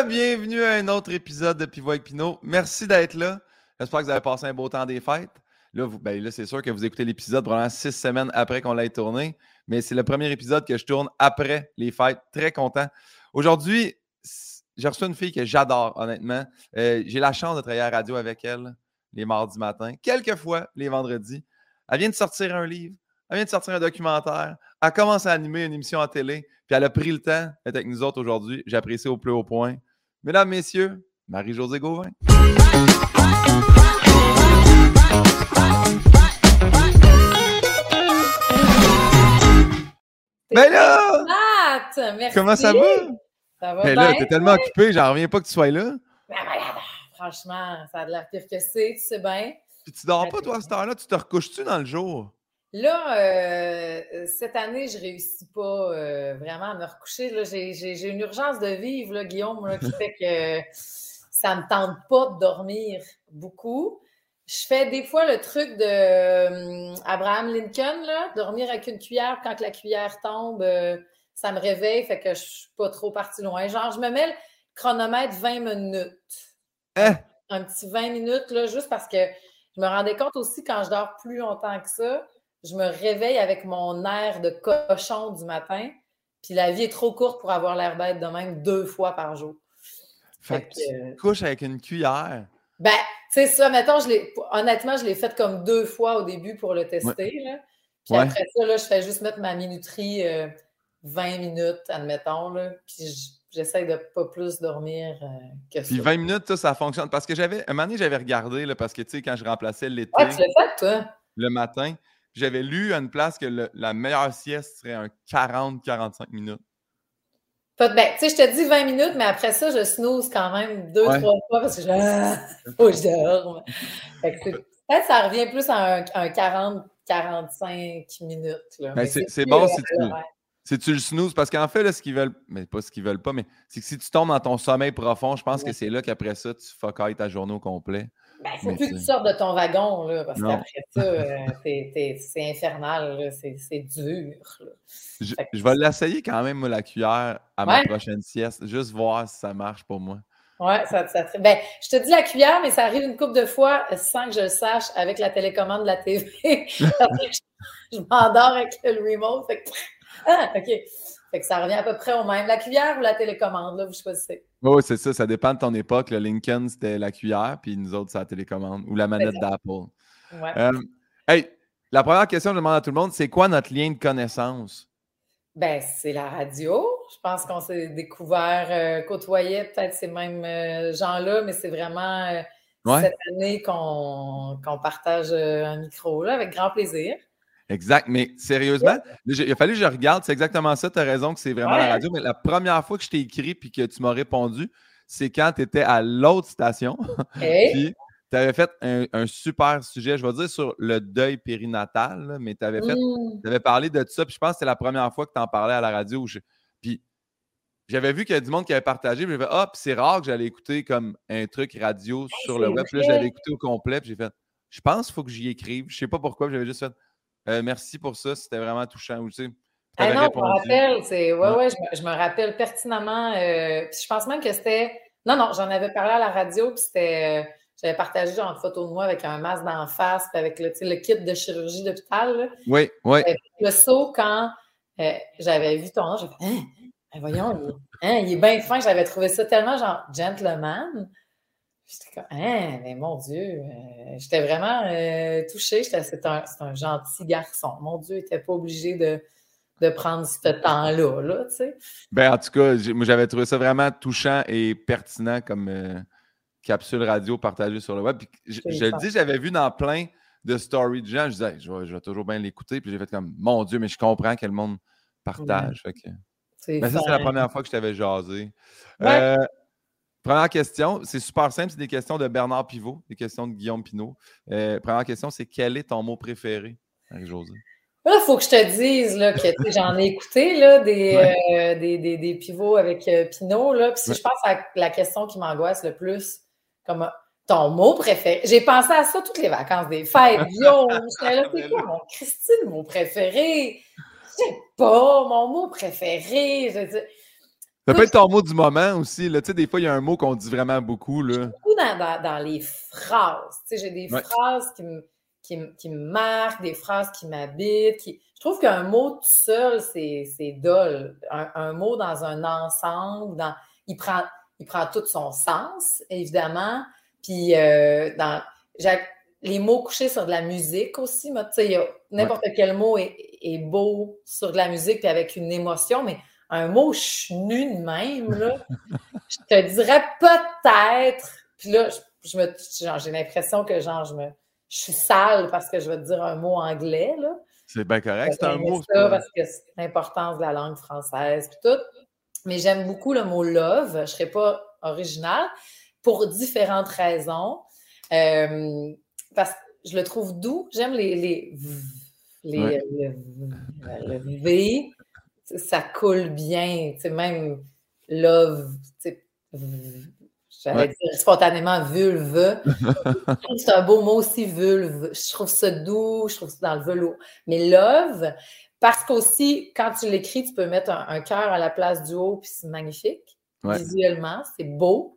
Re-bienvenue à un autre épisode de Pivot avec Pinot. Merci d'être là. J'espère que vous avez passé un beau temps des fêtes. Là, ben c'est sûr que vous écoutez l'épisode probablement six semaines après qu'on l'ait tourné, mais c'est le premier épisode que je tourne après les fêtes. Très content. Aujourd'hui, j'ai reçu une fille que j'adore, honnêtement. Euh, j'ai la chance de travailler à la radio avec elle les mardis matins, quelquefois les vendredis. Elle vient de sortir un livre, elle vient de sortir un documentaire, elle commence à animer une émission à télé, puis elle a pris le temps d'être avec nous autres aujourd'hui. J'apprécie au plus haut point. Mesdames, Messieurs, Marie-Josée Gauvin. Ben là! Merci. Comment ça va? Ça va Ben là, t'es tellement occupé, j'en reviens pas que tu sois là. Ben, ben, franchement, ça a de l'air pire que c'est, tu sais bien. Puis tu dors pas, toi, à cette heure-là? Tu te recouches-tu dans le jour? Là, euh, cette année, je réussis pas euh, vraiment à me recoucher. J'ai une urgence de vivre, là, Guillaume, là, qui fait que ça me tente pas de dormir beaucoup. Je fais des fois le truc de euh, Abraham Lincoln, là, dormir avec une cuillère. Quand que la cuillère tombe, ça me réveille, fait que je suis pas trop partie loin. Genre, je me mets le chronomètre 20 minutes. Hein? Un petit 20 minutes, là, juste parce que je me rendais compte aussi quand je dors plus longtemps que ça, je me réveille avec mon air de cochon du matin. Puis la vie est trop courte pour avoir l'air bête de même deux fois par jour. Fait Fait que tu te couches avec une cuillère. Ben, c'est ça, mettons, je l'ai, honnêtement, je l'ai fait comme deux fois au début pour le tester. Là. Puis Ouais. après ça, là, je fais juste mettre ma minuterie euh, 20 minutes, admettons. Là, puis j'essaie de pas plus dormir euh, que ça. Puis 20 minutes, ça, ça fonctionne. Parce que j'avais, un moment donné, j'avais regardé, là, parce que, tu sais, quand je remplaçais l'été, Ah, tu l'as fait, toi? le matin, j'avais lu à une place que le- la meilleure sieste serait un 40-45 minutes. Ben, tu sais, je te dis 20 minutes, mais après ça, je snooze quand même deux, Ouais. trois fois parce que je ah, faut que je dorme. C'est- Peut-être que ça revient plus à un, un 40-45 minutes. Ben, Mais c'est- bon euh, si tu- l'horaire. Si tu le snooze, parce qu'en fait, là, ce qu'ils veulent, mais pas ce qu'ils veulent pas, mais c'est que si tu tombes dans ton sommeil profond, je pense Ouais. que c'est là qu'après ça, tu fuck ta journée au complet. Ben, il faut Mais plus que tu sortes de ton wagon, là, parce qu'après ça, euh, c'est infernal, c'est dur. là. Je, Fait que- je vais l'essayer quand même, la cuillère, à ma Ouais. prochaine sieste, juste voir si ça marche pour moi. Ouais, ça, ça te- ben, je te dis la cuillère, mais ça arrive une couple de fois sans que je le sache avec la télécommande de la TV. Je je m'endors avec le remote. Fait que, ah, OK. Fait que ça revient à peu près au même. La cuillère ou la télécommande, là, vous choisissez. Oui, c'est ça, ça dépend de ton époque. Le Lincoln, c'était la cuillère, puis nous autres, c'est la télécommande ou la manette d'Apple. Ouais. Euh, hey, la première question que je demande à tout le monde, c'est quoi notre lien de connaissance? Ben, c'est la radio. Je pense qu'on s'est découvert, euh, côtoyé peut-être ces mêmes euh, gens-là, mais c'est vraiment Ouais. cette année qu'on partage un micro, là, avec grand plaisir. Exact, mais sérieusement, il a fallu que je regarde, c'est exactement ça, tu as raison que c'est vraiment la radio, mais la première fois que je t'ai écrit puis que tu m'as répondu, c'est quand tu étais à l'autre station, Hey, puis tu avais fait un, un super sujet, je vais dire sur le deuil périnatal, là, mais tu avais fait mm, tu avais parlé de ça, puis je pense que c'était la première fois que tu en parlais à la radio. où je- Puis j'avais vu qu'il y a du monde qui avait partagé, puis j'ai fait Ah, puis c'est rare que j'allais écouter comme un truc radio sur le c'est web. Puis là, j'avais écouté au complet, puis j'ai fait Je pense qu'il faut que j'y écrive. Je sais pas pourquoi, puis j'avais juste fait Euh, Merci pour ça, c'était vraiment touchant. Tu sais, Ah non, je me rappelle, c'est. Ouais, Ouais. ouais, je me, je me rappelle pertinemment. euh, puis je pense même que c'était. Non, non, j'en avais parlé à la radio, puis c'était. euh, J'avais partagé genre, une photo de moi avec un masque d'en face, puis avec le, le kit de chirurgie d'hôpital. Oui, oui. J'avais Le saut quand j'avais vu ton nom, j'ai fait Hein, hein, voyons, il, hein, il est bien fin. J'avais trouvé ça tellement genre gentleman. J'étais comme, hein, mais mon Dieu, euh, j'étais vraiment euh, touchée. C'est un, gentil garçon. Mon Dieu, il n'était pas obligé de, de prendre ce temps-là, là, tu sais. Ben, en tout cas, j'avais trouvé ça vraiment touchant et pertinent comme euh, capsule radio partagée sur le web. Puis, je, le dis, j'avais vu dans plein de stories de gens. Je disais, Hey, je, vais, je vais toujours bien l'écouter. Puis j'ai fait comme, mon Dieu, mais je comprends que le monde partage. Fait que- C'est Ben, ça, c'est la fin. première fois que je t'avais jasé. Ouais. Première question, c'est super simple, c'est des questions de Bernard Pivot, des questions de Guillaume Pinot. Euh, première question, c'est quel est ton mot préféré, Marie-Josée? Là, il faut que je te dise là, que j'en ai écouté là, des, euh, des, des, des pivots avec euh, Pinot. Là, puis si Ouais. je pense à la question qui m'angoisse le plus, comme euh, ton mot préféré. J'ai pensé à ça toutes les vacances des fêtes. Yo, là, c'est quoi mon Christine, mot préféré? Je sais pas, mon mot préféré. Je Ça peut être ton mot du moment aussi. Là. Tu sais, des fois, il y a un mot qu'on dit vraiment beaucoup. Là. Beaucoup dans, dans, dans les phrases. Tu sais, j'ai des phrases qui me, qui, qui me marquent, des phrases qui m'habitent. Qui... Je trouve qu'un mot tout seul, c'est dole. Un, un, mot dans un ensemble, dans... il, prend, il prend tout son sens, évidemment. Puis, euh, dans les mots couchés sur de la musique aussi. N'importe quel mot est, est, beau sur de la musique puis avec une émotion, mais un mot chenu de même, là, je te dirais peut-être. Puis là, je, me, j'ai l'impression que genre, je, me, je suis sale parce que je vais te dire un mot anglais. Là. C'est bien correct, c'est un mot. Ça parce que c'est l'importance de la langue française puis tout. Mais j'aime beaucoup le mot love. Je ne serais pas originale pour différentes raisons. Euh, parce que je le trouve doux. J'aime les, les, les le, V. Ça coule bien. Tu sais, même love. Tu J'allais dire spontanément vulve. c'est un beau mot aussi, vulve. Je trouve ça doux, je trouve ça dans le velours. Mais love, parce qu'aussi, quand tu l'écris, tu peux mettre un, cœur à la place du haut, puis c'est magnifique. Visuellement, c'est beau.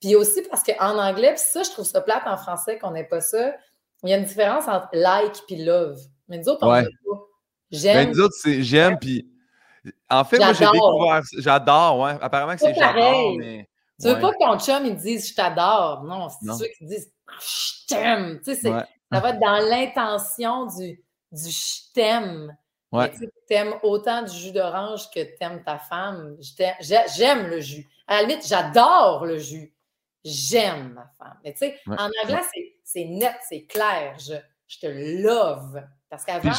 Puis aussi parce qu'en anglais, puis ça, je trouve ça plate en français qu'on n'ait pas ça. Il y a une différence entre like puis love. Mais nous autres, on ouais. pas. J'aime. Mais nous autres, c'est j'aime puis. En fait, moi, j'ai découvert. J'adore, ouais. Apparemment que c'est j'adore, mais. Tu veux pas que ton chum, il dise je t'adore. Non, c'est ceux qui disent je t'aime. Tu sais, ça va être dans l'intention du, du je t'aime. Ouais. Tu aimes autant du jus d'orange que tu aimes ta femme. J'aime le jus. À la limite, j'adore le jus j'aime ma femme. Mais tu sais, en anglais, c'est net, c'est clair. Je, je, te love. Parce qu'avant,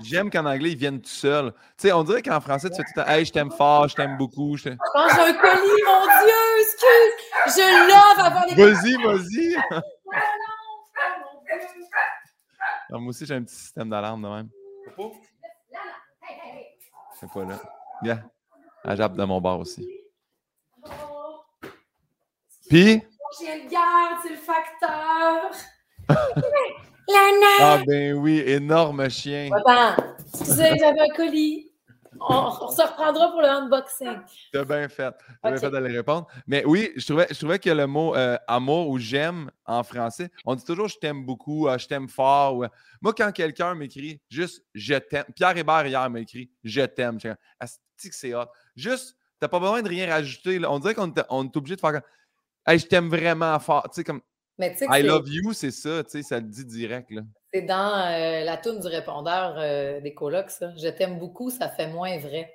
J'aime qu'en anglais, ils viennent tout seuls. Tu sais, on dirait qu'en français, tu fais tout le temps Hey, je t'aime fort, je t'aime beaucoup. Je Quand j'ai un colis, mon Dieu, excuse! Je love avoir des. Vas-y, vas-y! Moi aussi, j'ai un petit système d'alarme de même. C'est pas là. Bien. Yeah. Ah, J'appe de mon bar aussi. Puis? J'ai le garde, c'est le facteur. Ah ben oui, énorme chien. Attends, excusez, j'avais un colis. On, se reprendra pour le unboxing. T'as bien fait. T'as bien fait d'aller répondre. Mais oui, je trouvais, je trouvais que le mot euh, amour ou j'aime en français, on dit toujours je t'aime beaucoup, euh, je t'aime fort. Moi, quand quelqu'un m'écrit juste je t'aime, Pierre Hébert hier m'a écrit je t'aime. Dis que c'est hot. Juste, t'as pas besoin de rien rajouter. On dirait qu'on est obligé de faire Hey, je t'aime vraiment fort. Tu sais, comme I love you, c'est ça, tu sais, ça le dit direct. là. C'est dans euh, la toune du répondeur euh, des colocs, ça. Je t'aime beaucoup, ça fait moins vrai.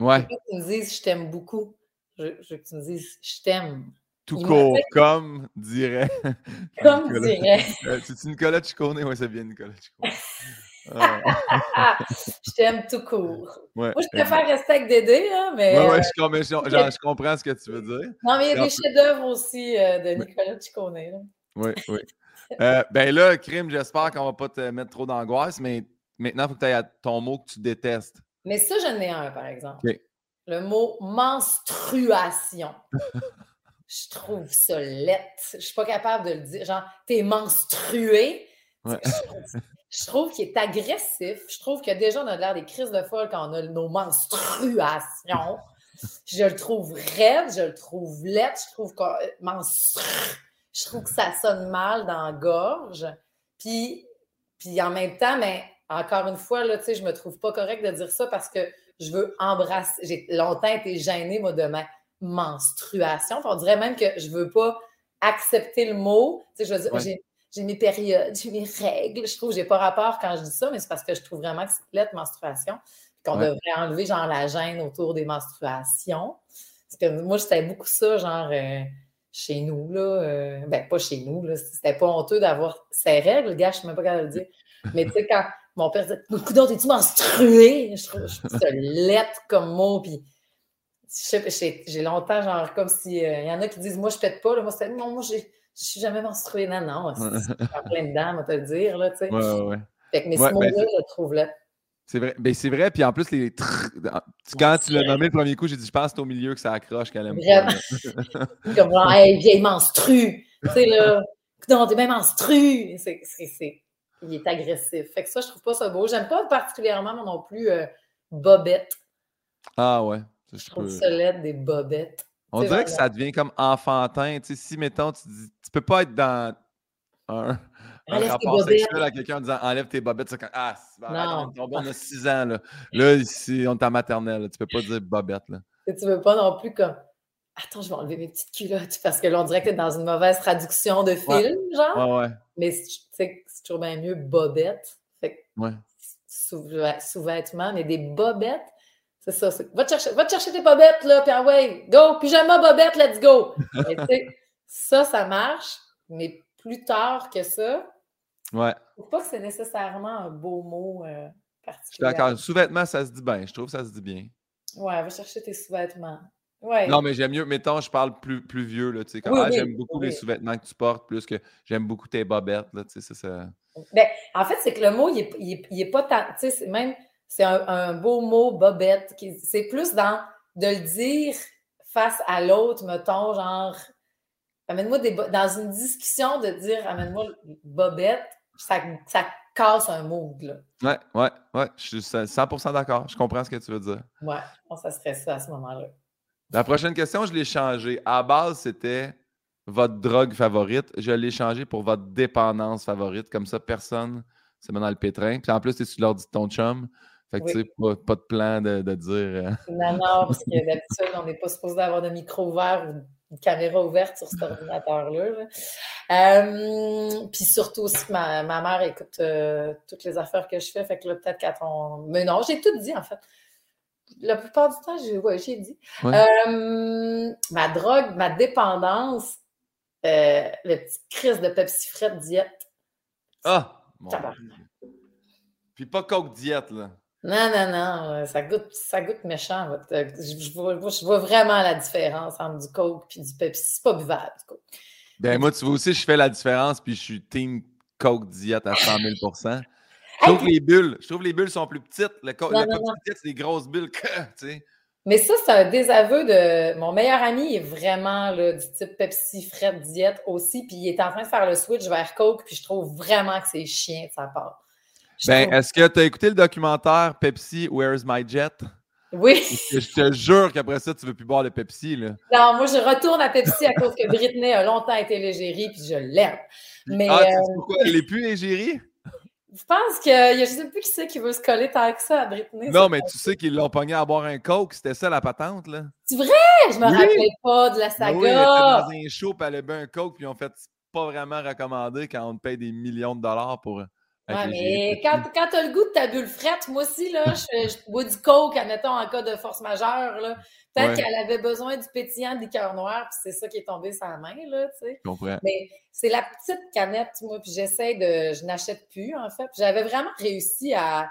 Ouais. Je veux que tu me dises je t'aime beaucoup. Je, veux que tu me dises je t'aime. Tout court, comme dirait. Comme dirait. Euh, c'est Nicolas Ciccone? Oui, c'est bien Nicolas Ciccone. je t'aime tout court. Moi, je préfère rester avec Dédé, hein, mais. Oui, ouais, je, je, comprends ce que tu veux dire. Non, mais il y a des chefs-d'œuvre aussi euh, de Nicolas Ciccone. Oui, oui. Euh, ben là, Crime, j'espère qu'on va pas te mettre trop d'angoisse, mais maintenant, il faut que tu ailles à ton mot que tu détestes. Mais ça, j'en ai un, par exemple. Le mot menstruation. je trouve ça lettre. Je suis pas capable de le dire. Genre, t'es menstrué. Ouais je trouve qu'il est agressif. Je trouve que déjà, on a l'air des crises de folle quand on a nos menstruations. je le trouve raide, je le trouve lettre, je trouve que je trouve que ça sonne mal dans la gorge. Puis, puis en même temps, mais encore une fois, là, je me trouve pas correct de dire ça parce que je veux embrasser. J'ai longtemps été gênée, moi, de ma menstruation. on dirait même que je veux pas accepter le mot. je veux dire, j'ai mes périodes, j'ai mes règles. Je trouve que j'ai pas rapport quand je dis ça, mais c'est parce que je trouve vraiment que c'est lettre menstruation. Qu'on devrait enlever genre la gêne autour des menstruations. Parce que moi, c'était beaucoup ça, genre euh, chez nous, là. Euh, ben, pas chez nous, là. C'était pas honteux d'avoir ces règles, gars, je sais même pas comment le dire. Mais tu sais, quand mon père disait Beaucoup d'autres, es-tu menstrué? Je trouve, je lettre comme mot, puis j'ai longtemps, genre, comme si. Euh, il y en a qui disent Moi, je pète pas. Là. Moi, c'était Non, moi, je suis jamais menstruée. Non, non, c'est plein de dames, à te le dire, là, tu sais. Ouais, ouais, ouais. Fait que, mais ce mot-là, je le trouve là. C'est vrai. Ben, c'est vrai. Puis en plus, les quand tu l'as nommé le premier coup, j'ai dit, je pense que c'est au milieu que ça accroche qu'elle aime Vraiment. Comme genre, hey, vieille menstrue. Tu sais, là, non, t'es même menstrue. C'est, c'est, il est agressif. Fait que ça, je trouve pas ça beau. J'aime pas particulièrement, moi non plus, euh, Bobette. Ah ouais. je, je trouve ça laid, des bobettes. On dirait que ça devient comme enfantin. Tu sais, si, mettons, tu dis, tu peux pas être dans un, un rapport sexuel à quelqu'un en disant enlève tes bobettes, c'est Ah, non. on a 6 ans. Là, là ici, on est en maternelle. Tu peux pas dire bobette. Là. Et tu veux pas non plus comme Attends, je vais enlever mes petites culottes parce que là, on dirait que t'es dans une mauvaise traduction de film, genre. Ouais, ouais. Mais c'est toujours bien mieux bobette. Fait ouais. Sous-vêtements, mais des bobettes, c'est ça. Va te, chercher, va te chercher tes bobettes, là, puis ah ouais, go, pyjama bobette, let's go. ça, ça marche, mais plus tard que ça, ouais. je trouve pas que c'est nécessairement un beau mot euh, particulier. Je suis d'accord. Sous-vêtements, ça se dit bien. Je trouve que ça se dit bien. Ouais, va chercher tes sous-vêtements. Ouais. Non, mais j'aime mieux. Mettons, je parle plus, plus vieux. Là, comme, ah, j'aime beaucoup les sous-vêtements que tu portes, plus que j'aime beaucoup tes bobettes. Là, ça, ça... Ben, en fait, c'est que le mot, il n'est il est, il est pas tant. Même c'est un, beau mot, bobette. C'est plus dans de le dire face à l'autre, mettons, genre, amène-moi des. Dans une discussion, de dire amène-moi bobette, ça, ça casse un mood, là. Ouais, ouais, ouais. Je suis 100% d'accord. Je comprends ce que tu veux dire. Ouais, ça serait ça à ce moment-là. La prochaine question, je l'ai changée. À base, c'était votre drogue favorite. Je l'ai changé pour votre dépendance favorite. Comme ça, personne se met dans le pétrin. Puis en plus, tu es sur l'ordi de ton chum. Fait que tu sais, pas, pas, de plan de, de dire. Euh, non, non, parce que d'habitude, on n'est pas supposé avoir de micro ouvert ou de caméra ouverte sur cet ordinateur-là. Euh, puis surtout aussi que ma, ma mère écoute euh, toutes les affaires que je fais. Fait que là, peut-être qu'à ton. Mais non, j'ai tout dit en fait. La plupart du temps, j'ai ouais, dit. ma drogue, ma dépendance, le petit crise de Pepsi Fred diète. Ah! Puis pas Coke diète, là. Non, non, non, euh, ça goûte, ça goûte méchant. Euh, je, vois, vraiment la différence entre du Coke et du Pepsi. C'est pas buvable, du Coke. Ben, moi, tu vois aussi, je fais la différence, puis je suis team Coke diète à 100 000% Je trouve que les bulles, je trouve les bulles sont plus petites. Le, Coke diète, c'est des grosses bulles. tu sais. Mais ça, c'est un désaveu de. Mon meilleur ami est vraiment là, du type Pepsi Fred diète aussi, puis il est en train de faire le switch vers Coke, puis je trouve vraiment que c'est chien de sa part. Ben, est-ce que tu as écouté le documentaire Pepsi, Where's My Jet? Oui. Je te jure qu'après ça, tu ne veux plus boire de Pepsi. Là. Non, moi, je retourne à Pepsi à cause que Britney a longtemps été l'égérie, puis je l'aime. Mais, ah, euh... pourquoi elle n'est plus l'égérie? Je pense que je ne sais plus qui c'est qui veut se coller tant que ça à Britney. Non, mais tu sais qu'ils l'ont pogné à boire un coke, c'était ça la patente, là. C'est vrai? Je me rappelais pas de la saga. Oui, elle était dans un show, puis elle a bu un coke, puis ils ont fait pas vraiment recommandé quand on te paye des millions de dollars pour Ouais, mais quand, quand tu as le goût de ta bulle frette, moi aussi, là, je, bois du coke, admettons, en cas de force majeure. Peut-être qu'elle avait besoin du pétillant des cœurs noirs, puis c'est ça qui est tombé sur la main, là, tu sais. Comprends. Mais c'est la petite canette, moi, puis j'essaie de... Je n'achète plus, en fait. J'avais vraiment réussi à,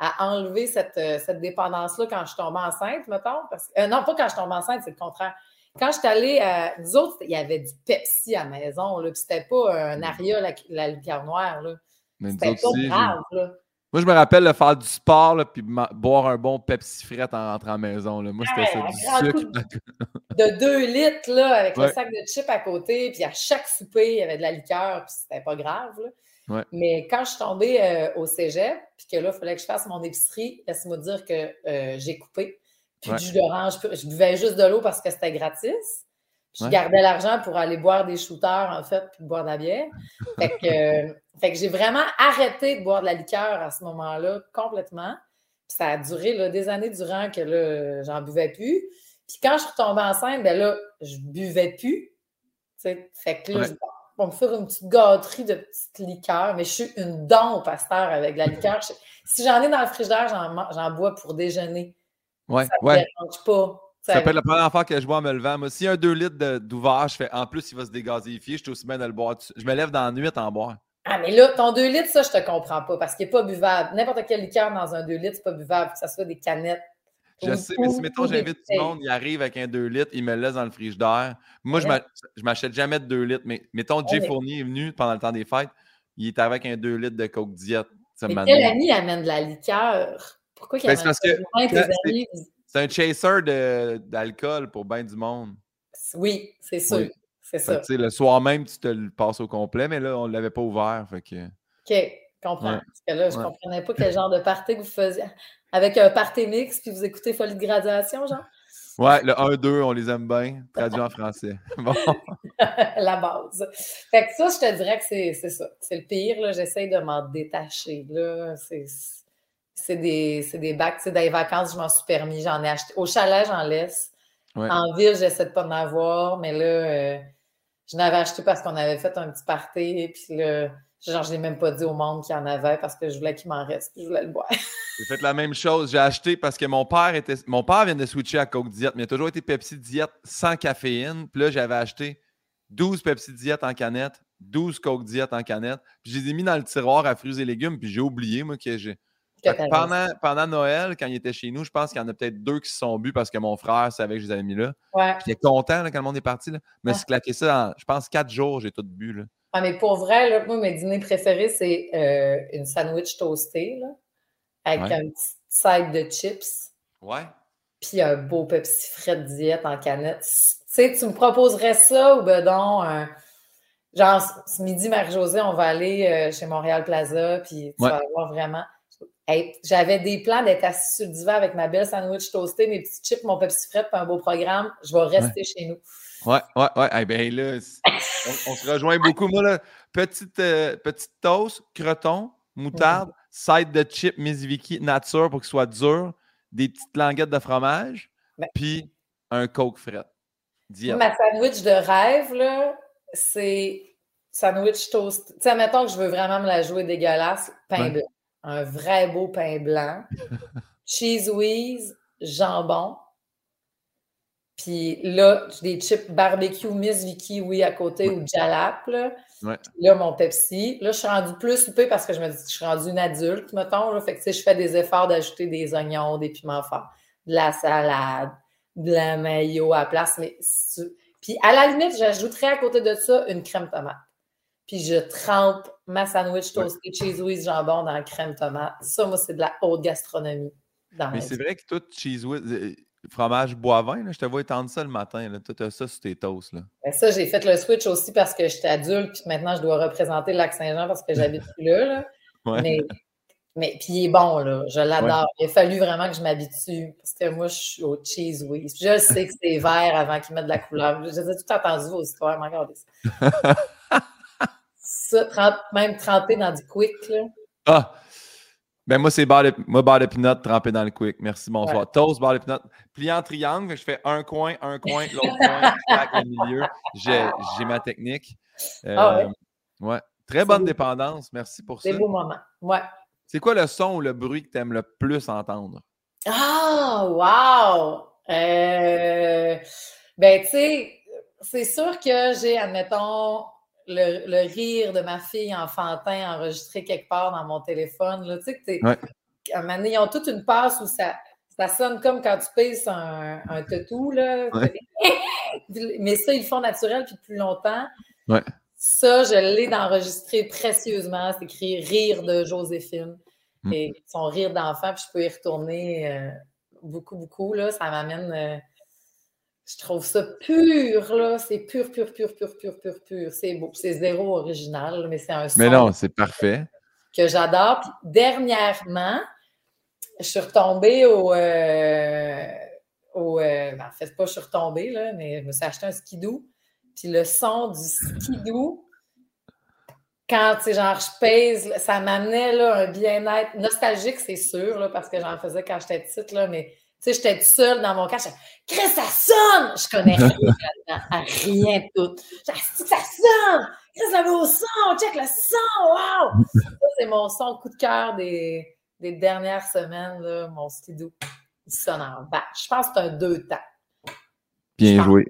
à enlever cette, euh, cette dépendance-là quand je tombais enceinte, mettons. Parce... Euh, non, pas quand je tombe enceinte, c'est le contraire. Quand je suis allée à... Nous autres, il y avait du Pepsi à la maison, là, puis c'était pas un Aria, la, la liqueur noire, là. C'était pas grave, là. Moi, je me rappelle de faire du sport, puis boire un bon Pepsi fret en rentrant à la maison. Là. Moi, c'était ça, du sucre. De 2 litres, là, avec le sac de chips à côté, puis à chaque souper, il y avait de la liqueur, puis c'était pas grave. Là. Mais quand je suis tombée euh, au cégep, puis que là, il fallait que je fasse mon épicerie, laisse-moi dire que euh, j'ai coupé. Puis du jus d'orange, je buvais juste de l'eau parce que c'était gratis. Je gardais l'argent pour aller boire des shooters, en fait, puis boire de la bière. Fait que, fait que j'ai vraiment arrêté de boire de la liqueur à ce moment-là, complètement. Puis ça a duré là, des années durant que là, j'en buvais plus. Puis quand je suis retombée enceinte, ben là, je buvais plus. Fait que là, on me faire une petite gâterie de petites liqueurs, mais je suis une dent au pasteur avec de la liqueur. si j'en ai dans le frigidaire, j'en bois pour déjeuner. Ouais, ça ouais. dérange pas. Ça peut être la première fois que je bois en me levant. Moi, a un 2 litres d'ouvrage, je fais en plus, il va se dégazéifier. Je suis aussi bien de le boire. Je me lève dans la nuit en boire. Ah, mais là, ton 2 litres, ça, je te comprends pas parce qu'il n'est pas buvable. N'importe quel liqueur dans un 2 litres, c'est pas buvable, que ce soit des canettes. Je sais, mais si, mettons, j'invite tout le monde, il arrive avec un 2 litres, il me laisse dans le frigidaire. Moi, je je m'achète jamais de 2 litres, mais mettons, Jay Fournier est venu pendant le temps des fêtes, il est avec un 2 litres de Coke Diet. Mais quel ami amène de la liqueur? Pourquoi il ben, amène que, c'est un chaser d'alcool pour bien du monde. Oui, c'est sûr. C'est ça. le soir même, tu te le passes au complet, mais là, on ne l'avait pas ouvert. Fait que... OK, comprends. Parce que là, je ne comprenais pas quel genre de party que vous faisiez. Avec un party mix, puis vous écoutez Folie de graduation, genre? Ouais, le 1-2, on les aime bien, traduit en français. Bon. la base. Fait que ça, je te dirais que c'est ça. C'est le pire. J'essaie de m'en détacher. C'est des, des bacs. Dans les vacances, je m'en suis permis. J'en ai acheté. Au chalet, j'en laisse. En ville, j'essaie de pas en avoir. Mais là, euh, je n'avais acheté parce qu'on avait fait un petit party. Puis là, genre, je n'ai même pas dit au monde qu'il y en avait parce que je voulais qu'il m'en reste. Puis je voulais le boire. J'ai fait la même chose. J'ai acheté parce que mon père était. Mon père vient de switcher à Coke Diet, mais il a toujours été Pepsi Diet sans caféine. Puis là, j'avais acheté 12 Pepsi Diet en canette, 12 Coke Diet en canette. Puis je les ai mis dans le tiroir à fruits et légumes. Puis j'ai oublié, moi, que j'ai. Pendant, pendant, Noël, quand il était chez nous, je pense qu'il y en a peut-être deux qui se sont bu parce que mon frère savait que je les avais mis là. Ouais. Est content quand le monde est parti. Là. Mais c'est claqué ça en, je pense, quatre jours, j'ai tout bu. Là. Ah, mais pour vrai, là, moi, mes dîners préférés, c'est euh, une sandwich toastée là, avec un petit side de chips. Ouais. Puis un beau Pepsi frais de diète en canette. Tu sais, tu me proposerais ça ou ben non, genre, ce midi, Marie-Josée, on va aller euh, chez Montréal Plaza, puis tu vas avoir vraiment. J'avais des plans d'être assis sur le divan avec ma belle sandwich toastée, mes petits chips, mon Pepsi frais, puis un beau programme. Je vais rester chez nous. Ouais, ouais, ouais. Eh bien là, on, se rejoint beaucoup. Moi, là, petite, euh, petite toast, croton, moutarde, side de chip Miss Vicky nature pour qu'il soit dur, des petites languettes de fromage, ben puis un coke fret. Ma sandwich de rêve, là, c'est sandwich toast. Tu sais, mettons que je veux vraiment me la jouer dégueulasse, pain blanc. Un vrai beau pain blanc. Cheese whiz, jambon. Puis là, des chips barbecue Miss Vicky, oui, à côté, ou jalap. Là. là, mon Pepsi. Là, je suis rendue plus soupée parce que je me dis que je suis rendue une adulte, mettons. Là. Fait que, tu sais, je fais des efforts d'ajouter des oignons, des piments forts, de la salade, de la mayo à place. Mais Puis à la limite, j'ajouterais à côté de ça une crème tomate. Puis je trempe ma sandwich toasté cheese whiz jambon dans la crème tomate. Ça, moi, c'est de la haute gastronomie. mais c'est vrai que tout cheese whiz, euh, fromage bois-vin, je te vois étendre ça le matin. Là. Tu as ça sur tes toasts. Là. Ben, ça, j'ai fait le switch aussi parce que j'étais adulte, puis maintenant je dois représenter le lac Saint-Jean parce que j'habite plus là. Mais, mais puis il est bon, là. Je l'adore. Il a fallu vraiment que je m'habitue parce que moi, je suis au cheese whiz. Je sais que c'est vert avant qu'il mette de la couleur. J'ai tout entendu vos histoires, mais regardez ça. ça, même trempé dans du quick, là. Ah! Ben moi, c'est barre de, moi, barre de pinot trempé dans le quick. Merci, bonsoir. Toast, barre de pinot. Plié en triangle, je fais un coin, un coin, l'autre coin, le milieu. J'ai ma technique. ah ouais? Euh, ouais. Très bonne dépendance. Merci pour ça. C'est beau moment. Ouais. C'est quoi le son ou le bruit que tu aimes le plus entendre? Ah, wow! Euh, ben, tu sais, c'est sûr que j'ai, admettons, le, rire de ma fille enfantin enregistré quelque part dans mon téléphone. Là. Tu sais, que ouais. ils ont toute une passe où ça, ça sonne comme quand tu pèses un, un toutou. Là. Mais ça, ils le font naturel puis depuis longtemps. Ouais. Ça, je l'ai d'enregistrer précieusement. C'est écrit Rire de Joséphine. Mm. Et son rire d'enfant, puis je peux y retourner euh, beaucoup, beaucoup. Là. Ça m'amène. Euh, je trouve ça pur, là. C'est pur, pur, pur, pur, pur, pur, pur. C'est beau. C'est zéro original, mais c'est un son. Mais non, c'est parfait. Que j'adore. Puis dernièrement, je suis retombée au. Euh, au euh, ben, en fait, pas je suis retombée, là, mais je me suis acheté un skidoo. Puis le son du skidoo, quand, tu genre, je pèse, ça m'amenait, là, un bien-être nostalgique, c'est sûr, là, parce que j'en faisais quand j'étais petite, là, mais sais, j'étais seule dans mon cas. Chris, ça sonne! Je connais rien à rien de tout. Ça sonne! Chris, le beau son! Check le son! Wow! Ça, c'est mon son coup de cœur des, des dernières semaines, là, mon skidoo. Il sonne en bas. Je pense que c'est un deux temps. Bien joué.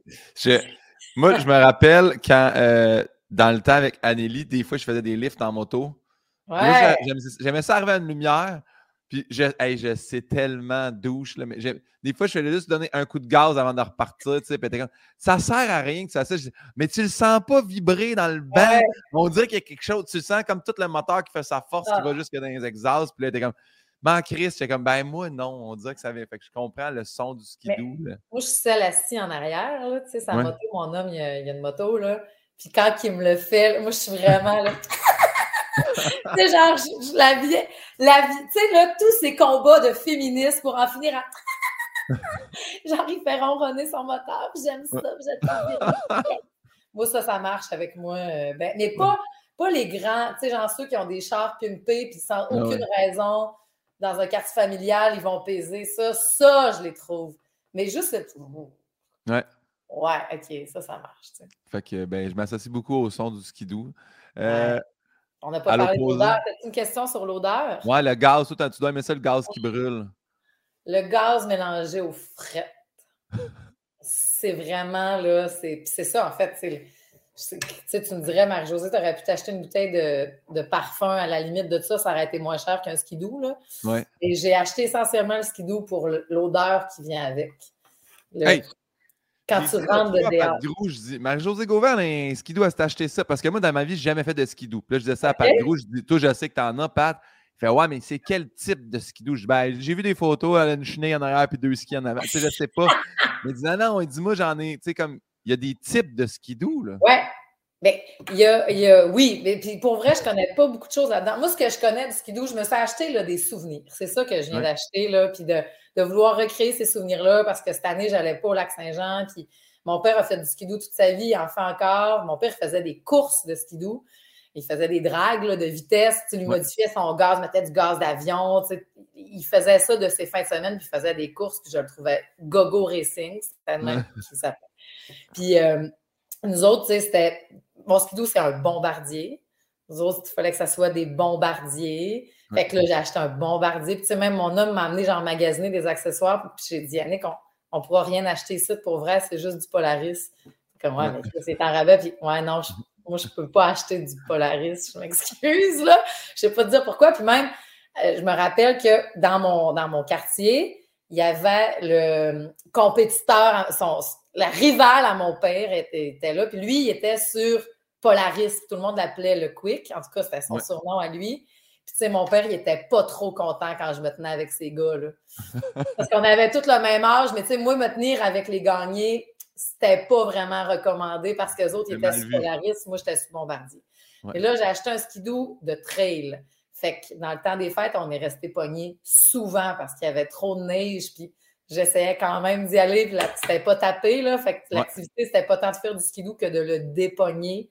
moi, je me rappelle quand, euh, dans le temps avec Anneli, des fois, je faisais des lifts en moto. Ouais. J'aimais ça arriver à une lumière. Puis je, hey, je sais tellement douche. Là, mais des fois, je fais juste donner un coup de gaz avant de repartir. Tu sais, comme, ça sert à rien que ça. ça mais tu le sens pas vibrer dans le banc. On dirait qu'il y a quelque chose. Tu le sens comme tout le moteur qui fait sa force, qui ah. va jusque dans les exhausts. Puis là, t'es comme. Ben, Chris, j'étais comme, ben, moi, non. On dirait que ça vient. Fait que je comprends le son du skidoo. Là. Moi, je suis seule assise en arrière. Là, tu sais, sa moto, mon homme, il y, a, il y, a, une moto. Là. Puis quand il me le fait, moi, je suis vraiment là. C'est genre, je, la vie, la vie, tu sais, là, tous ces combats de féministes pour en finir à. genre, il fait ronronner son moteur, j'aime ça, j'aime Moi, ça, ça marche avec moi. Euh, ben, mais pas, pas les grands, tu sais, genre ceux qui ont des chars pimpés, puis sans ah aucune raison, dans un quartier familial, ils vont peser. Ça, ça, je les trouve. Mais juste Ouais. Ouais, OK, ça, ça marche. Fait que ben, je m'associe beaucoup au son du skidoo. Euh, On n'a pas parlé de l'odeur. as une question sur l'odeur? Ouais, le gaz, tu dois aimer ça, le gaz qui brûle. Le gaz mélangé au fret. c'est vraiment là, c'est ça en fait. Tu tu me dirais, Marie-Josée, tu aurais pu t'acheter une bouteille de, parfum à la limite de ça, ça aurait été moins cher qu'un skidoo. Là. Ouais. Et j'ai acheté essentiellement le skidoo pour l'odeur qui vient avec. Quand tu rentres de dehors. je dis, Marie-Josée Gauvin, un skidoo, elle s'est acheté ça. Parce que moi, dans ma vie, je n'ai jamais fait de skidoo. Puis là, je disais ça à Pat Grou, je dis, toi, je sais que tu en as, Pat. Il fait, ouais, mais c'est quel type de skidoo? Ben, j'ai vu des photos, elle a une chenille en arrière puis deux skis en avant. Tu sais, je sais pas. mais il dit, non, non, il dit, moi, j'en ai, tu sais, comme, il y a des types de skidoo, là. Ouais. Mais il y a, il y a, oui, mais puis pour vrai, je connais pas beaucoup de choses là-dedans. Moi, ce que je connais du skidoo, je me suis acheté là, des souvenirs. C'est ça que je viens d'acheter, là, puis de, de, vouloir recréer ces souvenirs-là parce que cette année, j'allais pas au lac Saint-Jean, puis mon père a fait du skidoo toute sa vie, il en fait encore. Mon père faisait des courses de skidoo. Il faisait des dragues de vitesse, il lui modifiait son gaz, mettait du gaz d'avion. Il faisait ça de ses fins de semaine, puis il faisait des courses, puis je le trouvais gogo racing, c'était même ça Puis euh, nous autres, c'était. Skidoo, c'est un bombardier. Nous autres, il fallait que ça soit des bombardiers. Fait que là, j'ai acheté un bombardier. Puis, tu sais, même mon homme m'a amené, genre, magasiner des accessoires. Puis, j'ai dit, Yannick, on, on ne pourra rien acheter ici pour vrai, c'est juste du Polaris. Comme, ouais, mais c'est en rabais, puis ouais, non, moi, je ne peux pas acheter du Polaris, je m'excuse, là. Je ne sais pas te dire pourquoi. Puis même, euh, je me rappelle que dans mon, dans mon quartier, il y avait le compétiteur, son, la rivale à mon père était, là, puis lui, il était sur Polaris. Tout le monde l'appelait le Quick. En tout cas, c'était son surnom à lui. Puis, tu sais, mon père, il était pas trop content quand je me tenais avec ces gars-là. Parce qu'on avait tous le même âge, mais tu sais, moi, me tenir avec les gagnés, c'était pas vraiment recommandé parce que les autres, ils étaient sur Polaris, moi, j'étais sur Bombardier. Et là, j'ai acheté un skidoo de trail. Fait que dans le temps des fêtes, on est resté pognés souvent parce qu'il y avait trop de neige, puis j'essayais quand même d'y aller, puis c'était pas tapé, là. Fait que l'activité, c'était pas tant de faire du skidoo que de le dépogner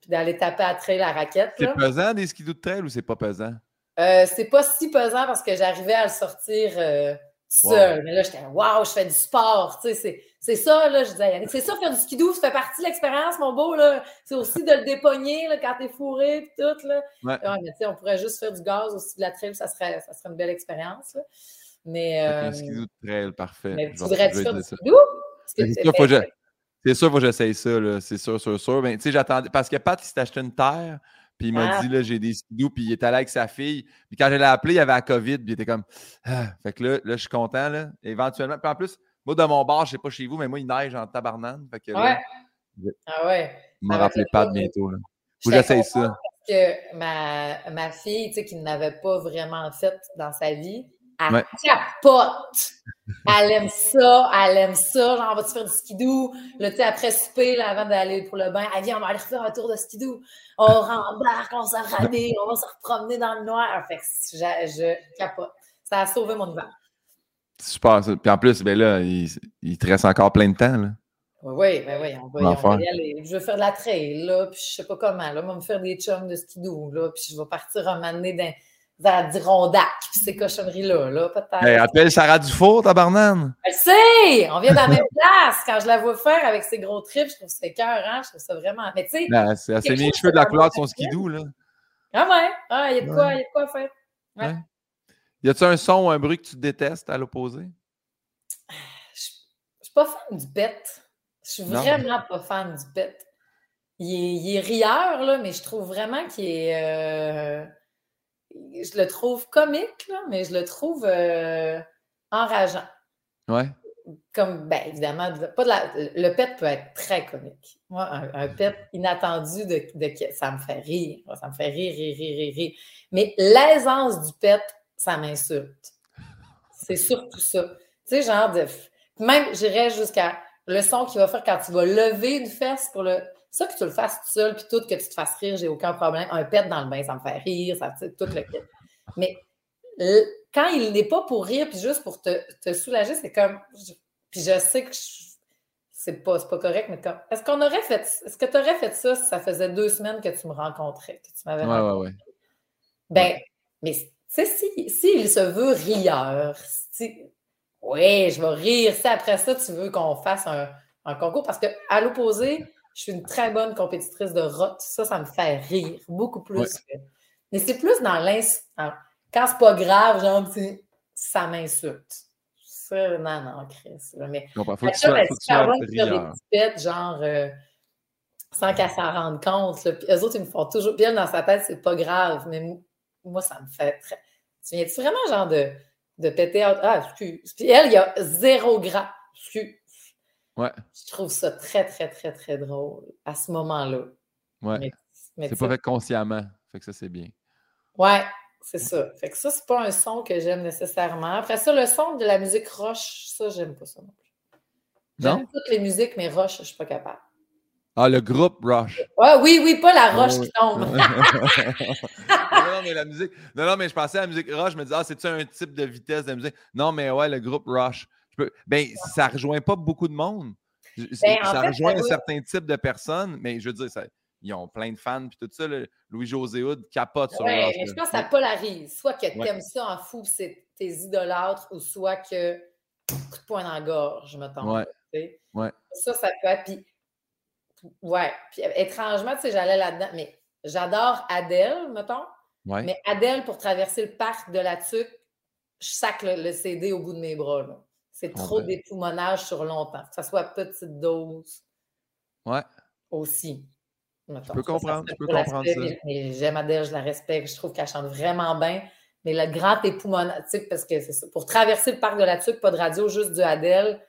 puis d'aller taper à trail la raquette. C'est pesant des skidoo de trail ou c'est pas pesant? Euh, c'est pas si pesant parce que j'arrivais à le sortir euh, seul. Mais là, j'étais waouh, je fais du sport. C'est ça, là, je disais, c'est ça, faire du skidoo, ça fait partie de l'expérience, mon beau. là. C'est aussi de le dépogner là, quand t'es fourré et tout. Là. Ouais. mais sais, on pourrait juste faire du gaz aussi de la trail, ça serait, ça serait une belle expérience. Mais. Euh, un skidoo de trail, parfait. Mais tu voudrais-tu faire du skidoo? C'est sûr, faut que j'essaye ça, c'est sûr, sûr, sûr. Ben, tu sais, j'attendais. Parce que Pat, il s'est acheté une terre, puis il m'a ah. dit, là, j'ai des skidoo, puis il est allé avec sa fille. Puis quand je l'ai appelé, il y avait la COVID, puis il était comme. Ah. Fait que là, là, je suis content, là. Éventuellement. Puis en plus, moi, de mon bar, je sais pas chez vous, mais moi, il neige en tabarnane. Fait que, ouais. ah ouais. Il m'a rappelé Pat bientôt, là. Faut que j'essaye ça. Parce que ma, ma fille, tu sais, qui n'avait pas vraiment fait dans sa vie, elle capote. Elle aime ça, elle aime ça. Genre, on va-tu faire du skidoo? Là, tu sais, après souper, là, avant d'aller pour le bain, elle vient, on va aller faire un tour de skidoo. On rembarque, on s'en rhabille, on va se promener dans le noir. Fait que je, je capote. Ça a sauvé mon hiver. Super, ça. Puis en plus, ben là, il, il, te reste encore plein de temps, là. Oui, ben oui, on va, on va y aller. Je vais faire de la trail, là, puis je sais pas comment, là. On va me faire des chums de skidoo, là, puis je vais partir un moment donné dans vers Dirondac, puis ces cochonneries-là, là, peut-être. Hey, appelle Sarah Dufour, tabarnane. Elle sait! On vient dans la même place. Quand je la vois faire avec ses gros trips, je trouve ça écœurant. Je trouve ça vraiment. Mais tu sais. Ben, c'est assez les cheveux de la couleur de son skidoo, là. Ah ouais, ah, il y a de quoi, il y a de quoi faire. Ouais. Y a-tu un son ou un bruit que tu détestes à l'opposé? Je suis pas fan du pet. Je suis vraiment pas fan du. Il est, il est rieur, là, mais je trouve vraiment qu'il est. Euh je le trouve comique, là, mais je le trouve euh, enrageant. Ouais. Comme, ben, évidemment, pas de la, le pet peut être très comique. Moi, un, pet inattendu, de, de, ça me fait rire. Ça me fait rire, rire, rire, rire. Mais l'aisance du pet, ça m'insulte. C'est surtout ça. Tu sais, genre de. Même, j'irais jusqu'à le son qu'il va faire quand tu vas lever une fesse pour le ça, que tu le fasses tout seul, puis tout, que tu te fasses rire, j'ai aucun problème. Un pet dans le bain, ça me fait rire, ça, tout le kit. Mais quand il n'est pas pour rire, puis juste pour te, te soulager, c'est comme. Puis je sais que c'est pas, pas correct, mais est-ce qu'on aurait fait. Est-ce que tu aurais fait ça si ça faisait deux semaines que tu me rencontrais, que tu m'avais ouais, ouais, ouais. Ben, mais tu sais, s'il si, se veut rieur, si, oui, je vais rire. Si après ça, tu veux qu'on fasse un, un concours, parce qu'à l'opposé, je suis une très bonne compétitrice de rot. Ça, ça me fait rire beaucoup plus. Mais c'est plus dans l'instant. Quand c'est pas grave, genre, ça m'insulte. Ça, non, non, Chris. Mais non, faut que tu sois, faut que tu des petites genre, euh, sans qu'elle s'en rende compte. Puis eux autres, ils me font toujours. Puis elle, dans sa tête, c'est pas grave. Mais moi, ça me fait très. Tu viens-tu vraiment, genre, de, de péter. Ah, excuse. Puis elle, il y a zéro grave. Excuse. Ouais. Je trouve ça très, très, très, très drôle à ce moment-là. Ouais. c'est pas fait consciemment. Fait que ça, c'est bien. Ouais, c'est ça. Fait que ça, c'est pas un son que j'aime nécessairement. Après ça, le son de la musique roche, ça, j'aime pas ça non plus. J'aime toutes les musiques, mais roche, je suis pas capable. Ah, le groupe Rush. Ouais, oui, oui, pas la roche qui tombe. non, non, mais la musique. Non, non, mais je pensais à la musique Rush. Je me disais, ah, c'est-tu un type de vitesse de musique? Non, mais ouais, le groupe Rush. Ben, ça rejoint pas beaucoup de monde. Ben, ça rejoint un certain type de personnes, mais je veux dire, ça, ils ont plein de fans puis tout ça. Louis-José Hood capote sur ouais, mais je pense que ça polarise. Soit que tu aimes ça en fou, c'est tes idolâtres, ou soit que coup de poing dans la gorge, mettons. Ouais. ouais. Ça, ça peut être. Puis, ouais. Puis étrangement, tu sais, j'allais là-dedans. Mais j'adore Adèle, mettons. Ouais. Mais Adèle, pour traverser le parc de la Tuque, je sac le, CD au bout de mes bras. C'est trop d'époumonage sur longtemps. Que ça soit petite dose. Ouais. Aussi. Je peux comprendre, je peux comprendre ça. J'aime Adèle, je la respecte, je trouve qu'elle chante vraiment bien. Mais le grand sais, parce que c'est ça. Pour traverser le parc de la Tuque, pas de radio, juste du Adèle,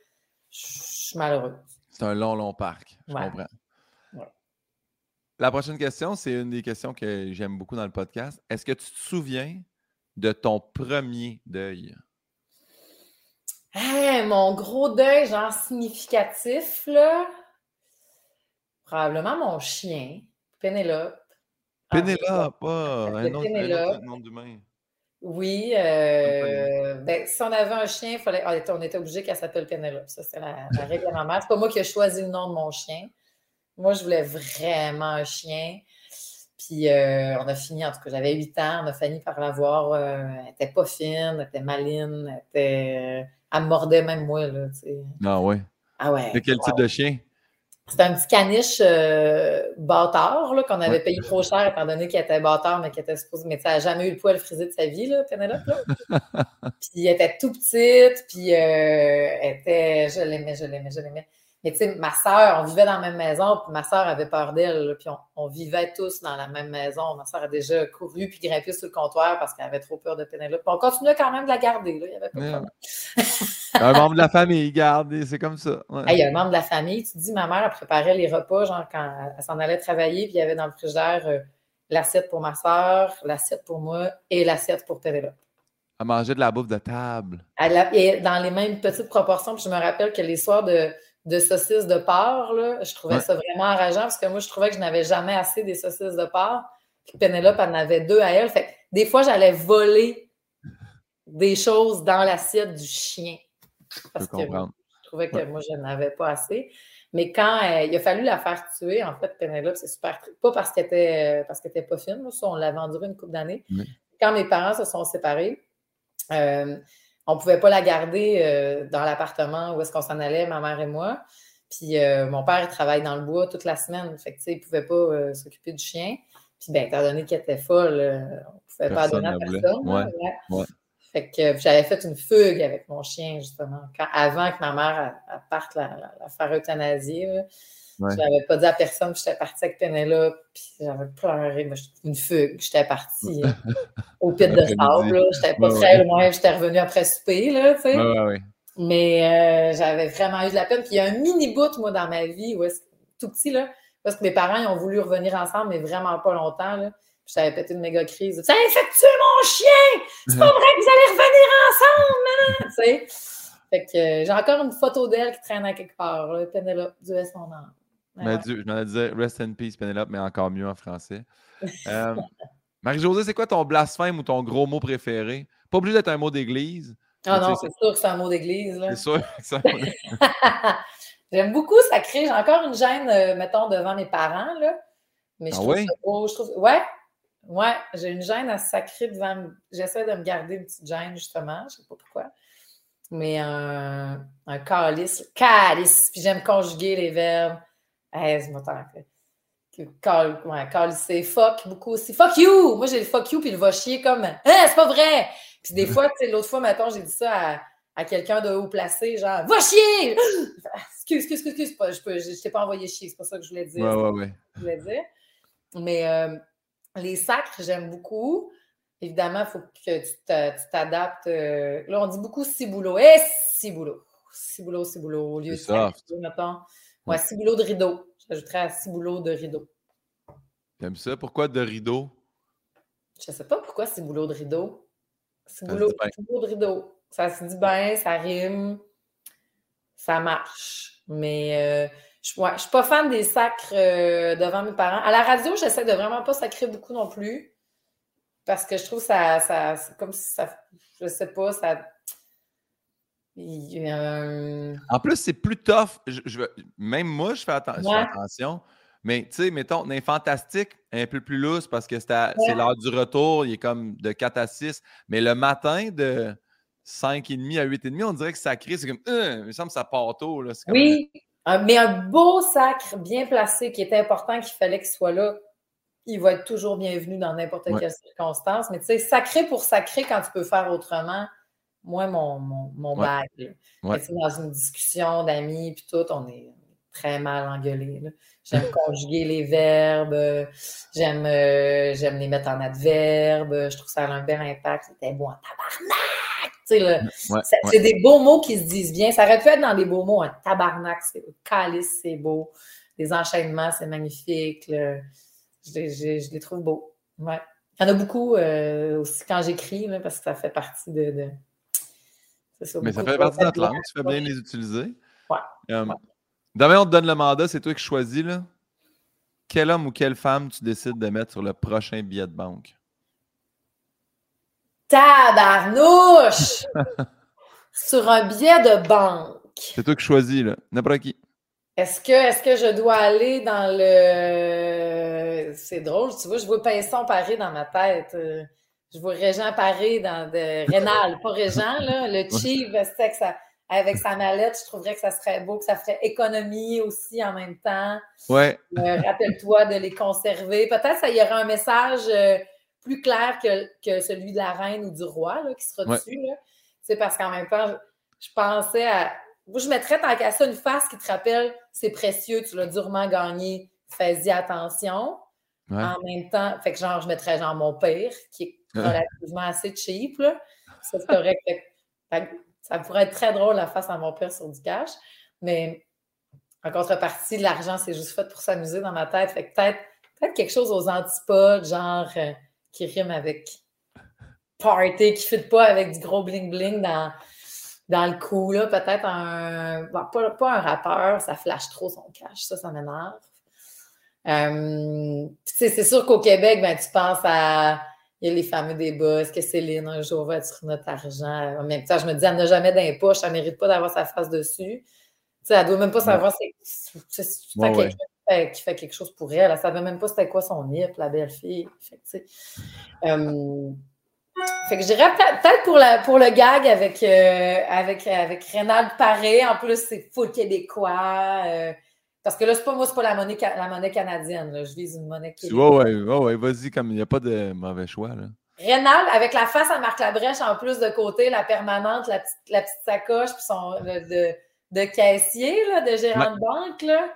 je suis malheureux. C'est un long, long parc. Je comprends. La prochaine question, c'est une des questions que j'aime beaucoup dans le podcast. Est-ce que tu te souviens de ton premier deuil? Hey, mon gros deuil, genre significatif, là. Probablement mon chien, Pénélope. Pénélope, pas un autre, nom d'humain. Oui, euh, ben, si on avait un chien, fallait, ah, on était obligé qu'elle s'appelle Pénélope. Ça, c'est la, règle de ma mère. C'est pas moi qui ai choisi le nom de mon chien. Moi, je voulais vraiment un chien. Puis euh, on a fini, en tout cas, j'avais 8 ans, on a fini par l'avoir. Euh, elle était pas fine, elle était maline, elle, était, elle me mordait même moi. Là, ah ouais? Ah ouais. De quel type de chien? C'était un petit caniche euh, bâtard qu'on avait payé trop cher étant donné qu'il était bâtard, mais qui était supposé. Mais ça n'a jamais eu le poil frisé de sa vie, là, Penelope. puis elle était tout petite, puis euh, elle était. Je l'aimais, je l'aimais, je l'aimais. Mais tu sais, ma soeur, on vivait dans la même maison, puis ma soeur avait peur d'elle, puis on, vivait tous dans la même maison. Ma soeur a déjà couru puis grimpé sur le comptoir parce qu'elle avait trop peur de Pénélope. Puis on continuait quand même de la garder, là. Il y avait pas un membre de la famille, garde, c'est comme ça. il y a un membre de la famille. Tu te dis, ma mère, elle préparait les repas, genre quand elle s'en allait travailler, puis il y avait dans le frigidaire euh, l'assiette pour ma soeur, l'assiette pour moi et l'assiette pour Pénélope. Elle mangeait de la bouffe de table. Elle et dans les mêmes petites proportions. Puis je me rappelle que les soirs de de saucisses de porc. Là. Je trouvais ça vraiment enrageant parce que moi, je trouvais que je n'avais jamais assez des saucisses de porc. Puis Pénélope en avait deux à elle. Fait des fois, j'allais voler des choses dans l'assiette du chien. Parce que je trouvais que moi, je n'avais pas assez. Mais quand euh, il a fallu la faire tuer, en fait, Pénélope, c'est super. Pas parce qu'elle était, parce qu'elle était pas fine, ça, on l'a vendue une couple d'années. Quand mes parents se sont séparés, euh, on ne pouvait pas la garder euh, dans l'appartement où est-ce qu'on s'en allait, ma mère et moi. Puis euh, mon père, il travaille dans le bois toute la semaine. Fait que, il ne pouvait pas euh, s'occuper du chien. Puis, ben, étant donné qu'il était folle, on ne pouvait pas donner à personne. Fait que j'avais fait une fugue avec mon chien, justement, avant que ma mère parte la, faire euthanasier. Je n'avais pas dit à personne que j'étais partie avec Penelope, puis j'avais pleuré, mais une fugue. J'étais partie euh, au pit de sable, j'étais pas très loin, j'étais revenue après souper, là, tu sais. mais euh, j'avais vraiment eu de la peine. Puis il y a un mini bout, moi, dans ma vie, où tout petit, là, parce que mes parents, ils ont voulu revenir ensemble, mais vraiment pas longtemps, là. Puis j'avais pété une méga crise. Ça fait tuer mon chien! C'est pas vrai que vous allez revenir ensemble, tu sais. Fait que euh, j'ai encore une photo d'elle qui traîne à quelque part, là, Penelope, Dieu son âme. Mais je m'en disais Rest in peace, Penelope, mais encore mieux en français. Euh, Marie-Josée, c'est quoi ton blasphème ou ton gros mot préféré? Pas obligé d'être un mot d'église, Ah non, c'est sûr que c'est un mot d'église. C'est sûr que c'est un mot d'église. J'aime beaucoup sacré. J'ai encore une gêne, euh, mettons, devant mes parents, là. Mais je Ah trouve oui? ça beau. Je trouve... Ouais, ouais, j'ai une gêne à sacrer devant. J'essaie de me garder une petite gêne, justement. Je sais pas pourquoi. Mais un, un calice. Calice. Puis j'aime conjuguer les verbes. Hey, c'est mon temps. que- que cal- Ouais, calisser. Fuck, beaucoup aussi. Fuck you! Moi, j'ai le fuck you, puis il va chier comme. Hein, c'est pas vrai! Puis des fois, tu sais, l'autre fois, mettons, j'ai dit ça à, à quelqu'un de haut placé, genre, va chier! Excuse, excuse, excuse, excuse, je peux- je, je t'ai pas envoyé chier, c'est pas ça que je voulais dire. Ouais, ouais, ouais. je voulais dire. Mais euh, les sacres, j'aime beaucoup. Évidemment, il faut que tu t'a- tu t'adaptes. euh, Là, on dit beaucoup ciboulot. Eh, ciboulot! Ciboulot, ciboulot, au lieu de C'est soft. sacre, mettons. Ouais, ciboulot de rideau. J'ajouterais à ciboulot de rideau. T'aimes ça? Pourquoi de rideau? Je sais pas pourquoi ciboulot de rideau. Bien. ciboulot de rideau. Ça se dit bien, ça rime, ça marche. Mais euh, je ne suis pas fan des sacres euh, devant mes parents. À la radio, j'essaie de vraiment pas sacrer beaucoup non plus. Parce que je trouve ça, ça c'est comme si ça, je sais pas, ça. Euh, En plus, c'est plus tough. Je- je veux- même moi, je fais, atten- je fais Ouais. attention. Mais tu sais, mettons, dans les fantastiques, un peu plus lousse parce que c'est Ouais. l'heure du retour, il est comme de 4 à 6. Mais le matin, de 5h30 à 8h30, on dirait que ça crie. C'est comme, Euh, il me semble que ça part tôt. Là. C'est comme- Oui, un- mais un beau sacre bien placé qui est important, qu'il fallait qu'il soit là, il va être toujours bienvenu dans n'importe Ouais. quelle circonstance. Mais tu sais, sacré pour sacré quand tu peux faire autrement, moi, mon, mon, mon Ouais. Dans une discussion d'amis, puis tout, on est très mal engueulé. J'aime conjuguer les verbes, j'aime euh, j'aime les mettre en adverbe, je trouve ça a un bel impact. C'était beau en tabarnak! Ouais, c'est ouais. c'est des beaux mots qui se disent bien. Ça aurait pu être dans des beaux mots. Un tabarnak, c'est calice, c'est beau. Les enchaînements, c'est magnifique. Je, les- je les- je les trouve beaux. Ouais. Il y en a beaucoup euh, aussi quand j'écris, parce que ça fait partie de. Ça, Mais ça fait partie de notre langue. Tu fais bien les utiliser. Ouais. Euh, demain, on te donne le mandat. C'est toi qui choisis. Là. Quel homme ou quelle femme tu décides de mettre sur le prochain billet de banque? Tabarnouche! Sur un billet de banque. C'est toi qui choisis. là. N'importe qui. Est-ce que, est que je dois aller dans le. C'est drôle, tu vois, je vois Pinson Paré dans ma tête. Je vois Régent Paré dans de Rénal, pas Régent, là. Le chief, que ça- avec sa mallette, je trouverais que ça serait beau, que ça ferait économie aussi en même temps. Ouais. Euh, Rappelle-toi de les conserver. Peut-être ça y aura un message euh, plus clair que, que celui de la reine ou du roi là, qui sera Ouais. dessus. Là. C'est parce qu'en même temps, je, je pensais à. Moi, je mettrais tant qu'à ça une face qui te rappelle c'est précieux, tu l'as durement gagné, fais-y attention. Ouais. En même temps, fait que genre, je mettrais genre mon père, qui est. relativement assez cheap. Là. Ça, c'est correct. Ça pourrait être très drôle la face à mon père sur du cash. Mais en contrepartie, l'argent, c'est juste fait pour s'amuser dans ma tête. Fait que peut-être peut-être quelque chose aux antipodes, genre euh, qui rime avec party, qui ne fit pas avec du gros bling-bling dans, dans le cou. Peut-être un. bon, pas, pas un rappeur, ça flash trop son cash. Ça, ça m'énerve. Euh, c'est sûr qu'au Québec, ben, tu penses à. Il y a les fameux débats. Est-ce que Céline, un jour, va être sur notre argent? En même temps, je me dis, elle n'a jamais d'impôt, ça ne mérite pas d'avoir sa face dessus. Tu sais, elle ne doit même pas savoir c'est c'est- c'est Ouais, quelqu'un ouais. qui fait- quelque chose pour elle. Elle ne savait même pas c'était quoi son nip, la belle fille. Fait que, euh, fait que je dirais peut- peut-être pour, la, pour le gag avec, euh, avec, avec Rénal Paré. En plus, c'est full québécois. euh, parce que là, c'est pas moi, c'est pas la monnaie, ca- la monnaie canadienne. là. Je vise une monnaie québécoise. ouais, ouais, vas-y, comme il n'y a pas de mauvais choix. Là. Rénal, avec la face à Marc Labrèche en plus de côté, la permanente, la petite, la petite sacoche, puis son le- de, de caissier, là, de gérant de banque, là.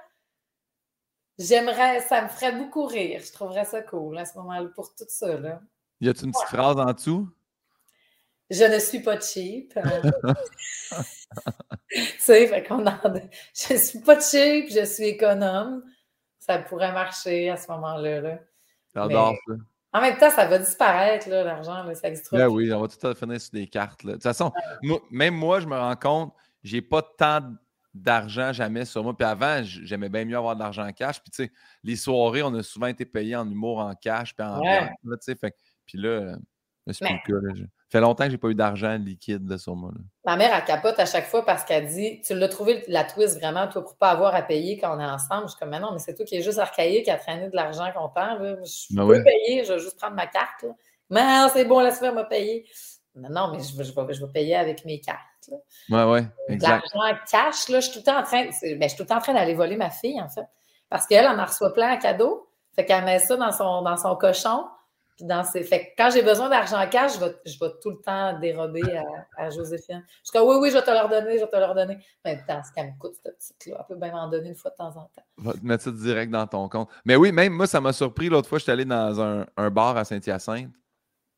J'aimerais, ça me ferait beaucoup rire. Je trouverais ça cool à ce moment-là pour tout ça. Là. Y a-tu une petite phrase en dessous? Je ne suis pas cheap. euh. tu sais, fait qu'on en... Je suis pas cheap, je suis économe. Ça pourrait marcher à ce moment-là. Là. J'adore Mais- ça. En même temps, ça va disparaître, là, l'argent. Là, ça existera Ben plus. oui, on va tout à finir sur des cartes. là. De toute façon, moi- même moi, je me rends compte, j'ai pas tant d'argent jamais sur moi. Puis avant, j'aimais bien mieux avoir de l'argent en cash. Puis tu sais, les soirées, on a souvent été payés en humour en cash puis en Ouais. là, tu sais, fait que- Puis là, euh, là, c'est plus le cas. Là. Fait longtemps que j'ai pas eu d'argent liquide là, sur moi. Ma mère, elle capote à chaque fois parce qu'elle dit Tu l'as trouvé la twist vraiment, toi, pour pas avoir à payer quand on est ensemble. Je suis comme Mais non, mais c'est toi qui es juste archaïque à traîner de l'argent comptant. Je ben peux payer, je vais juste prendre ma carte. Mais c'est bon, laisse faire me payer. Non, non, mais je, je, vais, je vais payer avec mes cartes. Oui, oui, exact. L'argent cash, là, je suis tout le temps en train, ben, je suis tout le temps en train d'aller voler ma fille, en fait. Parce qu'elle, elle en reçoit plein à cadeau. Fait qu'elle met ça dans son, dans son cochon. Puis dans. Fait que quand j'ai besoin d'argent cash, je vais, je vais, tout le temps dérober à, à Joséphine. Je comme oui, oui, je vais te le redonner, je vais te le redonner. Mais dans ce qu'elle me coûte, cette petite-là. Elle peut bien m'en donner une fois de temps en temps. Va te mettre ça direct dans ton compte. Mais oui, même moi, ça m'a surpris. L'autre fois, je suis allé dans un, un bar à Saint-Hyacinthe.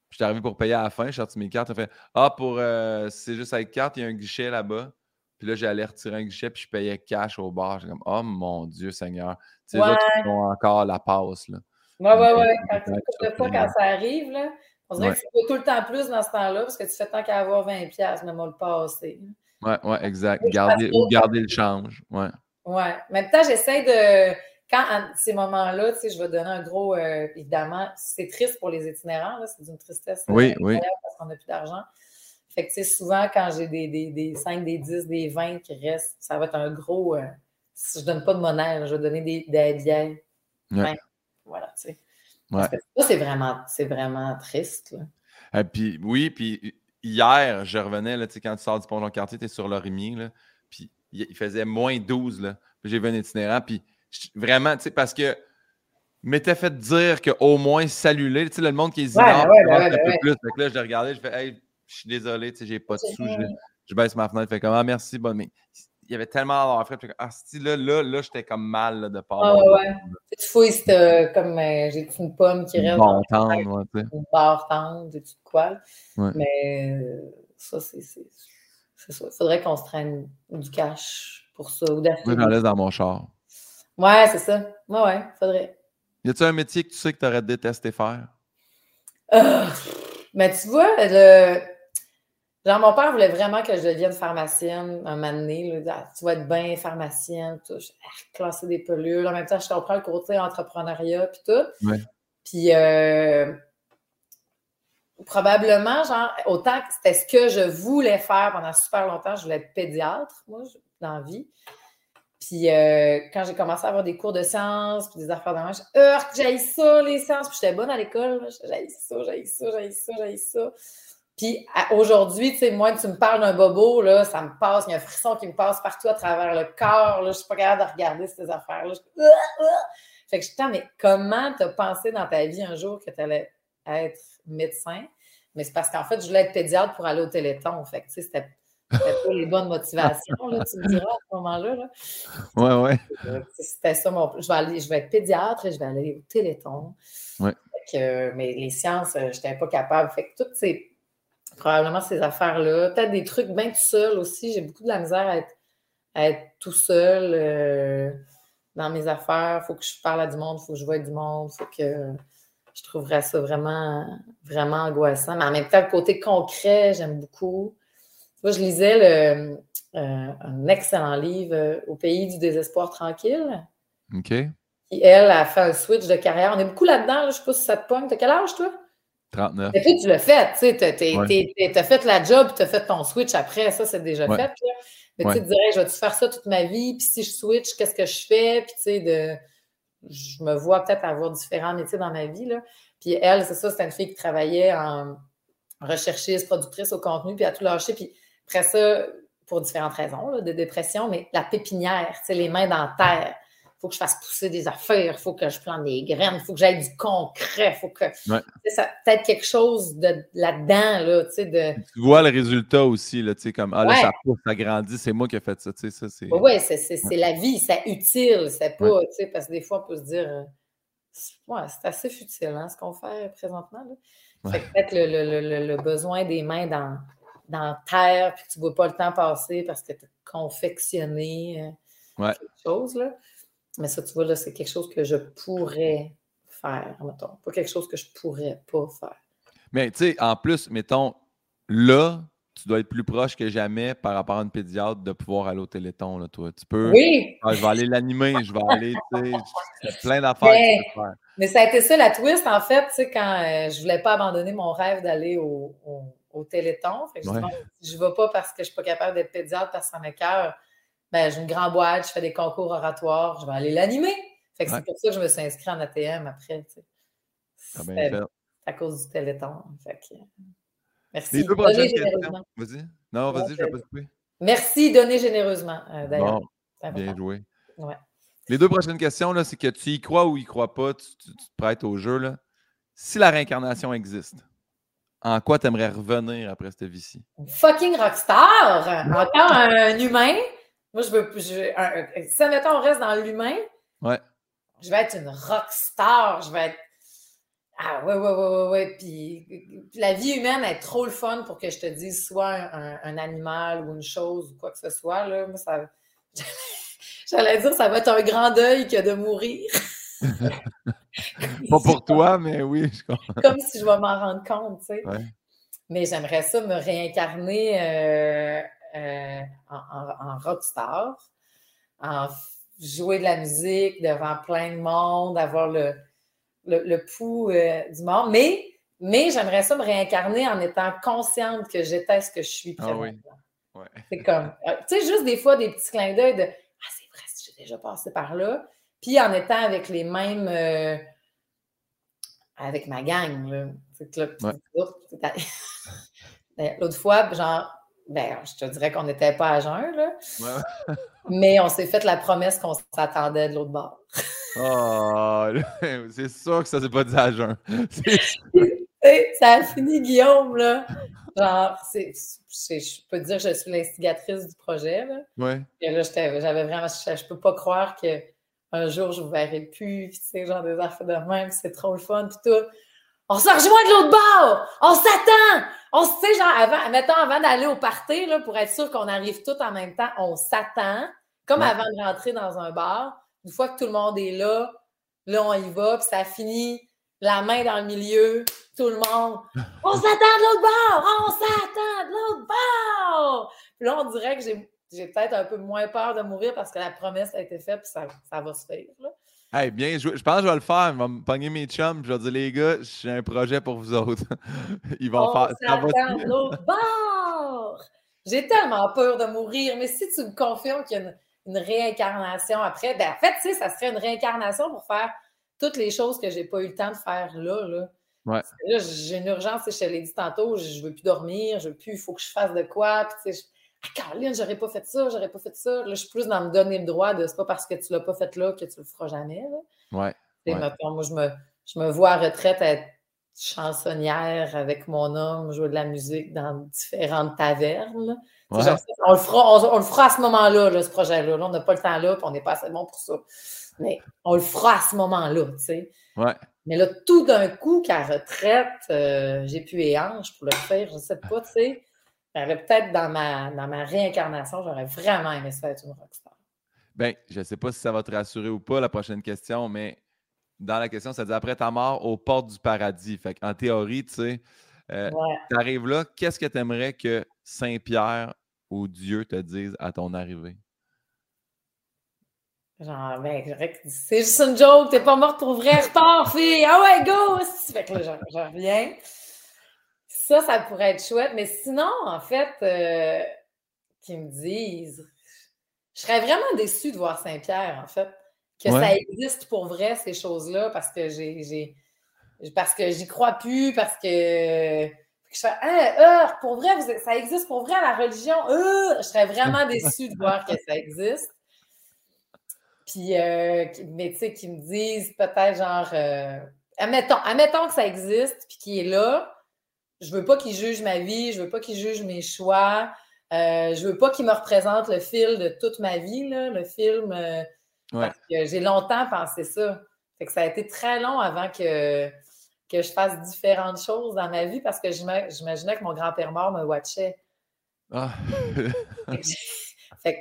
Je suis arrivé pour payer à la fin, j'ai sorti mes cartes. fait Ah, pour euh, c'est juste avec carte, il y a un guichet là-bas. Puis là, j'allais retirer un guichet, puis je payais cash au bar. J'ai comme Oh mon Dieu Seigneur. Tu sais, les autres, ils ont encore la passe. Là. Ouais, ouais, ouais. Quand, de fois, quand ça arrive, là, on dirait que tu fais tout le temps plus dans ce temps-là parce que tu fais tant qu'à avoir 20$, mais moi le passer. Ouais, ouais, exact. Garder, ou garder le change. Ouais. Ouais. Même temps, j'essaie de. Quand à ces moments-là, tu sais, je vais donner un gros. Euh, évidemment, c'est triste pour les itinérants, c'est d'une tristesse. Oui, oui. Parce qu'on n'a plus d'argent. Fait que, tu sais, souvent, quand j'ai des, des, des, 5, des 10, des 20 qui restent, ça va être un gros. Euh, si je ne donne pas de monnaie, je vais donner des, des. Ouais. Voilà, tu sais. ça, c'est vraiment, vraiment triste. Euh, puis, oui, puis hier, je revenais, là, quand tu sors du pont quartier tu es sur l'Orimier, puis il faisait moins 12, là. Puis j'ai vu un itinérant, puis vraiment, tu sais, parce que m'étais fait dire qu'au moins saluer, tu sais, le monde qui est ouais, un peu plus. Fait là, je l'ai regardé, je fais, hey, je suis désolé, tu sais, j'ai pas de sous, je, baisse ma fenêtre, fait comme, ah, merci, bonne, mais il y avait tellement à fait. Ah, là, là, là, j'étais comme mal de pas. Ah ouais. Tu fouilles, c'était comme euh, j'ai une pomme qui reste. Une tendre, ouais, Une barre tendre, des trucs quoi. Mais euh, ça, c'est ça. Il faudrait qu'on se traîne du cash pour ça. Ou Moi, j'en laisse dans mon char. Ouais, c'est ça. Ouais, ouais, faudrait. Y a-tu un métier que tu sais que tu aurais détesté faire? Euh, mais tu vois, le Genre, mon père voulait vraiment que je devienne pharmacienne un moment donné. tu vas être bien pharmacienne, tout, classer des pelules. En même temps, je comprends le côté entrepreneuriat puis tout. Puis euh, probablement, genre, autant que c'était ce que je voulais faire pendant super longtemps, je voulais être pédiatre, moi, dans la vie. Puis euh, quand j'ai commencé à avoir des cours de sciences, puis des affaires de manche, j'ai ça, les sciences, puis j'étais bonne à l'école, j'ai ça, j'ai ça, j'ai ça, j'ai ça. Puis aujourd'hui, tu sais, moi, tu me parles d'un bobo, là, ça me passe, il y a un frisson qui me passe partout à travers le corps, là, je suis pas capable de regarder ces affaires-là. Fait que je dis, mais comment tu as pensé dans ta vie un jour que tu allais être médecin? Mais c'est parce qu'en fait, je voulais être pédiatre pour aller au Téléthon. Fait que, tu sais, c'était pas les bonnes motivations, là, tu me diras à ce moment-là. Là. Ouais, ouais. C'était ça mon. Je vais, aller, je vais être pédiatre et je vais aller au Téléthon. Ouais. Fait que, mais les sciences, je n'étais pas capable. Fait que toutes ces probablement ces affaires-là. Peut-être des trucs bien tout seul aussi. J'ai beaucoup de la misère à être, tout seul euh, dans mes affaires. Il faut que je parle à du monde, il faut que je voie du monde, il faut que je trouverais ça vraiment, vraiment angoissant. Mais en même temps, le côté concret, j'aime beaucoup. Moi, je lisais le, euh, un excellent livre, euh, Au pays du désespoir tranquille. OK. Qui, elle, a fait un switch de carrière. On est beaucoup là-dedans. je ne sais pas si ça te pogne. T'as quel âge, toi? 39. Et puis, tu l'as fait, tu sais, tu as fait la job, tu as fait ton switch après, ça, c'est déjà fait. Mais tu te dirais, je vais-tu faire ça toute ma vie, puis si je switch, qu'est-ce que je fais? Puis, tu sais, de... je me vois peut-être avoir différents métiers dans ma vie, là. Puis elle, c'est ça, c'était une fille qui travaillait en recherchiste, productrice au contenu, puis à tout lâché. Puis après ça, pour différentes raisons, là, de dépression, mais la pépinière, tu sais, les mains dans la terre faut que je fasse pousser des affaires, il faut que je plante des graines, il faut que j'aille du concret, faut que. Ça peut-être quelque chose de, là-dedans, là, tu sais. De... Tu vois le résultat aussi, là, tu sais, comme, ah là, ça pousse, ça grandit, c'est moi qui ai fait ça, tu sais, ça, c'est. Oui, c'est la vie, c'est utile, c'est pas, tu sais, parce que des fois, on peut se dire, euh, ouais, c'est assez futile, hein, ce qu'on fait présentement, là. Fait peut-être le, le, le, besoin des mains dans, dans terre, puis que tu ne vois pas le temps passer parce que tu as confectionné euh, quelque chose, là. Mais ça, tu vois, là, c'est quelque chose que je pourrais faire, mettons. Pas quelque chose que je pourrais pas faire. Mais tu sais, en plus, mettons, là, tu dois être plus proche que jamais par rapport à une pédiatre de pouvoir aller au téléthon, là, toi. Tu peux. Oui! Ah, je vais aller l'animer, je vais aller, tu sais, plein d'affaires mais, tu peux faire. Mais ça a été ça la twist, en fait, tu sais, quand euh, je voulais pas abandonner mon rêve d'aller au, au Téléthon. Fait que je ne vais pas parce que je ne suis pas capable d'être pédiatre parce que ça m'écœure. Ben, j'ai une grande boîte, je fais des concours oratoires, je vais aller l'animer. Fait que c'est pour ça que je me suis inscrite en ATM après. C'est à cause du Téléthon. Fait Merci. Les deux prochaines questions. Vas-y. Non, vas-y, je vais pas couper. Merci, donnez généreusement, euh, d'ailleurs. bien joué. Les deux prochaines questions, là, c'est que tu y crois ou y crois pas, tu, te prêtes au jeu. Là. Si la réincarnation existe, en quoi tu aimerais revenir après cette vie-ci? Fucking rockstar! Encore un humain. Moi, je veux. Je, si, admettons, on reste dans l'humain, ouais. je vais être une rockstar. Je vais être ah ouais, ouais, ouais, ouais, ouais. Puis la vie humaine est trop le fun pour que je te dise soit un, animal ou une chose ou quoi que ce soit. Là. Moi, ça... J'allais dire ça va être un grand deuil que de mourir. Pas pour toi, mais oui, je. Comme si je vais m'en rendre compte, tu sais. Mais j'aimerais ça me réincarner euh, euh, en, en, rockstar, en jouer de la musique devant plein de monde, avoir le, le, pouls euh, du mort. Mais, mais j'aimerais ça me réincarner en étant consciente que j'étais ce que je suis ah. C'est comme, euh, tu sais, juste des fois des petits clins d'œil de Ah, c'est vrai, j'ai déjà passé par là. Puis en étant avec les mêmes. Euh, avec ma gang, là. L'autre fois, genre, ben, je te dirais qu'on n'était pas à jeun, là. mais on s'est fait la promesse qu'on s'attendait de l'autre bord. Oh, c'est sûr que ça s'est pas dit à jeun. ça a fini, Guillaume, là. Genre, je peux dire que je suis l'instigatrice du projet. Là. Ouais. Et là, j'avais vraiment, je, ne peux pas croire qu'un jour je vous verrai plus, tu sais, genre des affaires de même, c'est trop le fun, puis tout. On se rejoint de l'autre bord! On s'attend! On se sait, genre, avant, mettons, avant d'aller au party, là, pour être sûr qu'on arrive tous en même temps, on s'attend, comme avant de rentrer dans un bar. Une fois que tout le monde est là, là, on y va, puis ça finit, la main dans le milieu, tout le monde. On s'attend de l'autre bord! On s'attend de l'autre bord! Puis là, on dirait que j'ai peut-être un peu moins peur de mourir parce que la promesse a été faite, puis ça, ça va se faire. Là. Hey, bien, je, je, pense que je vais le faire. Je vais me pogner mes chums. Je vais dire, les gars, j'ai un projet pour vous autres. Ils vont on faire. Ça va! J'ai tellement peur de mourir, mais si tu me confirmes qu'il y a une une réincarnation après. Ben, en fait, tu sais, ça serait une réincarnation pour faire toutes les choses que je n'ai pas eu le temps de faire là. là. Ouais. là j'ai une urgence, je te l'ai dit tantôt, je ne veux plus dormir, je veux plus, il faut que je fasse de quoi. Puis, tu sais, ah, Caroline, j'aurais pas fait ça, j'aurais pas fait ça. Là, je suis plus dans me donner le droit de c'est pas parce que tu l'as pas fait là que tu le feras jamais. Là. Ouais. ouais. moi, je me, je me vois à retraite être chansonnière avec mon homme, jouer de la musique dans différentes tavernes on, le fera, on, le fera à ce moment-là, ce projet-là. on n'a pas le temps là, puis on n'est pas assez bon pour ça. Mais on le fera à ce moment-là, tu sais. Ouais. Mais là, tout d'un coup, qu'à retraite, euh, j'ai pu et hanche pour le faire, je ne sais pas, tu sais. Peut-être dans ma, dans ma réincarnation, j'aurais vraiment aimé ça être une rockstar. Bien, je ne sais pas si ça va te rassurer ou pas, la prochaine question, mais dans la question, ça dit après ta mort aux portes du paradis. Fait en théorie, tu sais, euh, tu arrives là, qu'est-ce que tu aimerais que Saint-Pierre ou Dieu te dise à ton arrivée? Genre, ben, c'est juste une joke, t'es pas morte pour vrai, repars, fille! Ah ouais, go! Fait que là, j'en reviens. Ça, ça pourrait être chouette, mais sinon, en fait, euh, qu'ils me disent, je serais vraiment déçue de voir Saint-Pierre, en fait, que ça existe pour vrai, ces choses-là, parce que j'ai parce que j'y crois plus, parce que, je fais ah, pour vrai, ça existe pour vrai la religion. je serais vraiment déçue de voir que ça existe. Puis, euh, mais tu sais, qu'ils me disent peut-être genre, euh, admettons, admettons que ça existe, puis qu'il est là. Je veux pas qu'il juge ma vie, je veux pas qu'il juge mes choix, euh, je veux pas qu'il me représente le fil de toute ma vie, là, le film. Parce que j'ai longtemps pensé ça. Fait que ça a été très long avant que que je fasse différentes choses dans ma vie parce que j'imaginais que mon grand-père mort me watchait. Ah. fait que,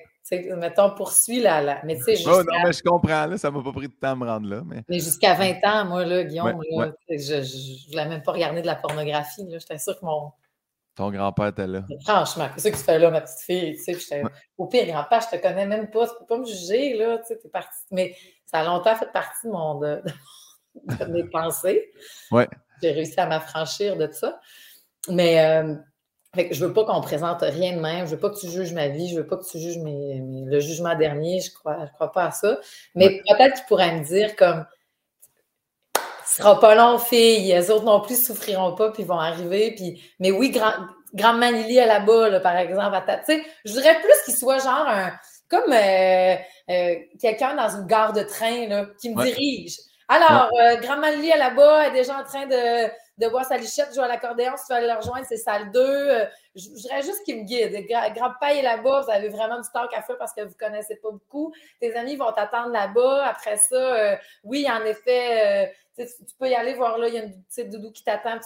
mettons, poursuis la. Mais tu sais, oh, non, mais je comprends, là, ça m'a pas pris de temps de me rendre là. Mais, mais jusqu'à 20 ans, moi, là, Guillaume, là, je ne voulais même pas regarder de la pornographie. J'étais sûre que mon. Ton grand-père était là. Franchement, qu'est-ce que tu fais là, ma petite fille? Tu sais, Au pire, grand-père, je te connais même pas, tu peux pas me juger, là, tu sais, es parti. Mais ça a longtemps fait partie de mon, de, de mes pensées. Ouais. J'ai réussi à m'affranchir de ça. Mais, euh, Fait que je veux pas qu'on présente rien de même. Je veux pas que tu juges ma vie. Je veux pas que tu juges le jugement dernier. Je crois, je crois pas à ça. Mais peut-être que tu pourrais me dire comme ce sera pas long, fille. Les autres non plus souffriront pas, puis vont arriver. Puis... Mais oui, grand, Grande Manili à là-bas, par exemple. À je voudrais plus qu'il soit genre un. Comme euh, euh, quelqu'un dans une gare de train là, qui me dirige. Alors, euh, Grand Manili à là-bas est déjà en train de de voir sa lichette jouer à l'accordéon. Si tu veux aller le rejoindre, c'est salle 2. Euh, je, voudrais juste qu'il me guide. Grand Paille est là-bas. Vous avez vraiment du temps à faire parce que vous ne connaissez pas beaucoup. Tes amis vont t'attendre là-bas. Après ça, euh, oui, en effet, euh, tu, peux y aller voir là. Il y a une petite doudou qui t'attend.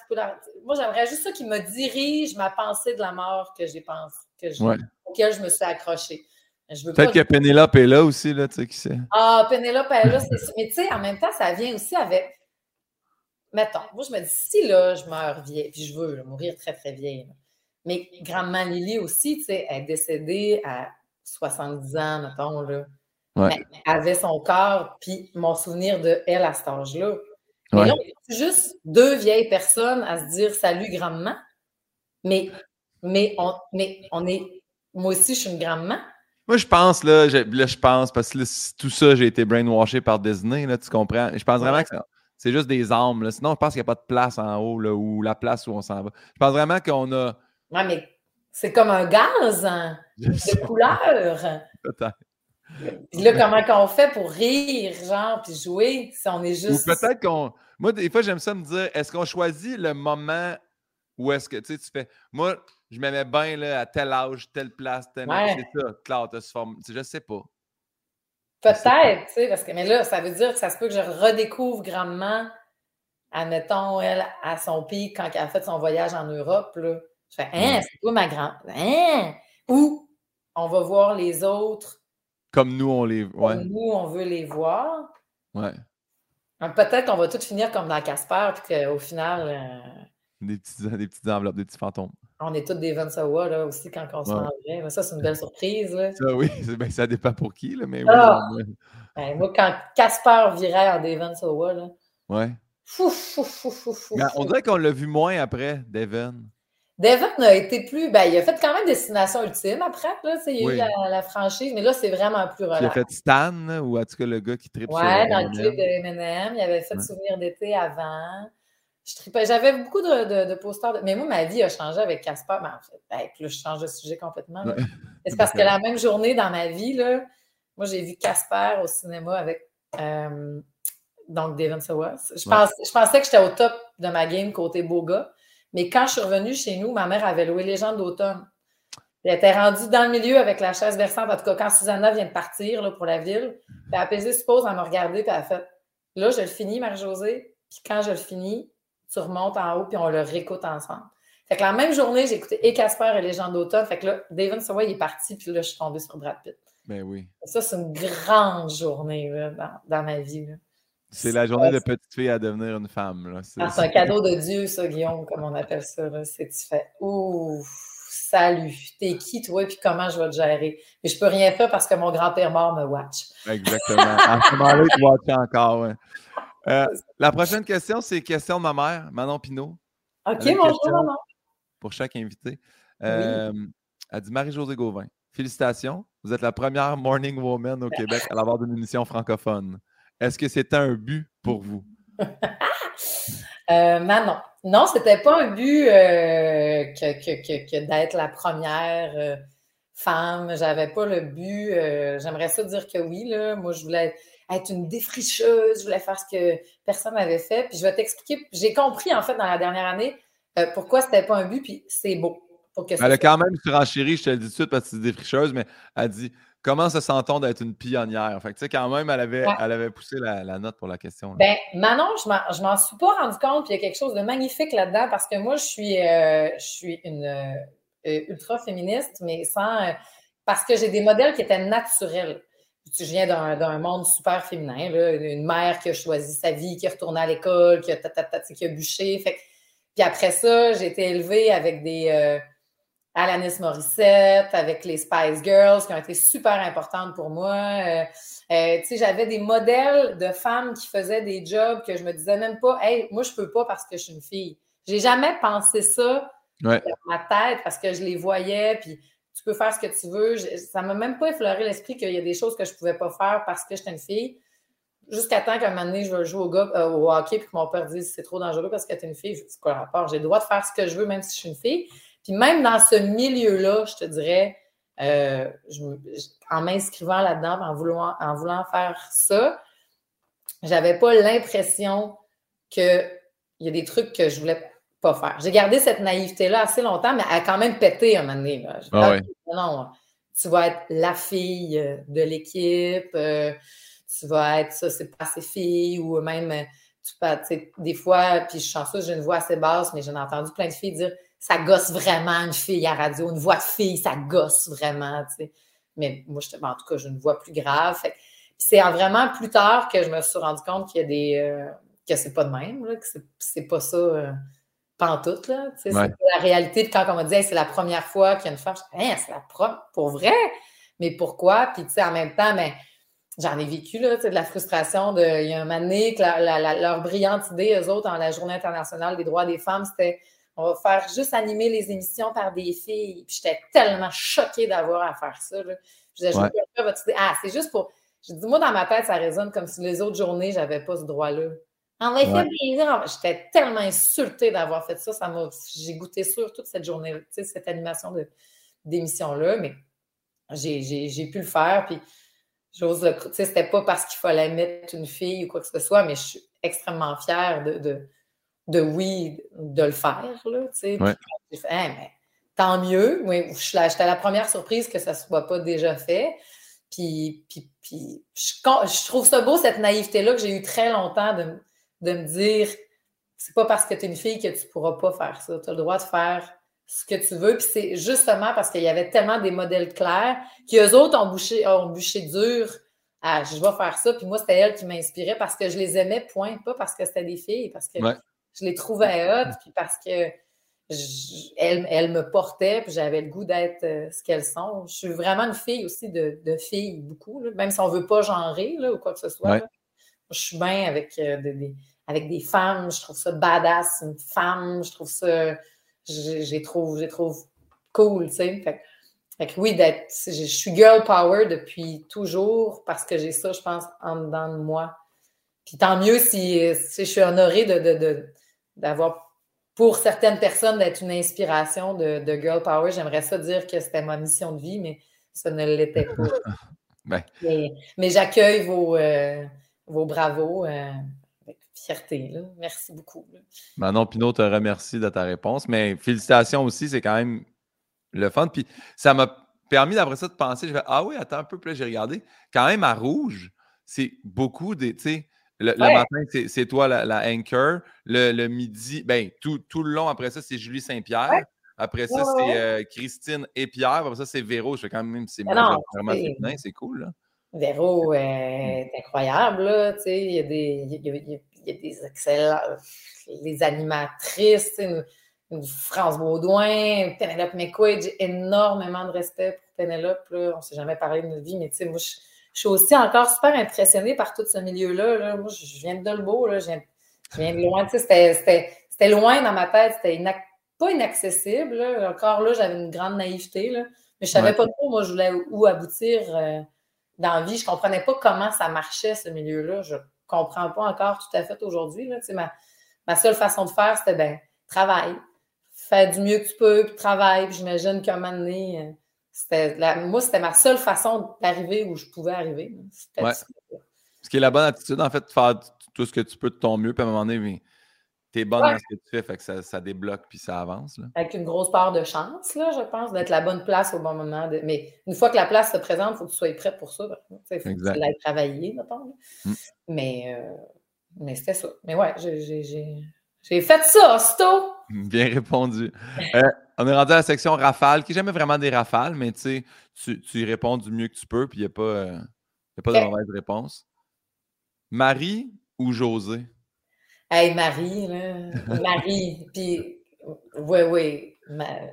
Moi, j'aimerais juste ça qui me dirige ma pensée de la mort que j'ai pensé, que je, auquel je me suis accrochée. Peut-être que Pénélope est là aussi, là, tu sais qui c'est. Ah, Pénélope est là, c'est Mais tu sais, en même temps, ça vient aussi avec mettons, moi, je me dis, si là, je meurs vieille, puis je veux mourir très, très vieille, mais grand-maman Lily aussi, tu sais, elle est décédée à 70 ans, mettons, là. elle avait son corps, puis mon souvenir de elle à cet âge-là. Mais là, on juste deux vieilles personnes à se dire salut grand-maman, mais, mais, on, mais on est. Moi aussi, je suis une grand-maman. Moi, je pense, là, je, là, je pense, parce que tout ça, j'ai été brainwashé par Disney, là, tu comprends? Je pense vraiment que ça, c'est juste des armes. Sinon, je pense qu'il n'y a pas de place en haut là, ou la place où on s'en va. Je pense vraiment qu'on a. Oui, mais c'est comme un gaz hein, de couleur. Peut-être. Puis là, comment qu'on fait pour rire, genre, puis jouer, si on est juste. Ou peut-être qu'on. Moi, des fois, j'aime ça me dire est-ce qu'on choisit le moment où est-ce que tu sais, tu fais. Moi, je m'aimais bien là, à tel âge, telle place, telle. Ouais. C'est ça, Claude, je sais pas. Peut-être, tu sais, parce que, mais là, ça veut dire que ça se peut que je redécouvre grandement, admettons, elle, à son pic, quand elle a fait son voyage en Europe, là. Je fais, hein, c'est toi ma grande. Hein? Ou on va voir les autres. Comme nous, on les voit. Comme nous, on veut les voir. Ouais. Peut-être qu'on va tout finir comme dans Casper, puis qu'au final. Euh, des, petits, des petites enveloppes, des petits fantômes. On est tous des Vansawa, là, aussi, quand on se ouais. Ça, c'est une belle surprise, là. Ça, oui. Ben, ça dépend pour qui, là, mais ah! Ben, moi, quand Casper virait en Devon Sawa, là. Ouais. Fou, fou, fou, fou, fou. on dirait qu'on l'a vu moins après, Devon. Devon a été plus. Ben, il a fait quand même Destination Ultime après. Là, il y a eu la, franchise, mais là, c'est vraiment plus relax. Il a fait Stan, ou en tout cas le gars qui tripe Ouais, dans le clip de M&M. Il avait fait Souvenir d'été avant. J'avais beaucoup de, posters. Mais moi, ma vie a changé avec Casper. Ben, en fait, ben, je change de sujet complètement. C'est parce que la même journée dans ma vie, là, moi, j'ai vu Casper au cinéma avec euh, donc Devin Sawas. Je, je pensais que j'étais au top de ma game côté beau gars. Mais quand je suis revenue chez nous, ma mère avait loué Légende d'automne. Elle était rendue dans le milieu avec la chaise versante. En tout cas, quand Susanna vient de partir là, pour la ville, puis elle a pesé suppose, elle m'a regardé, puis elle a fait Là, je le finis, Marie-Josée. Puis quand je le finis, tu remontes en haut, puis on le réécoute ensemble. Fait que la même journée, j'ai écouté et Casper et les gens d'automne. Fait que là, David Sawyer il est parti, puis là, je suis tombée sur Brad Pitt. Ben oui. Ça, c'est une grande journée dans, ma vie. C'est la journée de petite fille à devenir une femme. C'est ah, un cadeau de Dieu, ça, Guillaume, comme on appelle ça. C'est tu fais Ouf, salut, t'es qui, toi, puis comment je vais te gérer? Mais je peux rien faire parce que mon grand-père mort me watch. Exactement. en ce moment-là, tu watches encore. Euh, la prochaine question, c'est question de ma mère, Manon Pinault. OK, bonjour, Manon. Pour chaque invité. Euh, elle dit Marie-Josée Gauvin. Félicitations, vous êtes la première morning woman au Québec à avoir une émission francophone. Est-ce que c'était un but pour vous? euh, Manon. Non, c'était pas un but euh, que, d'être la première femme. J'avais pas le but. J'aimerais ça dire que oui. Là. Moi, je voulais être une défricheuse, je voulais faire ce que personne n'avait fait. Puis je vais t'expliquer. J'ai compris, en fait, dans la dernière année, euh, pourquoi c'était pas un but, puis c'est beau. elle a quand même surenchéri, je te le dis tout de suite, parce que c'est défricheuse, mais elle dit comment se sent-on d'être une pionnière? Fait tu sais, quand même, elle avait, elle avait poussé la, note pour la question. Ben, Manon, je m'en suis pas rendu compte, puis il y a quelque chose de magnifique là-dedans, parce que moi, je suis, euh, je suis une euh, ultra féministe, mais sans. parce que j'ai des modèles qui étaient naturels tu viens d'un monde super féminin, une mère qui a choisi sa vie, qui est retournée à l'école, qui a, qui a bûché. Fait puis après ça, j'ai été élevée avec des euh, Alanis Morissette, avec les Spice Girls, qui ont été super importantes pour moi. Euh, euh, j'avais des modèles de femmes qui faisaient des jobs que je me disais même pas, hey, moi, je peux pas parce que je suis une fille. J'ai jamais pensé ça dans ma tête parce que je les voyais, puis tu peux faire ce que tu veux. ça ne m'a même pas effleuré l'esprit qu'il y a des choses que je ne pouvais pas faire parce que j'étais une fille. Jusqu'à temps qu'à un moment donné, je veux jouer au, gars, euh, au hockey, puis que mon père dise c'est trop dangereux parce que tu es une fille. Je quoi le rapport? J'ai le droit de faire ce que je veux, même si je suis une fille. Puis même dans ce milieu-là, je te dirais, euh, en m'inscrivant là-dedans, en voulant, en voulant faire ça, j'avais pas l'impression qu'il y a des trucs que je voulais pas faire. J'ai gardé cette naïveté-là assez longtemps, mais elle a quand même pété un moment donné. Ah non, tu vas être la fille euh, de l'équipe, euh, tu vas être ça, c'est pas assez fille, ou même, euh, tu peux, des fois, puis je suis chanceuse, j'ai une voix assez basse, mais j'en ai entendu plein de filles dire ça gosse vraiment une fille à radio, une voix de fille, ça gosse vraiment, tu sais. Mais moi, je, en tout cas, j'ai une voix plus grave. Fait, c'est vraiment plus tard que je me suis rendu compte qu'il y a des. que c'est pas de même, que c'est pas ça pantoute, là. C'est la réalité. quand on m'a dit, c'est la première fois qu'il y a une femme, je dis, c'est la première, pour vrai? Mais pourquoi? Puis, tu sais, en même temps, mais ben, j'en ai vécu, là, de la frustration de, il y a un moment donné, que leur brillante idée, eux autres, dans la Journée internationale des droits des femmes, c'était, on va faire juste animer les émissions par des filles. Puis, j'étais tellement choquée d'avoir à faire ça, là. Je disais, je votre idée. Ah, c'est juste pour. Je dis, moi, dans ma tête, ça résonne comme si les autres journées, j'avais pas ce droit-là. En effet, J'étais tellement insultée d'avoir fait ça. ça j'ai goûté sur toute cette journée, cette animation d'émission-là, mais j'ai pu le faire. Puis j'ose le. C'était pas parce qu'il fallait mettre une fille ou quoi que ce soit, mais je suis extrêmement fière de, de, oui, de le faire. Là, J'ai fait, hein, mais, tant mieux. Oui, J'étais la première surprise que ça ne soit pas déjà fait. Puis, puis, puis je, je, trouve ça beau, cette naïveté-là, que j'ai eu très longtemps de, de me dire c'est pas parce que tu es une fille que tu pourras pas faire ça. Tu as le droit de faire ce que tu veux. Puis c'est justement parce qu'il y avait tellement des modèles clairs qu'eux autres ont bouché, ont bouché dur. Ah, je vais faire ça. Puis moi, c'était elle qui m'inspirait parce que je les aimais, point. Pas parce que c'était des filles, parce que je les trouvais hot, puis parce que me portaient, puis j'avais le goût d'être euh, ce qu'elles sont. Je suis vraiment une fille aussi de, de filles, beaucoup, même si on ne veut pas genrer là, ou quoi que ce soit. Je suis bien avec euh, des, avec des femmes. Je trouve ça badass, une femme. Je trouve ça. J'ai trouve, trouve cool, tu sais. Fait, que oui. Je suis girl power depuis toujours parce que j'ai ça, je pense, en dedans de moi. Puis tant mieux si, je suis honorée de, d'avoir, pour certaines personnes, d'être une inspiration de, girl power. J'aimerais ça dire que c'était ma mission de vie, mais ça ne l'était pas. Ben. Mais, j'accueille vos, euh, vos bravos. Euh, fierté. Merci beaucoup. Manon Pinot te remercie de ta réponse, mais félicitations aussi, c'est quand même le fun. Puis ça m'a permis d'après ça de penser, je vais ah oui, attends un peu, plus j'ai regardé. Quand même à rouge, c'est beaucoup des, tu sais, le, matin, c'est toi la, anchor. Le, midi, ben, tout, tout, le long après ça, c'est Julie Saint-Pierre. Après ça, c'est euh, Christine et Pierre. Après ça, c'est Véro. Je fais quand même, c'est vraiment c'est cool. Là. Véro est incroyable. Là, il, y a des, il, y a, il, y a, des excellents. Les animatrices, une, France Baudouin, Penelope McQuaid, j'ai énormément de respect pour Penelope. Là. On ne s'est jamais parlé de notre vie, mais moi, je, suis aussi encore super impressionnée par tout ce milieu-là. Là. Moi, je viens de Dolbeau, là. Je, viens, je viens de loin. C'était loin dans ma tête, c'était pas inaccessible. Là. Encore là, j'avais une grande naïveté, là. mais je ne savais pas trop, moi, je voulais où aboutir. Euh, dans la vie. Je ne comprenais pas comment ça marchait, ce milieu-là. Je ne comprends pas encore tout à fait aujourd'hui. Ma, ma seule façon de faire, c'était ben, travaille. Fais du mieux que tu peux, puis travaille. j'imagine qu'à un moment donné, euh, c'était moi, c'était ma seule façon d'arriver où je pouvais arriver. Ce qui est la bonne attitude, en fait, de faire tout ce que tu peux de ton mieux, puis à un moment donné, tu es bonne dans ce que tu fais, fait que ça, ça débloque puis ça avance. Là. Avec une grosse part de chance, là, je pense, d'être la bonne place au bon moment. Mais une fois que la place se présente, il faut que tu sois prêt pour ça. Il faut que tu l'aies travaillé, mettons. Mm. Mais, euh, mais c'était ça. Mais ouais, j'ai fait ça, Sto! Bien répondu. Euh, on est rendu à la section rafale, qui n'est jamais vraiment des rafales, mais tu, tu y réponds du mieux que tu peux, puis il n'y a pas, euh, a pas de mauvaise réponse. Marie ou José? Hey, Marie, là. Marie. Puis, oui, oui,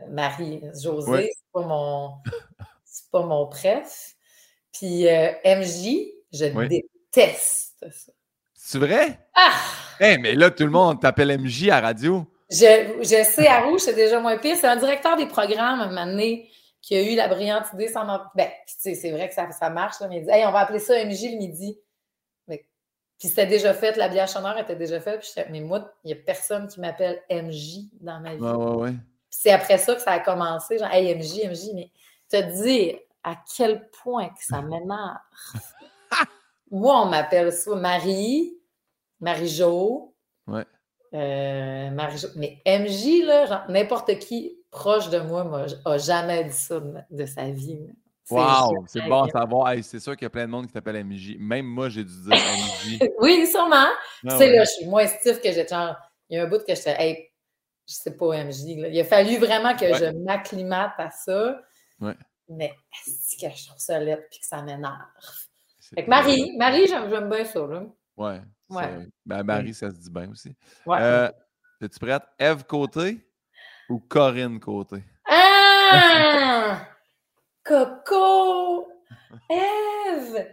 Marie. José, c'est pas mon. C'est pas mon préf. Puis, euh, MJ, je déteste ça. C'est vrai? Ah! Hey, mais là, tout le monde t'appelle MJ à radio. Je, je sais, à Rouge, c'est déjà moins pire. C'est un directeur des programmes, un moment donné, qui a eu la brillante idée sans m'en. Ben, c'est vrai que ça, ça marche, là, mais il dit Hey, on va appeler ça MJ le midi. Puis c'était déjà fait, la bière sonore était déjà faite. Puis mais moi, il n'y a personne qui m'appelle MJ dans ma vie. Ouais, ouais, ouais. Puis c'est après ça que ça a commencé, genre Hey, MJ, MJ, mais te dire à quel point que ça m'énerve. moi, on m'appelle ça Marie, Marie-Jo. Ouais. Euh, Marie-Jo. Mais MJ, là, n'importe qui proche de moi n'a jamais dit ça de, de sa vie. Wow, c'est bon à savoir. Hey, c'est sûr qu'il y a plein de monde qui t'appelle MJ. Même moi, j'ai dû dire MJ. Oui, sûrement. Ah tu sais, ouais. là, je suis moins stiff que j'étais genre. Il y a un bout que j'étais, hey, je sais pas, MJ. là. Il a fallu vraiment que Ouais. je m'acclimate à ça. Ouais. Mais est-ce que je trouve ça laid puis que ça m'énerve? C'est- Fait que Marie, Marie, j'aime bien ça, là. Ouais. Ouais. Ben, Marie, ça se dit bien aussi. Ouais. Euh, Es-tu prête? Eve Côté ou Corinne Côté? Ah! Coco! Eve!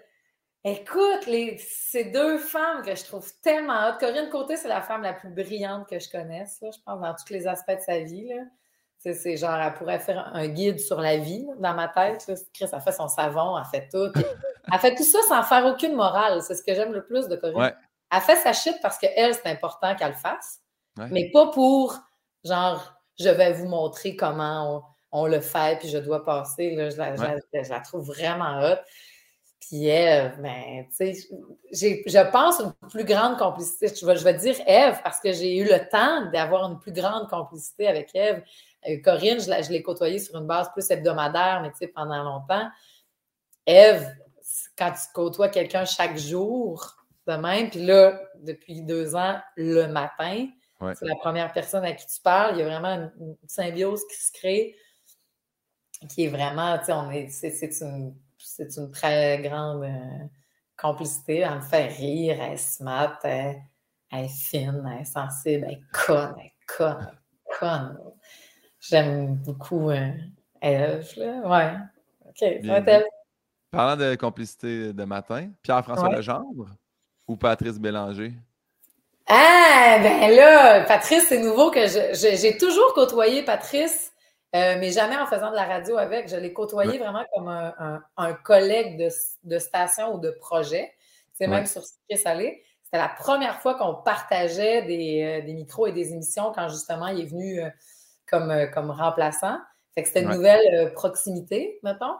Écoute, les, ces deux femmes que je trouve tellement hot. Corinne Côté, c'est la femme la plus brillante que je connaisse, là, je pense, dans tous les aspects de sa vie. C'est, genre, elle pourrait faire un guide sur la vie là, dans ma tête. Là. Chris, elle fait son savon, elle fait tout. Elle fait tout ça sans faire aucune morale. C'est ce que j'aime le plus de Corinne. Ouais. Elle fait sa shit parce qu'elle, c'est important qu'elle le fasse. Ouais. Mais pas pour, genre, je vais vous montrer comment on, on le fait, puis je dois passer. Là, je, la, je la- je la trouve vraiment hot. Puis Eve, ben, tu sais, je pense une plus grande complicité. Je vais, je vais dire Eve parce que j'ai eu le temps d'avoir une plus grande complicité avec Eve. Euh, Corinne, je, la- je l'ai côtoyée sur une base plus hebdomadaire, mais tu sais, pendant longtemps. Eve, quand tu côtoies quelqu'un chaque jour, de même, puis là, depuis deux ans, le matin, Ouais. c'est la première personne à qui tu parles. Il y a vraiment une, une symbiose qui se crée, qui est vraiment, tu sais, on est, c'est, c'est une, c'est une très grande euh, complicité. Elle me fait rire, elle est smart, elle, elle est fine, elle est sensible, elle est conne, elle est conne, elle est conne. J'aime beaucoup euh, Eve, là. Ouais. OK, Bien. Parlant de complicité de matin, Pierre-François Ouais. Legendre ou Patrice Bélanger? Ah, ben là, Patrice, c'est nouveau que je, je- j'ai toujours côtoyé Patrice, euh, mais jamais en faisant de la radio avec. Je l'ai côtoyé vraiment comme un, un- un collègue de, de station ou de projet. C'est même sur Sucré Salé. C'était la première fois qu'on partageait des, euh, des micros et des émissions quand justement il est venu euh, comme, comme remplaçant. Fait que c'était une Ouais. nouvelle proximité, mettons.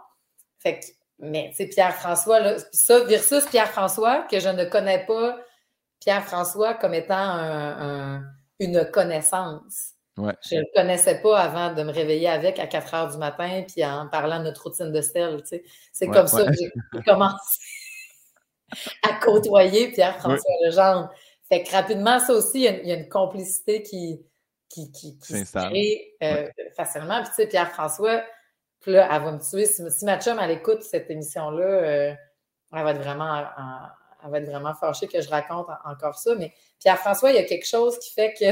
Fait que, mais sais, Pierre-François, là, ça versus Pierre-François, que je ne connais pas Pierre-François comme étant un- un- une connaissance. Ouais. Je ne le connaissais pas avant de me réveiller avec à 4 heures du matin, puis en parlant de notre routine de sel. tu sais. C'est Ouais, comme ça que j'ai commencé à côtoyer Pierre-François Legendre. Fait que rapidement, ça aussi, il y a, il y a une complicité qui, qui, qui, qui se crée euh, facilement. Puis tu sais, Pierre-François, puis là, elle va me tuer. Si, si ma chum, elle écoute cette émission-là, euh, elle va être vraiment en- elle va être vraiment fâchée que je raconte en- encore ça. Mais Pierre-François, il y a quelque chose qui fait que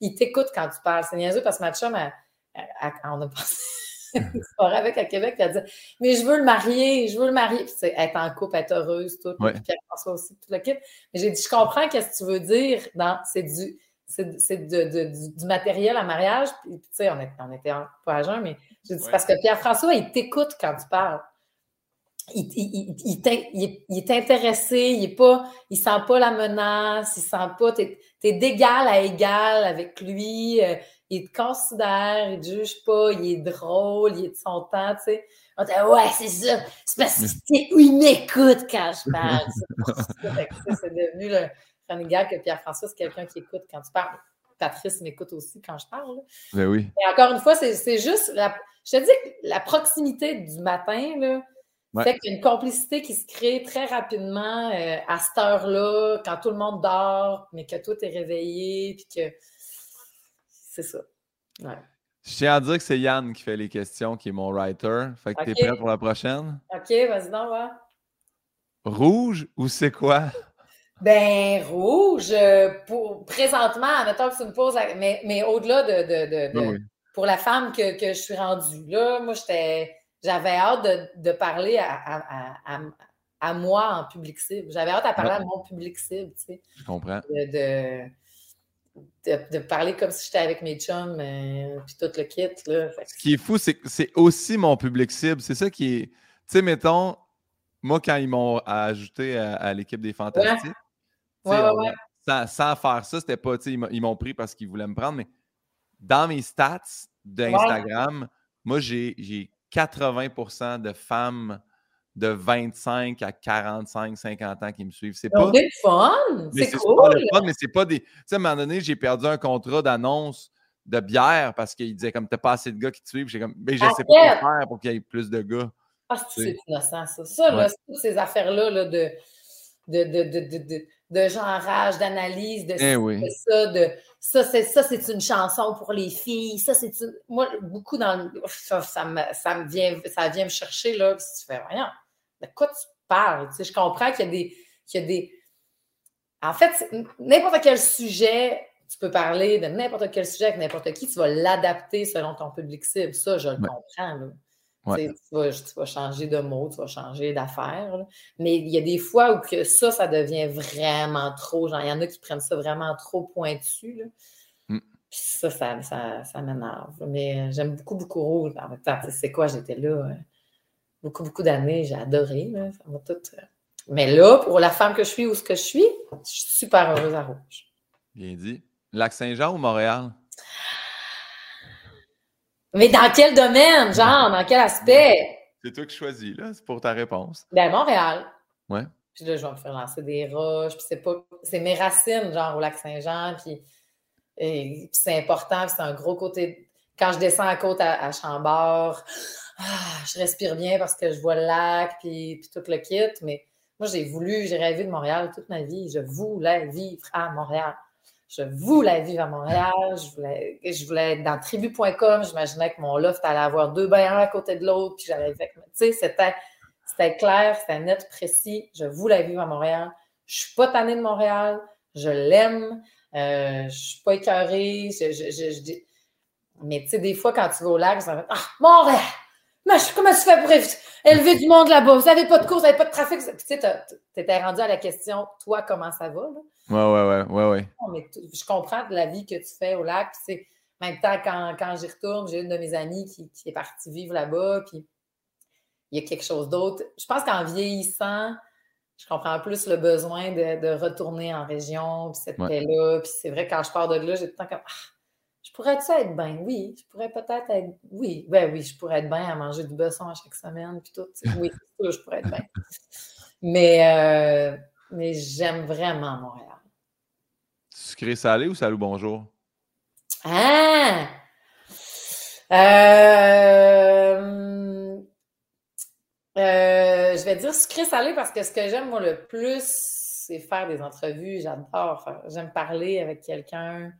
il t'écoute quand tu parles. C'est niaiseux parce que ma chum, elle- elle- elle- on a passé une soirée avec à Québec, puis elle dit Mais je veux le marier, je veux le marier. Puis tu sais, être en couple, être heureuse, tout. Ouais. Puis Pierre-François aussi, tout le kit. Mais j'ai dit Je comprends qu'est-ce que tu veux dire dans c'est du. C'est du, matériel à mariage. Puis, tu sais, on, est- on était en- pas à jeun, mais j'ai dit Ouais. parce que Pierre-François, il t'écoute quand tu parles il, il- il- il est, il est intéressé, il est pas, il sent pas la menace, il sent pas, t'es es d'égal à égal avec lui, euh, il te considère, il te juge pas, il est drôle, il est de son temps, tu sais. On dit, ouais, c'est ça, c'est parce que c'est- il m'écoute quand je parle. C'est tu devenu le running gag que Pierre-François, c'est quelqu'un qui écoute quand tu parles. Patrice m'écoute aussi quand je parle. Ben oui. Et encore une fois, c'est c'est juste, la, je te dis que la proximité du matin, là, Ouais. fait qu'il y a une complicité qui se crée très rapidement euh, à cette heure-là, quand tout le monde dort, mais que toi, t'es réveillé, puis que c'est ça. Ouais. Je tiens à dire que c'est Yann qui fait les questions, qui est mon writer. Fait que Ok. t'es prêt pour la prochaine? OK, vas-y donc, ouais. Rouge ou c'est quoi? Ben, rouge, euh, pour, présentement, admettons que tu me poses, mais, mais au-delà de, de- de- de- Oui, oui. pour la femme que, que je suis rendue là, moi, j'étais, j'avais hâte de, de parler à, à- à- à- moi en public cible. J'avais hâte à parler Ouais. à mon public cible, tu sais. Je comprends. de, de- de, parler comme si j'étais avec mes chums, euh, puis tout le kit. Là. Ce qui est fou, c'est que c'est aussi mon public cible. C'est ça qui est. Tu sais, mettons, moi, quand ils m'ont ajouté à, l'équipe des Fantastiques, sans, faire ça, c'était pas. Ils m'ont pris parce qu'ils voulaient me prendre, mais dans mes stats d'Instagram, moi, j'ai 80% de femmes de 25 à 45, 50 ans qui me suivent. C'est pas. C'est fun! C'est cool! Fun, mais c'est pas des. Tu sais, à un moment donné, j'ai perdu un contrat d'annonce de bière parce qu'il disait comme t'as pas assez de gars qui te suivent. J'ai comme, mais je sais pas quoi faire pour qu'il y ait plus de gars. Ah, c'est innocent, ça. Ça, là, toutes ces affaires-là là, de, de, de, de, de, de genrage, d'analyse, de, eh ça, de ça, c'est ça, c'est une chanson pour les filles. Ça, c'est une... Moi, beaucoup dans ça, ça, me, ça me vient, ça vient me chercher là. Si tu fais rien, de quoi tu parles? Tu sais, je comprends qu'il y a des. Qu'il y a des... En fait, n'importe quel sujet, tu peux parler de n'importe quel sujet avec n'importe qui, tu vas l'adapter selon ton public cible. Ça, je le comprends. Là. Tu, vas, changer de mots, tu vas changer d'affaires. Mais il y a des fois où que ça, ça devient vraiment trop. Genre, il y en a qui prennent ça vraiment trop pointu. Là. Mm. Puis ça, ça, ça, m'énerve. Mais euh, j'aime beaucoup, beaucoup Rouge. En même temps, c'est quoi, j'étais là euh, beaucoup, beaucoup d'années. J'ai adoré. Là. tout, euh. Mais là, pour la femme que je suis ou ce que je suis, je suis super heureuse à Rouge. Bien dit. Lac-Saint-Jean ou Montréal? Mais dans quel domaine, genre, dans quel aspect? C'est toi qui choisis, là, c'est pour ta réponse. Ben, Montréal. Ouais. Puis là, je vais me faire lancer des roches, puis c'est pas. C'est mes racines, genre, au lac Saint-Jean, puis, c'est important, c'est un gros côté. Quand je descends à côte à, Chambord, ah, je respire bien parce que je vois le lac, puis, puis tout le kit, mais moi, j'ai voulu, j'ai rêvé de Montréal toute ma vie. Je voulais vivre à Montréal je voulais vivre à Montréal, je voulais, être dans tribu.com, j'imaginais que mon loft allait avoir deux bains à côté de l'autre, puis j'allais Tu sais, c'était, clair, c'était net, précis. Je voulais vivre à Montréal. Je suis pas tannée de Montréal, je l'aime, euh, je suis pas écœurée. Mais tu sais, des fois, quand tu vas au lac, ça va Ah, Montréal! Comment tu fais pour élever du monde là-bas? Vous n'avez pas de course, vous n'avez pas de trafic. Puis tu sais, tu étais rendu à la question, toi, comment ça va? Là? Ouais, ouais, ouais, ouais, mais je comprends de la vie que tu fais au lac. Puis, en même temps, quand, quand j'y retourne, j'ai une de mes amies qui, qui est partie vivre là-bas. Puis, il y a quelque chose d'autre. Je pense qu'en vieillissant, je comprends plus le besoin de, de retourner en région, puis cette paix-là. Puis c'est vrai, quand je pars de là, j'ai tout le temps comme ah, je pourrais-tu être bien? Oui, je pourrais peut-être être. Oui, ben oui, je pourrais être bien à manger du besson à chaque semaine, puis tout. Oui, je pourrais être bien. Mais, euh, mais j'aime vraiment Montréal. Sucré salé ou salut bonjour? Ah! Euh, euh, je vais dire sucré salé parce que ce que j'aime, moi, le plus, c'est faire des entrevues. J'adore. J'aime parler avec quelqu'un.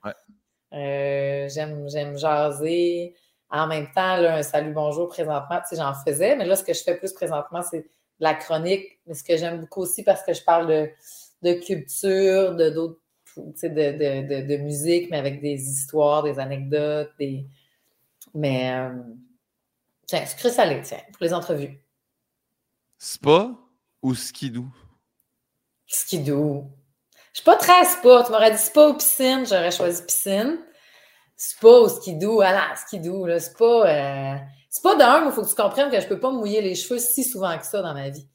Euh, j'aime, j'aime jaser. En même temps, là, un salut bonjour présentement, tu sais, j'en faisais, mais là, ce que je fais plus présentement, c'est la chronique. Mais ce que j'aime beaucoup aussi parce que je parle de, de culture, de d'autres de, de, de, de, musique, mais avec des histoires, des anecdotes, des. Mais euh... tiens, sucré salé, tiens, pour les entrevues. Spa ou skidoo? Skidoo. Je suis pas très spa. Tu m'aurais dit spa ou piscine, j'aurais choisi piscine. Spa ou skidoo, ah skidoo, là, spa. Euh... Spa d'un, il faut que tu comprennes que je peux pas mouiller les cheveux si souvent que ça dans ma vie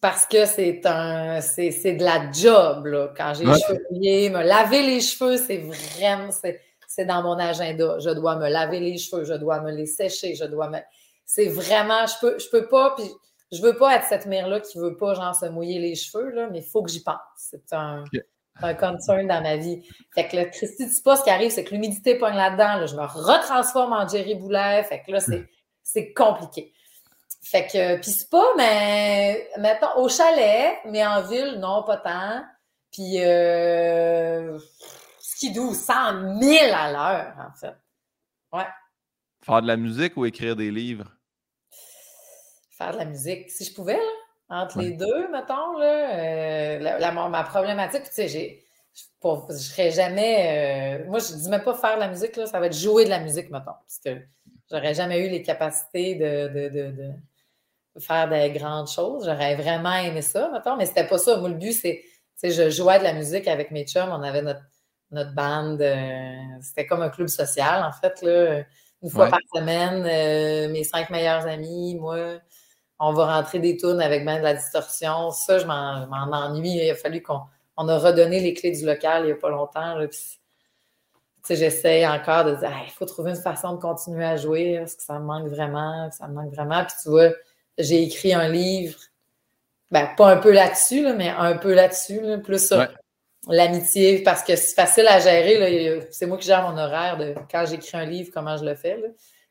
parce que c'est un c'est, de la job là. quand j'ai les cheveux mouillés, me laver les cheveux, c'est vraiment c'est, dans mon agenda. Je dois me laver les cheveux, je dois me les sécher, je dois me c'est vraiment je peux je peux pas puis je veux pas être cette mère là qui veut pas genre se mouiller les cheveux là, mais il faut que j'y pense. C'est un un concern dans ma vie. Fait que le Christy, dis pas ce qui arrive, c'est que l'humidité pogne là-dedans, là, je me retransforme en Jerry Boulet. Fait que là, c'est, c'est compliqué. Fait que, puis c'est pas, mais mettons, au chalet, mais en ville, non, pas tant. Puis, euh, skidoo, 100 000 à l'heure, en fait. Ouais. Faire de la musique ou écrire des livres? Faire de la musique, si je pouvais, là, entre les deux, mettons, là. Euh, la, ma problématique, tu sais, j'ai. Je serais jamais. Euh, moi, je dis même pas faire de la musique, là, ça va être jouer de la musique, mettons. Parce que j'aurais jamais eu les capacités de, de, de faire des grandes choses. J'aurais vraiment aimé ça, mettons, mais c'était pas ça. Moi, le but, c'est, je jouais de la musique avec mes chums. On avait notre, notre bande. C'était comme un club social, en fait, là. Une fois par semaine, mes cinq meilleurs amis, moi, on va rentrer des tunes avec ben de la distorsion. Ça, je m'en ennuie. Il a fallu qu'on on a redonné les clés du local il n'y a pas longtemps. J'essaie encore de dire il faut trouver une façon de continuer à jouer parce que ça me manque vraiment, ça me manque vraiment. Puis tu vois, j'ai écrit un livre, ben, pas un peu là-dessus, mais un peu là-dessus, plus ça. L'amitié, parce que c'est facile à gérer. C'est moi qui gère mon horaire de quand j'écris un livre, comment je le fais.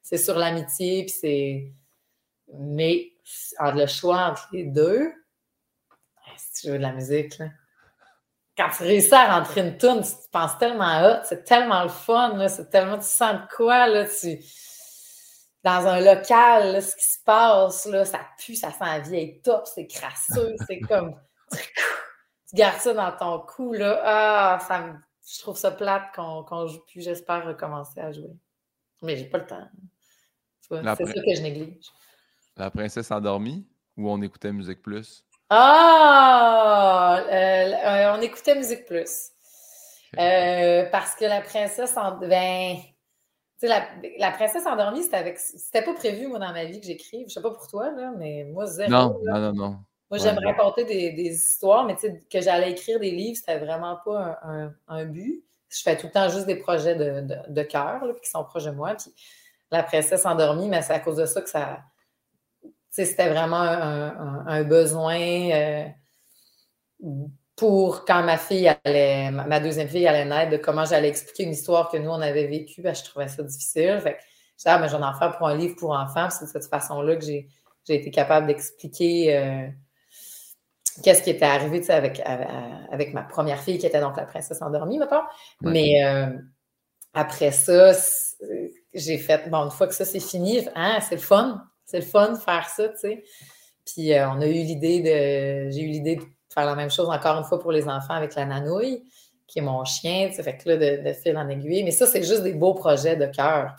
C'est sur l'amitié, puis c'est. Mais entre le choix entre les deux, si tu veux de la musique, là quand tu réussis à rentrer une toune, tu penses tellement hot, c'est tellement le fun, c'est tellement, tu sens de quoi, là, tu, dans un local, ce qui se passe, là, ça pue, ça sent la vieille top, c'est crasseux, c'est comme, tu, gardes ça dans ton cou, là, ah, ça je trouve ça plate qu'on ne joue plus, j'espère recommencer à jouer. Mais j'ai pas le temps. C'est ça que je néglige. La princesse endormie ou on écoutait Musique Plus? Ah! Euh, euh, on écoutait Musique Plus. Euh, parce que la princesse en... Ben, la, la, princesse endormie, c'était avec. C'était pas prévu, moi, dans ma vie que j'écrive. Je sais pas pour toi, là, mais moi, zéro. Non, non, non, non. Moi, j'aime raconter des, des, histoires, mais que j'allais écrire des livres, c'était vraiment pas un, un, but. Je fais tout le temps juste des projets de, de, de cœur, qui sont proches de moi. Puis la princesse endormie, mais c'est à cause de ça que ça c'était vraiment un, besoin euh, pour quand ma fille allait, ma deuxième fille allait naître, de comment j'allais expliquer une histoire que nous, on avait vécue. Ben, je trouvais ça difficile. Fait que, ah, mais j'en ai en faire pour un livre pour enfants. C'est de cette façon-là que j'ai, été capable d'expliquer euh, qu'est-ce qui était arrivé avec, avec, ma première fille, qui était donc la princesse endormie, mettons. Mais euh, après ça, j'ai fait, bon, une fois que ça c'est fini, hein, c'est le fun. C'est le fun de faire ça, tu sais. Puis euh, on a eu l'idée de. J'ai eu l'idée de faire la même chose encore une fois pour les enfants avec la nanouille, qui est mon chien, tu sais. Fait que là, de, fil en aiguille. Mais ça, c'est juste des beaux projets de cœur.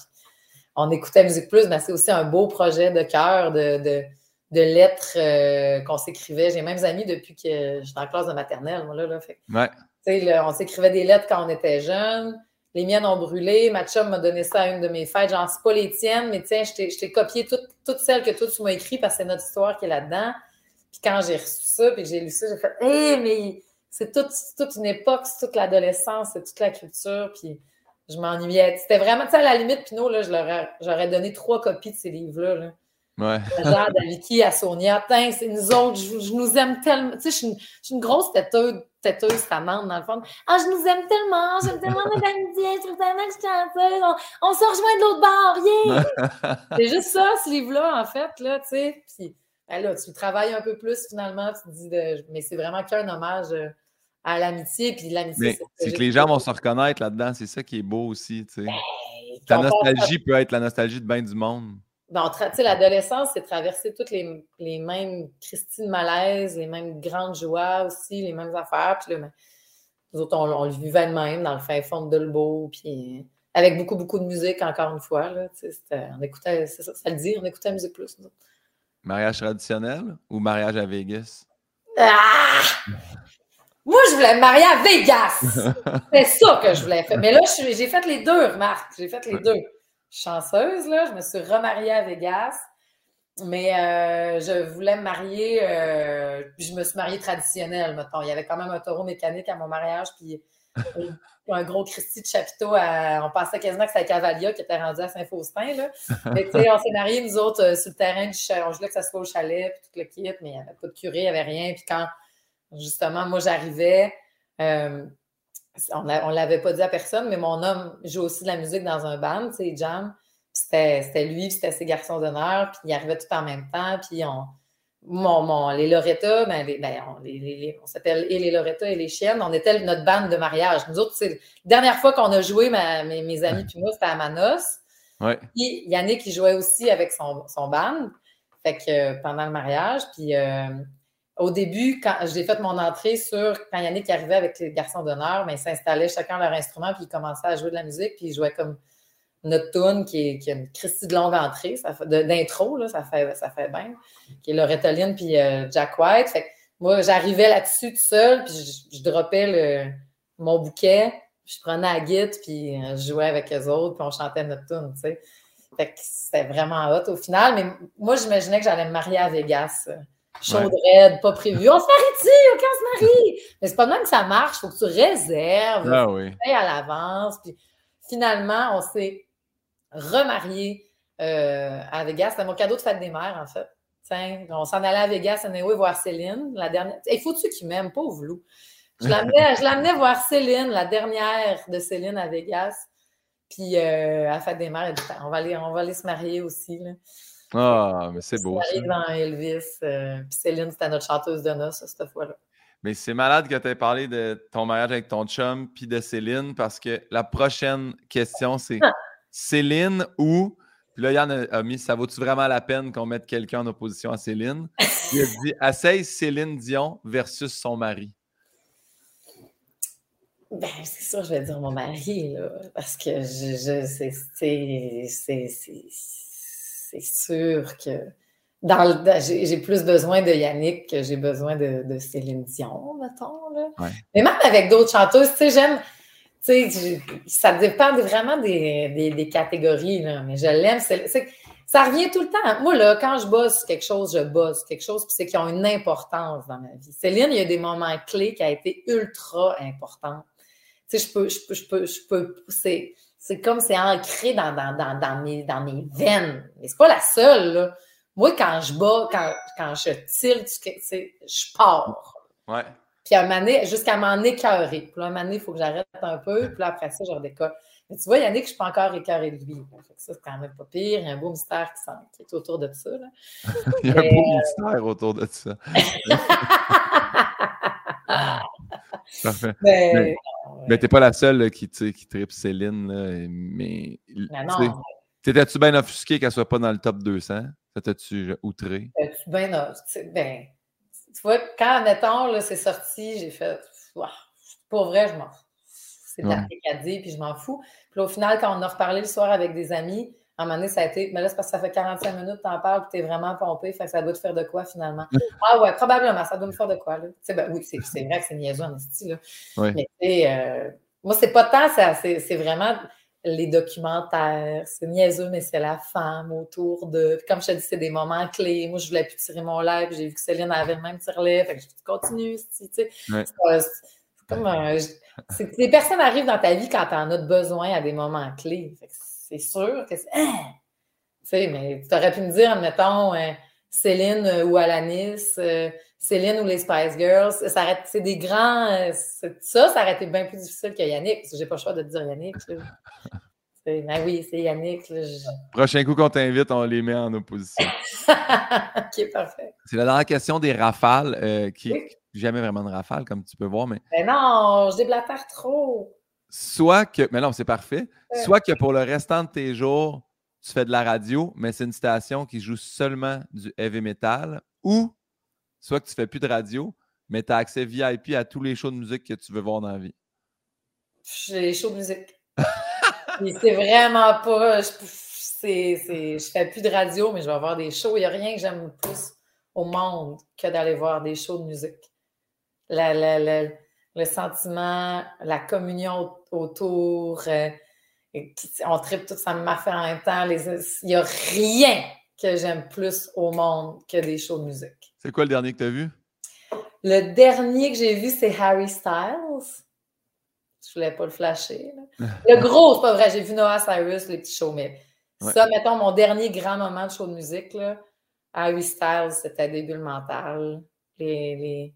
On écoutait Musique Plus, mais c'est aussi un beau projet de cœur, de, de, lettres euh, qu'on s'écrivait. J'ai même amis depuis que j'étais en classe de maternelle, moi, là. là fait, ouais. on s'écrivait des lettres quand on était jeunes les miennes ont brûlé. Ma chum m'a donné ça à une de mes fêtes. Genre, c'est pas les tiennes, mais tiens, je t'ai copié toutes celles que toi, tu m'as écrites parce que c'est notre histoire qui est là-dedans. Puis quand j'ai reçu ça, puis j'ai lu ça, j'ai fait Hé, mais c'est toute, une époque, c'est toute l'adolescence, c'est toute la culture. Puis je m'ennuyais. C'était vraiment, tu sais, à la limite, Pinot, là, j'aurais donné trois copies de ces livres-là. Là. Ouais. Genre d'Aliki à Sonia. c'est nous autres, je, nous aime tellement. Tu sais, je suis une, grosse têteuse, têteuse amende dans le fond. Ah, je nous aime tellement, j'aime tellement notre amitié, je trouve tellement que je suis chanceuse. On, on se rejoint de l'autre bord, rien. c'est juste ça, ce livre-là, en fait, là, tu sais. Puis, ben là, tu travailles un peu plus, finalement, tu te dis, de, mais c'est vraiment qu'un hommage euh, à l'amitié. Puis l'amitié, c'est que les gens vont se reconnaître là-dedans, c'est ça qui est beau aussi, tu sais. Ben, Ta nostalgie peut être la nostalgie de bien du monde. L'adolescence, c'est traverser toutes les, mêmes Christine Malaise, les mêmes grandes joies aussi, les mêmes affaires. Puis là, nous autres, on, le vivait de même dans le fin fond de Dolbeau, puis avec beaucoup, beaucoup de musique, encore une fois. Là, on écoutait, ça, ça, le dit, on écoutait la musique plus. Mariage traditionnel ou mariage à Vegas? Ah! Moi, je voulais me marier à Vegas! c'est ça que je voulais faire. Mais là, j'ai fait les deux, remarque. J'ai fait les deux chanceuse, là. Je me suis remariée à Vegas. Mais euh, je voulais me marier, euh, puis je me suis mariée traditionnelle, mettons. Il y avait quand même un taureau mécanique à mon mariage, puis un gros Christy de chapiteau. on pensait quasiment que c'était Cavalia qui était rendu à Saint-Faustin. Là. Mais tu sais, on s'est mariés, nous autres, euh, sur le terrain du chalet. On voulait que ça soit au chalet, puis tout le kit, mais il n'y avait pas de curé, il n'y avait rien. Puis quand, justement, moi, j'arrivais, on ne l'avait pas dit à personne, mais mon homme joue aussi de la musique dans un band, tu sais, jam. C'était lui, c'était ses garçons d'honneur, puis il arrivait tout en même temps, puis on, mon, les Loretta, ben, ben on, s'appelle et les Loretta et les chiennes, on était notre bande de mariage. Nous autres, c'est la dernière fois qu'on a joué, mes, amis puis moi, c'était à Manos. Ouais. Puis Yannick, il jouait aussi avec son, son band, fait que euh, pendant le mariage, puis euh, au début, quand j'ai fait mon entrée sur quand Yannick arrivait avec les garçons d'honneur, ben, ils s'installaient chacun leur instrument, puis ils commençaient à jouer de la musique, puis ils jouaient comme notre tune qui, est, qui une Christie de longue entrée, d'intro, ça fait, ça fait bien, qui est puis euh, Jack White. moi, j'arrivais là-dessus tout seul, puis je, je droppais le, mon bouquet, je prenais la guitare, puis euh, je jouais avec les autres, puis on chantait notre tune, tu sais. Fait que c'était vraiment hot au final. Mais moi, j'imaginais que j'allais me marier à Vegas. Chaude raide, pas prévu. On se marie ici, OK, on se marie. Mais c'est pas même que ça marche, il faut que tu réserves. Ah oui. Tu à l'avance. Puis finalement, on s'est remarié euh, à Vegas. C'était mon cadeau de fête des mères, en fait. on s'en allait à Vegas, anyway, voir Céline, la dernière. Il faut-tu qu'il m'aime, pauvre loup? Je l'amenais voir Céline, la dernière de Céline à Vegas. Puis euh, à la fête des mères, on va aller, on va aller se marier aussi. Là. Ah, mais c'est beau. Ça. dans Elvis. Euh, puis Céline, c'était notre chanteuse de noces cette fois-là. Mais c'est malade que tu aies parlé de ton mariage avec ton chum puis de Céline parce que la prochaine question, c'est Céline ou. Puis là, Yann a, mis Ça vaut-tu vraiment la peine qu'on mette quelqu'un en opposition à Céline? Il a dit Essaye Céline Dion versus son mari. Ben, c'est sûr, je vais dire mon mari, là, parce que je, je c'est sûr que dans j'ai plus besoin de Yannick que j'ai besoin de, de, Céline Dion, mettons. Là. Mais même avec d'autres chanteuses, tu sais, j'aime. Tu sais, ça dépend vraiment des, des, des catégories, là, mais je l'aime. Ça revient tout le temps. Moi, là, quand je bosse quelque chose, je bosse quelque chose, puis c'est qui ont une importance dans ma vie. Céline, il y a des moments clés qui a été ultra important tu sais, je peux, je peux, je peux, je peux, c'est, c'est comme c'est ancré dans, dans, dans, dans, mes, dans mes veines. Mais c'est pas la seule, là. Moi, quand je bats, quand, quand je tilte, je pars. Ouais. Puis à un moment jusqu'à m'en écœurer. Puis là, un moment donné, il faut que j'arrête un peu. Puis là, après ça, je redécolle. Mais tu vois, Yannick, je suis pas encore écœurée de lui. Fait que ça, c'est quand même pas pire. Il y a un beau mystère qui, qui est autour de ça. Là. il y a un beau euh, mystère autour de ça. Parfait. Mais, mais t'es pas la seule qui, qui tripe Céline. Là, mais T'étais-tu bien offusqué qu'elle soit pas dans le top 200? T'étais-tu outré? tu bien ben, Tu vois, quand, mettons, c'est sorti, j'ai fait Pour vrai, je m'en fous. C'est de la puis je m'en fous. Puis au final, quand on a reparlé le soir avec des amis, à un moment donné, ça a été, mais là, c'est parce que ça fait 45 minutes que tu en parles, que tu es vraiment pompé, fait que ça doit te faire de quoi finalement? ah ouais, probablement, ça doit me faire de quoi, là. Ben, oui, c'est vrai que c'est niaiseux en style, là. Oui. Mais tu euh, moi, c'est pas tant, c'est vraiment les documentaires, c'est niaiseux, mais c'est la femme autour de. Puis comme je te dis, c'est des moments clés. Moi, je voulais plus tirer mon live, j'ai vu que Céline avait le même tirelet, fait que je continue, tu sais. C'est comme C'est des personnes arrivent dans ta vie quand tu en as besoin à des moments clés. Fait que c'est sûr que c'est. Hein? Tu sais, mais tu aurais pu me dire, admettons, euh, Céline euh, ou Alanis, euh, Céline ou les Spice Girls, ça c'est des grands. ça, ça aurait été bien plus difficile que Yannick, parce que j'ai pas le choix de te dire Yannick. Ben oui, c'est Yannick. Prochain coup qu'on t'invite, on les met en opposition. ok, parfait. C'est la dernière question des rafales, qui jamais vraiment de rafale, comme tu peux voir. Mais, mais ben non, je déblatère trop soit que, mais non, c'est parfait, soit que pour le restant de tes jours, tu fais de la radio, mais c'est une station qui joue seulement du heavy metal, ou soit que tu fais plus de radio, mais tu as accès VIP à tous les shows de musique que tu veux voir dans la vie. Les shows de musique. c'est vraiment pas. Je, c'est, je fais plus de radio, mais je vais avoir des shows. Il n'y a rien que j'aime plus au monde que d'aller voir des shows de musique. La, la, la, le sentiment, la communion autour. Euh, on tripe tout ça m'a fait en même temps. il n'y a rien que j'aime plus au monde que des shows de musique. C'est quoi le dernier que tu as vu? Le dernier que j'ai vu, c'est Harry Styles. Je voulais pas le flasher. Le gros, c'est pas vrai. J'ai vu Noah Cyrus, les petits shows, mais ça, mettons, mon dernier grand moment de show de musique, là, Harry Styles, c'était début mental. les, les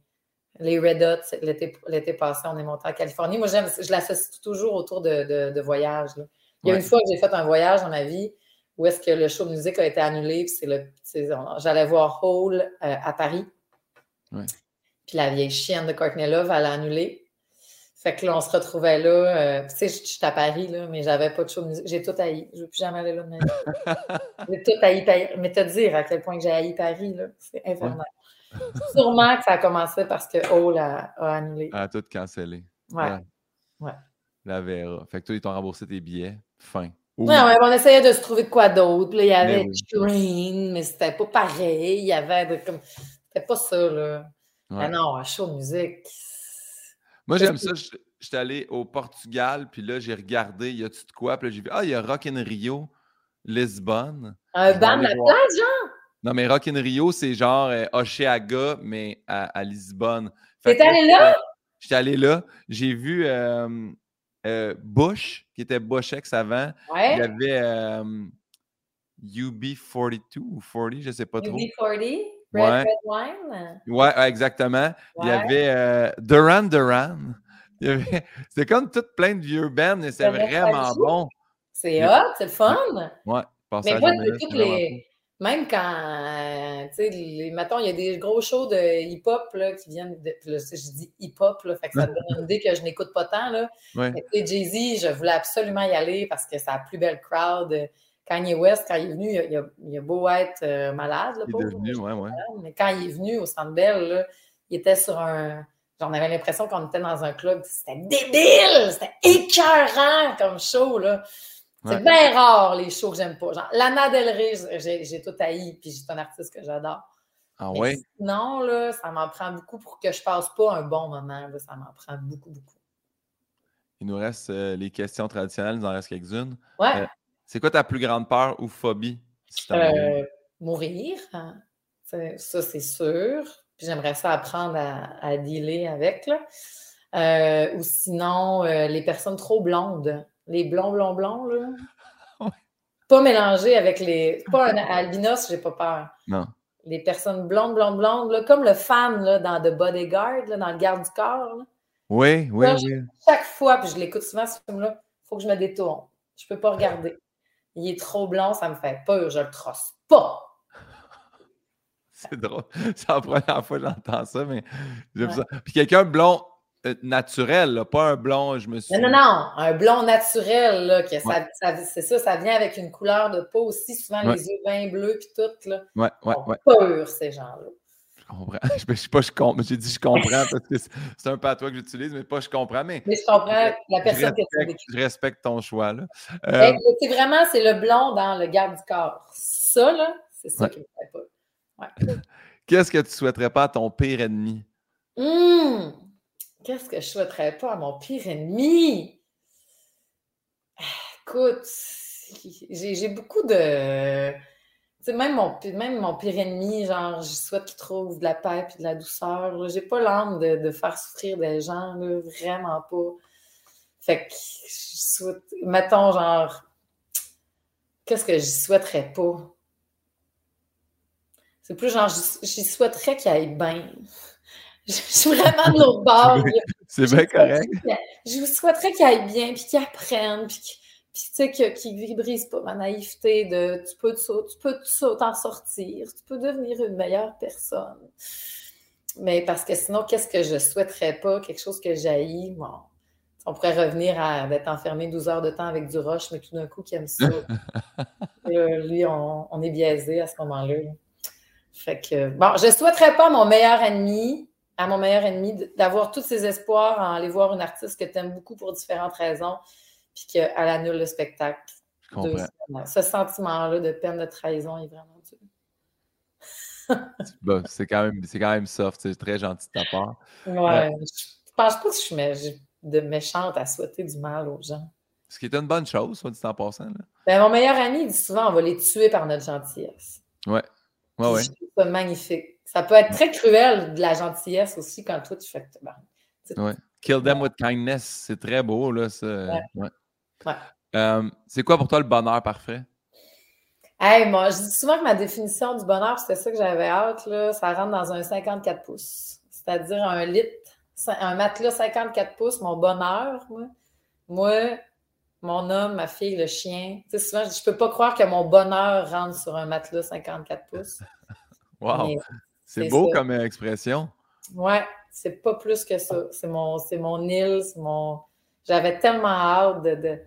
Red Hot, l'été passé, on est monté en Californie. Moi, j'aime, je l'associe toujours autour de, de, voyages. Il y a une fois que j'ai fait un voyage dans ma vie où est-ce que le show de musique a été annulé, puis c'est le, j'allais voir Hall euh, à Paris. Puis la vieille chienne de Courtney Love, elle a annulé. Fait que là, on se retrouvait là. Euh, tu sais, je suis à Paris, là, mais j'avais pas de show de musique. J'ai tout haï. Je ne veux plus jamais aller là de ma vie. j'ai tout haï Paris. Mais te dire à quel point j'ai haï Paris, là, c'est infernal. Sûrement que ça a commencé parce que Hall a, annulé. Elle a tout cancellé. Ouais. ouais. La Vera. Fait que toi, ils t'ont remboursé tes billets. Fin. Ouais, on essayait de se trouver de quoi d'autre. il y avait Train, mais c'était pas pareil. Il y avait comme. C'était pas ça, là. Ah non, un show de musique. Moi, j'aime ça. j'étais allé au Portugal, puis là, j'ai regardé, y a-tu de quoi? Puis là, j'ai vu, ah, il y a Rock in Rio, Lisbonne. Un ban de la plage, genre? Non, mais Rock in Rio, c'est genre euh, Oceaga, mais à, Lisbonne. T'es allé là? J'étais allé là. J'ai vu euh, euh, Bush, qui était Bush-X avant. Ouais. Il y avait UB42 ou 40, je ne sais pas trop. UB40? Red, ouais. Red Wine? Ouais, exactement. Il y avait Duran Duran. C'était comme toutes plein de vieux bands, mais c'est vraiment bon. C'est hot, c'est le fun. Ouais. Mais moi, c'est toutes les. Même quand, tu sais, mettons, il y a des gros shows de hip-hop qui viennent de. Là, je dis hip-hop, fait que ça me donne une idée que je n'écoute pas tant. Là. Ouais. Jay-Z, je voulais absolument y aller parce que c'est la plus belle crowd. Kanye West, quand il est venu, il a, il a beau être euh, malade. Là, il est devenu, ouais, ouais. Mais quand il est venu au Centre Bell, il était sur un. J'en avais l'impression qu'on était dans un club. C'était débile! C'était écœurant comme show, là. C'est bien rare les shows que j'aime pas. Genre, Lana Del Rey, j'ai tout haï, puis c'est un artiste que j'adore. Ah ouais? Non, là, ça m'en prend beaucoup pour que je passe pas un bon moment. Là, ça m'en prend beaucoup, beaucoup. Il nous reste euh, les questions traditionnelles, il nous en reste quelques-unes. Ouais. Euh, c'est quoi ta plus grande peur ou phobie? euh, mourir. Hein. Ça, c'est sûr. Puis j'aimerais ça apprendre à, à dealer avec. Là. Ou sinon, les personnes trop blondes. Les blonds, blonds, blonds, là. Pas mélangés avec les. Pas un albinos, j'ai pas peur. Non. Les personnes blondes, blondes, blondes, là, comme le fan là, dans The Bodyguard, là, dans le garde du corps. Là. Oui, oui, oui. Chaque fois, puis je l'écoute souvent ce film-là, il faut que je me détourne. Je peux pas regarder. Il est trop blanc, ça me fait peur, je le trosse pas. C'est drôle. C'est la première fois que j'entends ça, mais j'aime ça. Puis quelqu'un blond euh, naturel, pas un blond, je me suis. Non, non, non, un blond naturel, là, que ça, c'est ça, ça vient avec une couleur de peau aussi, souvent les yeux bien bleus puis tout, là. Ouais, ouais, ouais. Peur, ces gens-là. Je comprends. Je sais pas, je comprends. J'ai dit je comprends parce que c'est un patois que j'utilise, mais pas je comprends. Mais, mais je comprends la personne que tu Je respecte ton choix, là. Euh... C'est vraiment, c'est le blond dans le garde du corps. Ça, là, c'est ça qui me fait pas. Ouais. Qu'est-ce que tu souhaiterais pas à ton pire ennemi? Hum! Qu'est-ce que je souhaiterais pas à mon pire ennemi? Écoute, j'ai beaucoup de. Tu sais, même mon, même mon pire ennemi, genre, je souhaite qu'il trouve de la paix et de la douceur. J'ai pas l'âme de, faire souffrir des gens, vraiment pas. Fait que je souhaite. Mettons, genre, qu'est-ce que je souhaiterais pas? C'est plus genre, j'y souhaiterais qu'il aille bien. Je suis vraiment de l'autre bord. C'est bien correct. Je vous souhaiterais qu'il aille bien, puis qu'il apprenne, puis tu sais, qu'il ne brise pas ma naïveté de tu peux, tu peux t'en sortir, tu peux devenir une meilleure personne. Mais parce que sinon, qu'est-ce que je souhaiterais pas? Quelque chose que j'haïs, bon, on pourrait revenir à d'être enfermé 12 heures de temps avec du roche, mais tout d'un coup, qui aime ça. lui, on, on, est biaisé à ce moment-là. Fait que, bon, je souhaiterais pas mon meilleur ennemi à mon meilleur ennemi, d'avoir tous ses espoirs en aller voir une artiste que tu aimes beaucoup pour différentes raisons, puis qu'elle annule le spectacle. Ce sentiment-là de peine de trahison est vraiment dur. c'est quand, même, quand même soft, c'est très gentil de ta part. Ouais, euh, je pense pas que je suis de méchante à souhaiter du mal aux gens. Ce qui est une bonne chose, soit dit en passant. Là. Ben, mon meilleur ami dit souvent on va les tuer par notre gentillesse. Ouais. Ouais, ouais. C'est magnifique. Ça peut être très cruel de la gentillesse aussi quand toi tu fais. Ben, ouais. Kill them with kindness, c'est très beau, là. Euh, c'est quoi pour toi le bonheur parfait? Hey, moi, je dis souvent que ma définition du bonheur, c'était ça que j'avais hâte, là, ça rentre dans un 54 pouces. C'est-à-dire un lit, un matelas 54 pouces, mon bonheur, moi. Moi, mon homme, ma fille, le chien. Tu sais, souvent, je, ne peux pas croire que mon bonheur rentre sur un matelas 54 pouces. wow! C'est beau comme euh, expression. Ouais, c'est pas plus que ça. C'est mon, c'est mon île, mon. J'avais tellement hâte de, de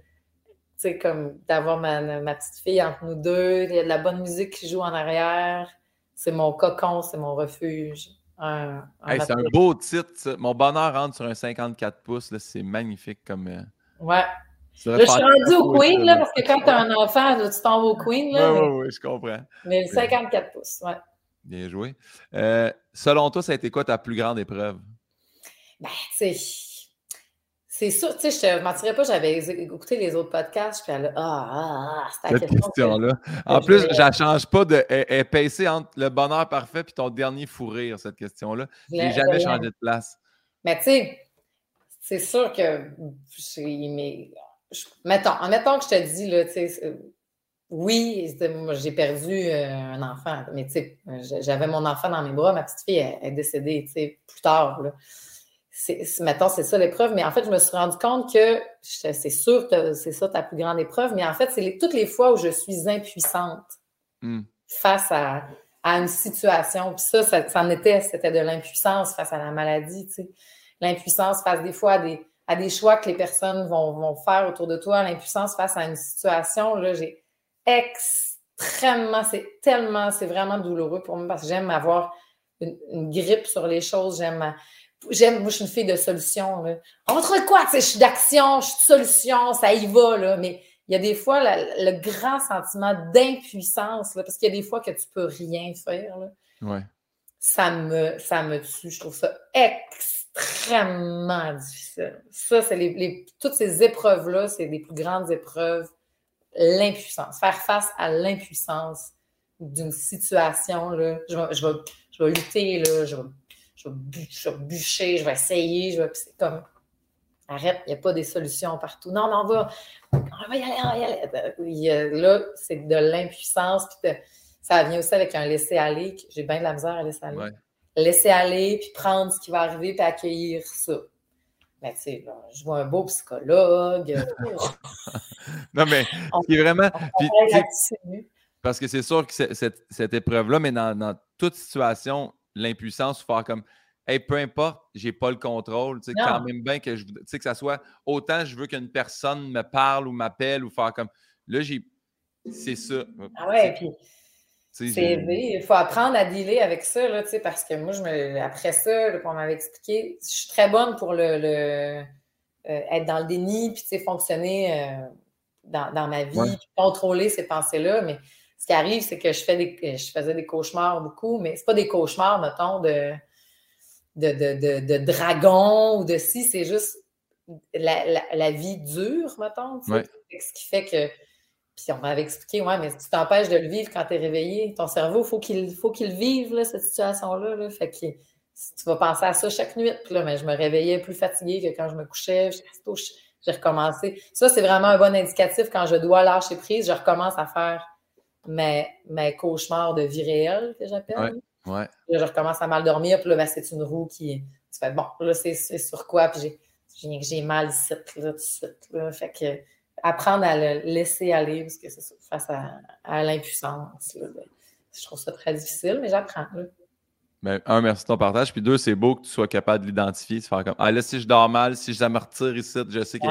comme d'avoir ma, ma, petite fille entre nous deux. Il y a de la bonne musique qui joue en arrière. C'est mon cocon, c'est mon refuge. c'est un beau titre. Mon bonheur rentre sur un 54 pouces. C'est magnifique comme. Euh, ouais. Là, je suis rendu au Queen, là, parce que quand tu as un enfant, tu tombes au Queen. Là, oui, oui, oui, je comprends. Mais le 54 pouces, ouais. Bien joué. Euh, selon toi, ça a été quoi ta plus grande épreuve? Ben, tu sais, C'est sûr, tu sais, je ne mentirais pas, j'avais écouté les autres podcasts, je suis là, ah, ah, ah c'est Cette question-là. en plus, je ne change pas de. Elle, entre le bonheur parfait et ton dernier fou rire, cette question-là. Je n'ai jamais changé de place. Mais tu sais, c'est sûr que. Mais, mettons, mettons que je te dis, là, tu sais, oui, j'ai perdu euh, un enfant, mais tu sais, j'avais mon enfant dans mes bras, ma petite fille est, décédée, tu sais, plus tard, là mettons, c'est ça l'épreuve, mais en fait, je me suis rendu compte que c'est sûr que c'est ça ta plus grande épreuve, mais en fait, c'est toutes les fois où je suis impuissante hmm. face à, une situation. Puis ça, ça, en était, c'était de l'impuissance face à la maladie, tu sais. L'impuissance face des fois à des, à des choix que les personnes vont, faire autour de toi, l'impuissance face à une situation, là, j'ai extrêmement, c'est tellement, c'est vraiment douloureux pour moi parce que j'aime avoir une, une grippe sur les choses, j'aime J'aime, moi, je suis une fille de solution. Entre quoi? Je suis d'action, je suis de solution, ça y va, là. Mais il y a des fois le grand sentiment d'impuissance, parce qu'il y a des fois que tu peux rien faire. Là. Ouais. Ça me, ça me tue. Je trouve ça extrêmement difficile. Ça, c'est les, toutes ces épreuves-là, c'est les plus grandes épreuves. L'impuissance. Faire face à l'impuissance d'une situation, là. Je vais, je vais, je vais lutter, là. Je vais je vais, bûcher, je vais essayer, je vais. C'est comme arrête, il n'y a pas des solutions partout. Non, mais on va, on va y aller, on va y aller. Là, c'est de l'impuissance. ça vient aussi avec un laisser-aller. J'ai bien de la misère à laisser aller. Laisser aller, puis prendre ce qui va arriver, puis accueillir ça. Mais tu sais, je vois un beau psychologue. non, mais c'est vraiment. parce que c'est sûr que cette, cette épreuve-là, mais dans, dans toute situation, l'impuissance, faire comme Hey, peu importe, j'ai pas le contrôle. Tu sais, quand même bien que je tu sais, que ça soit autant je veux qu'une personne me parle ou m'appelle ou faire comme là, j'ai. C'est ça. Ah ouais, puis. Il faut apprendre à dealer avec ça, là, parce que moi, je me, après ça, là, on m'avait expliqué, je suis très bonne pour le, le euh, être dans le déni, puis fonctionner euh, dans, dans, ma vie, contrôler ces pensées-là. Mais ce qui arrive, c'est que je, fais des, je faisais des cauchemars beaucoup, mais c'est pas des cauchemars, mettons, de, de, de, dragon ou de si, c'est juste la, vie dure, mettons. Ce qui fait que. Puis on m'avait expliqué, ouais, mais tu t'empêches de le vivre quand tu es réveillé? Ton cerveau, faut il faut qu'il vive, là, cette situation-là. Là. Fait que tu vas penser à ça chaque nuit. Puis là, mais je me réveillais plus fatiguée que quand je me couchais. J'ai recommencé. Ça, c'est vraiment un bon indicatif quand je dois lâcher prise. Je recommence à faire mes, mes cauchemars de vie réelle, que j'appelle. Ouais, Là, je recommence à mal dormir, puis là, ben, c'est une roue qui. Tu fais, bon, là, c'est sur quoi, puis j'ai mal ici, là, tout de suite. Là. Fait que apprendre à le laisser aller, parce que c'est ça, face à, à l'impuissance. Je trouve ça très difficile, mais j'apprends. Ben, un, merci de ton partage. Puis deux, c'est beau que tu sois capable de l'identifier, de faire comme Ah là, si je dors mal, si je me retire ici, je sais que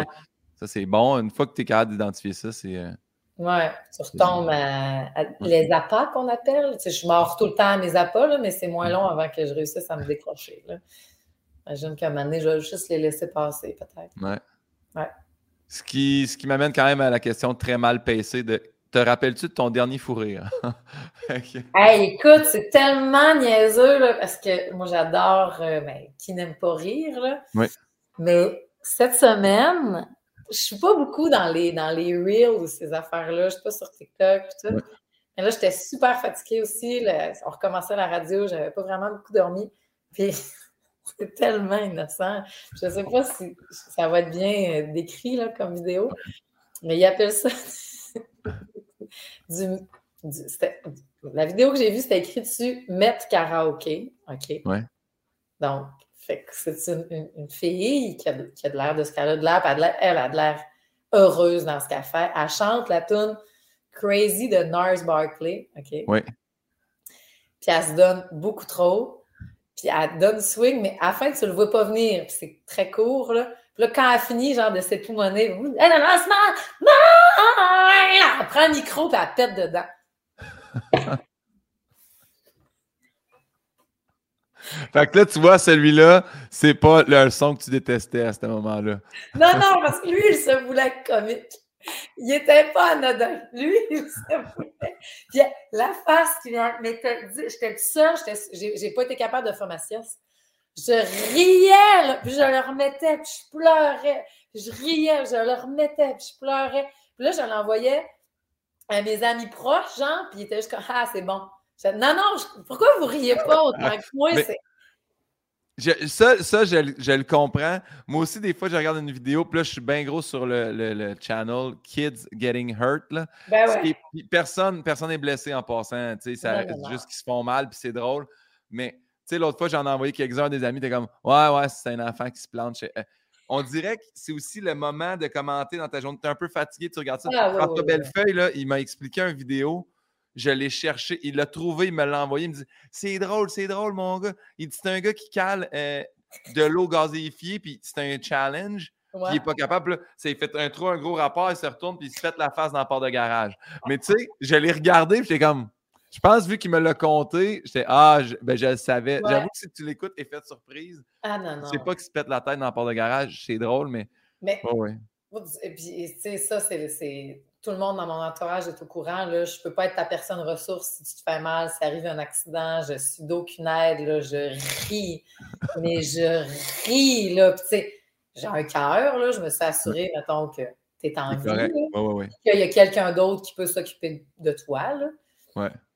ça c'est bon. Une fois que tu es capable d'identifier ça, c'est. Euh, oui, tu retombes à, les appâts qu'on appelle. Tu sais, je mords tout le temps à mes appâts, mais c'est moins long avant que je réussisse à me décrocher. Là. J'imagine qu'à un moment donné, je vais juste les laisser passer, peut-être. Ouais. ouais. Ce qui, ce qui m'amène quand même à la question très mal pacée de te rappelles-tu de ton dernier fou rire? hey, écoute, c'est tellement niaiseux là, parce que moi j'adore euh, ben, qui n'aime pas rire. Là. Oui. Mais cette semaine, je suis pas beaucoup dans les, dans les reels ou ces affaires-là. Je suis pas sur TikTok et tout. Mais là, j'étais super fatiguée aussi. on recommençait la radio, j'avais pas vraiment beaucoup dormi. Puis c'est tellement innocent. Je sais pas si ça va être bien euh, décrit là, comme vidéo, mais il appelle ça du, la vidéo que j'ai vue, c'était écrit dessus Met karaoké. OK? Ouais. Donc, c'est une, fille qui a, qui a de l'air de ce qu'elle a de l'air, elle a de l'air heureuse dans ce qu'elle fait. Elle chante la tune Crazy de Nars Barkley. OK? Oui. Puis elle se donne beaucoup trop. Puis elle donne swing, mais à la fin, tu le vois pas venir. Puis c'est très court, là. Puis là, quand elle finit, genre, de s'époumoner, elle lancement! Elle prend le micro, puis elle pète dedans. Fait que là, tu vois, celui-là, c'est pas le son que tu détestais à ce moment-là. Non, non, parce que lui, il se voulait comique. Il était pas anodin. Lui, il. Puis la face qui vient. Mais j'étais seule, j'ai pas été capable de faire ma sieste. Je riais, puis je le remettais, puis je pleurais. je riais, je le remettais, puis je pleurais. Puis là, je l'envoyais à mes amis proches, genre, puis ils étaient juste comme Ah, c'est bon. non, non, pourquoi vous riez pas autant que moi? Ça, ça je, le comprends. Moi aussi, des fois, je regarde une vidéo, puis là, je suis bien gros sur le, le, channel Kids Getting Hurt. Là. Ben ouais. personne n'est blessé en passant. C'est juste qu'ils se font mal, puis c'est drôle. Mais l'autre fois, j'en ai envoyé quelques-uns des amis, t'es comme Ouais, ouais, c'est un enfant qui se plante. Euh, on dirait que c'est aussi le moment de commenter dans ta journée. Tu es un peu fatigué, tu regardes ça. Ah, François Bellefeuille, là, il m'a expliqué une vidéo. Je l'ai cherché, il l'a trouvé, il me l'a envoyé. Il me dit C'est drôle, c'est drôle, mon gars. Il dit C'est un gars qui cale euh, de l'eau gazéifiée, puis c'est un challenge. Il n'est pas capable. Il fait un trou, un gros rapport, il se retourne, puis il se fait la face dans le port de garage. Mais tu sais, je l'ai regardé, puis j'étais comme je pense, vu qu'il me l'a compté, j'étais Ah, je, ben, je le savais. J'avoue que si tu l'écoutes, et fait surprise. Ah non, non. C'est pas qu'il se pète la tête dans le port de garage, c'est drôle, mais. Mais. Oh, ouais. Et puis, tu sais, ça, c'est. Tout le monde dans mon entourage est au courant. Là. Je peux pas être ta personne ressource si tu te fais mal, si arrive un accident, je suis d'aucune aide, là, je ris. mais je ris, là. j'ai un cœur. Je me suis assurée, mettons, que tu es en vie. Ouais, ouais, Qu'il y a quelqu'un d'autre qui peut s'occuper de toi, là.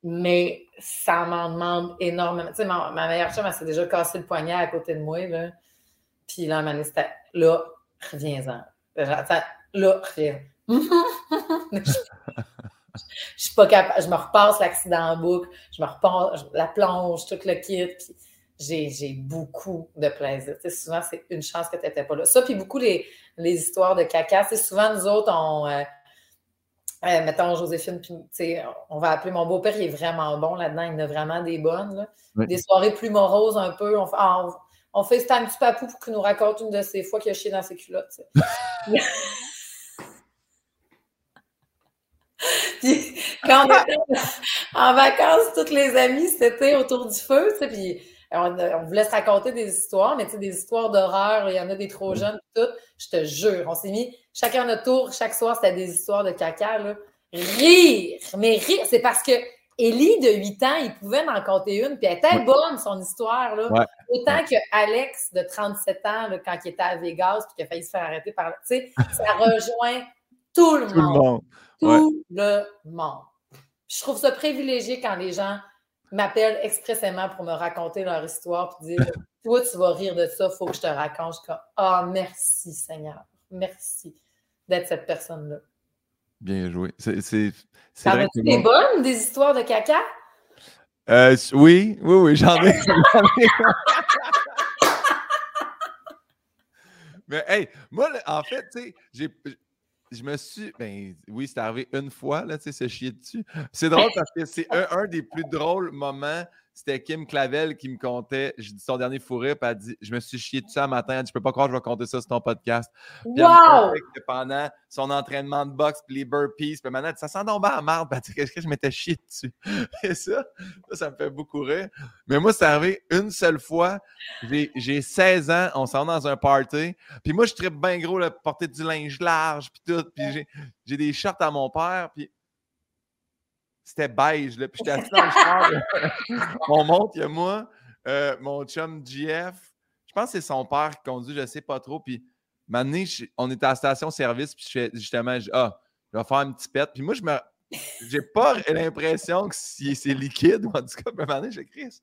Mais ça m'en demande énormément. Tu sais, ma, meilleure chum, elle s'est déjà cassé le poignet à côté de moi. Là. Puis là, c'était là, reviens-en. Là, reviens. Je suis pas capable. Je me repasse l'accident en boucle, je me repasse la plonge, tout le kit. Puis j'ai beaucoup de plaisir. Souvent, c'est une chance que tu n'étais pas là. Ça, puis beaucoup les, les histoires de caca. Souvent, nous autres, on. Euh, euh, mettons, Joséphine, on va appeler mon beau-père, il est vraiment bon là-dedans, il a vraiment des bonnes. Des soirées plus moroses un peu. On, on, on fait ce petit papou pour qu'il nous raconte une de ses fois qu'il a chié dans ses culottes. puis quand on était en vacances, toutes les amies, c'était autour du feu, puis on, on, voulait se raconter des histoires, mais des histoires d'horreur, il y en a des trop jeunes, tout. Je te jure, on s'est mis chacun notre tour, chaque soir, c'était des histoires de caca, là. Rire! Mais rire, c'est parce que Ellie, de 8 ans, il pouvait en compter une, puis elle était bonne, son histoire, là. Autant que Alex, de 37 ans, quand il était à Vegas, puis qu'il a failli se faire arrêter par... Tu sais, ça rejoint tout le monde. Tout le monde. Je trouve ça privilégié quand les gens m'appellent expressément pour me raconter leur histoire, puis dire Toi, tu vas rire de ça, il faut que je te raconte. Je Ah, merci Seigneur. Merci d'être cette personne-là. Bien joué. C'est vrai que des bonnes, des histoires de caca? Euh, oui, oui, oui, j'en ai. Mais hey, moi, en fait, tu sais, j'ai je me suis. Ben oui, c'est arrivé une fois, là, tu sais, se chier dessus. C'est drôle parce que c'est un, des plus drôles moments. C'était Kim Clavel qui me contait, je dis son dernier fourré, puis elle dit Je me suis chié dessus un matin, elle dit Je peux pas croire que je vais compter ça sur ton podcast. Puis wow! que pendant son entraînement de boxe, puis les burpees, puis maintenant, ça sent donc bien à marde, puis qu'est-ce que je m'étais chié dessus? Et ça, ça, me fait beaucoup rire. Mais moi, c'est arrivé une seule fois. J'ai 16 ans, on s'en va dans un party, puis moi, je tripe bien gros, là, porter du linge large, puis tout, puis j'ai des shorts à mon père, puis c'était beige. Là. Puis j'étais assis dans le char. on monte, il y a moi, euh, mon chum GF. Je pense que c'est son père qui conduit, je ne sais pas trop. Puis on était à la station-service, puis je fais justement, je, ah, je vais faire une petite pète. Puis moi, je me. J'ai pas l'impression que c'est liquide, en tout cas, puis à un je Chris.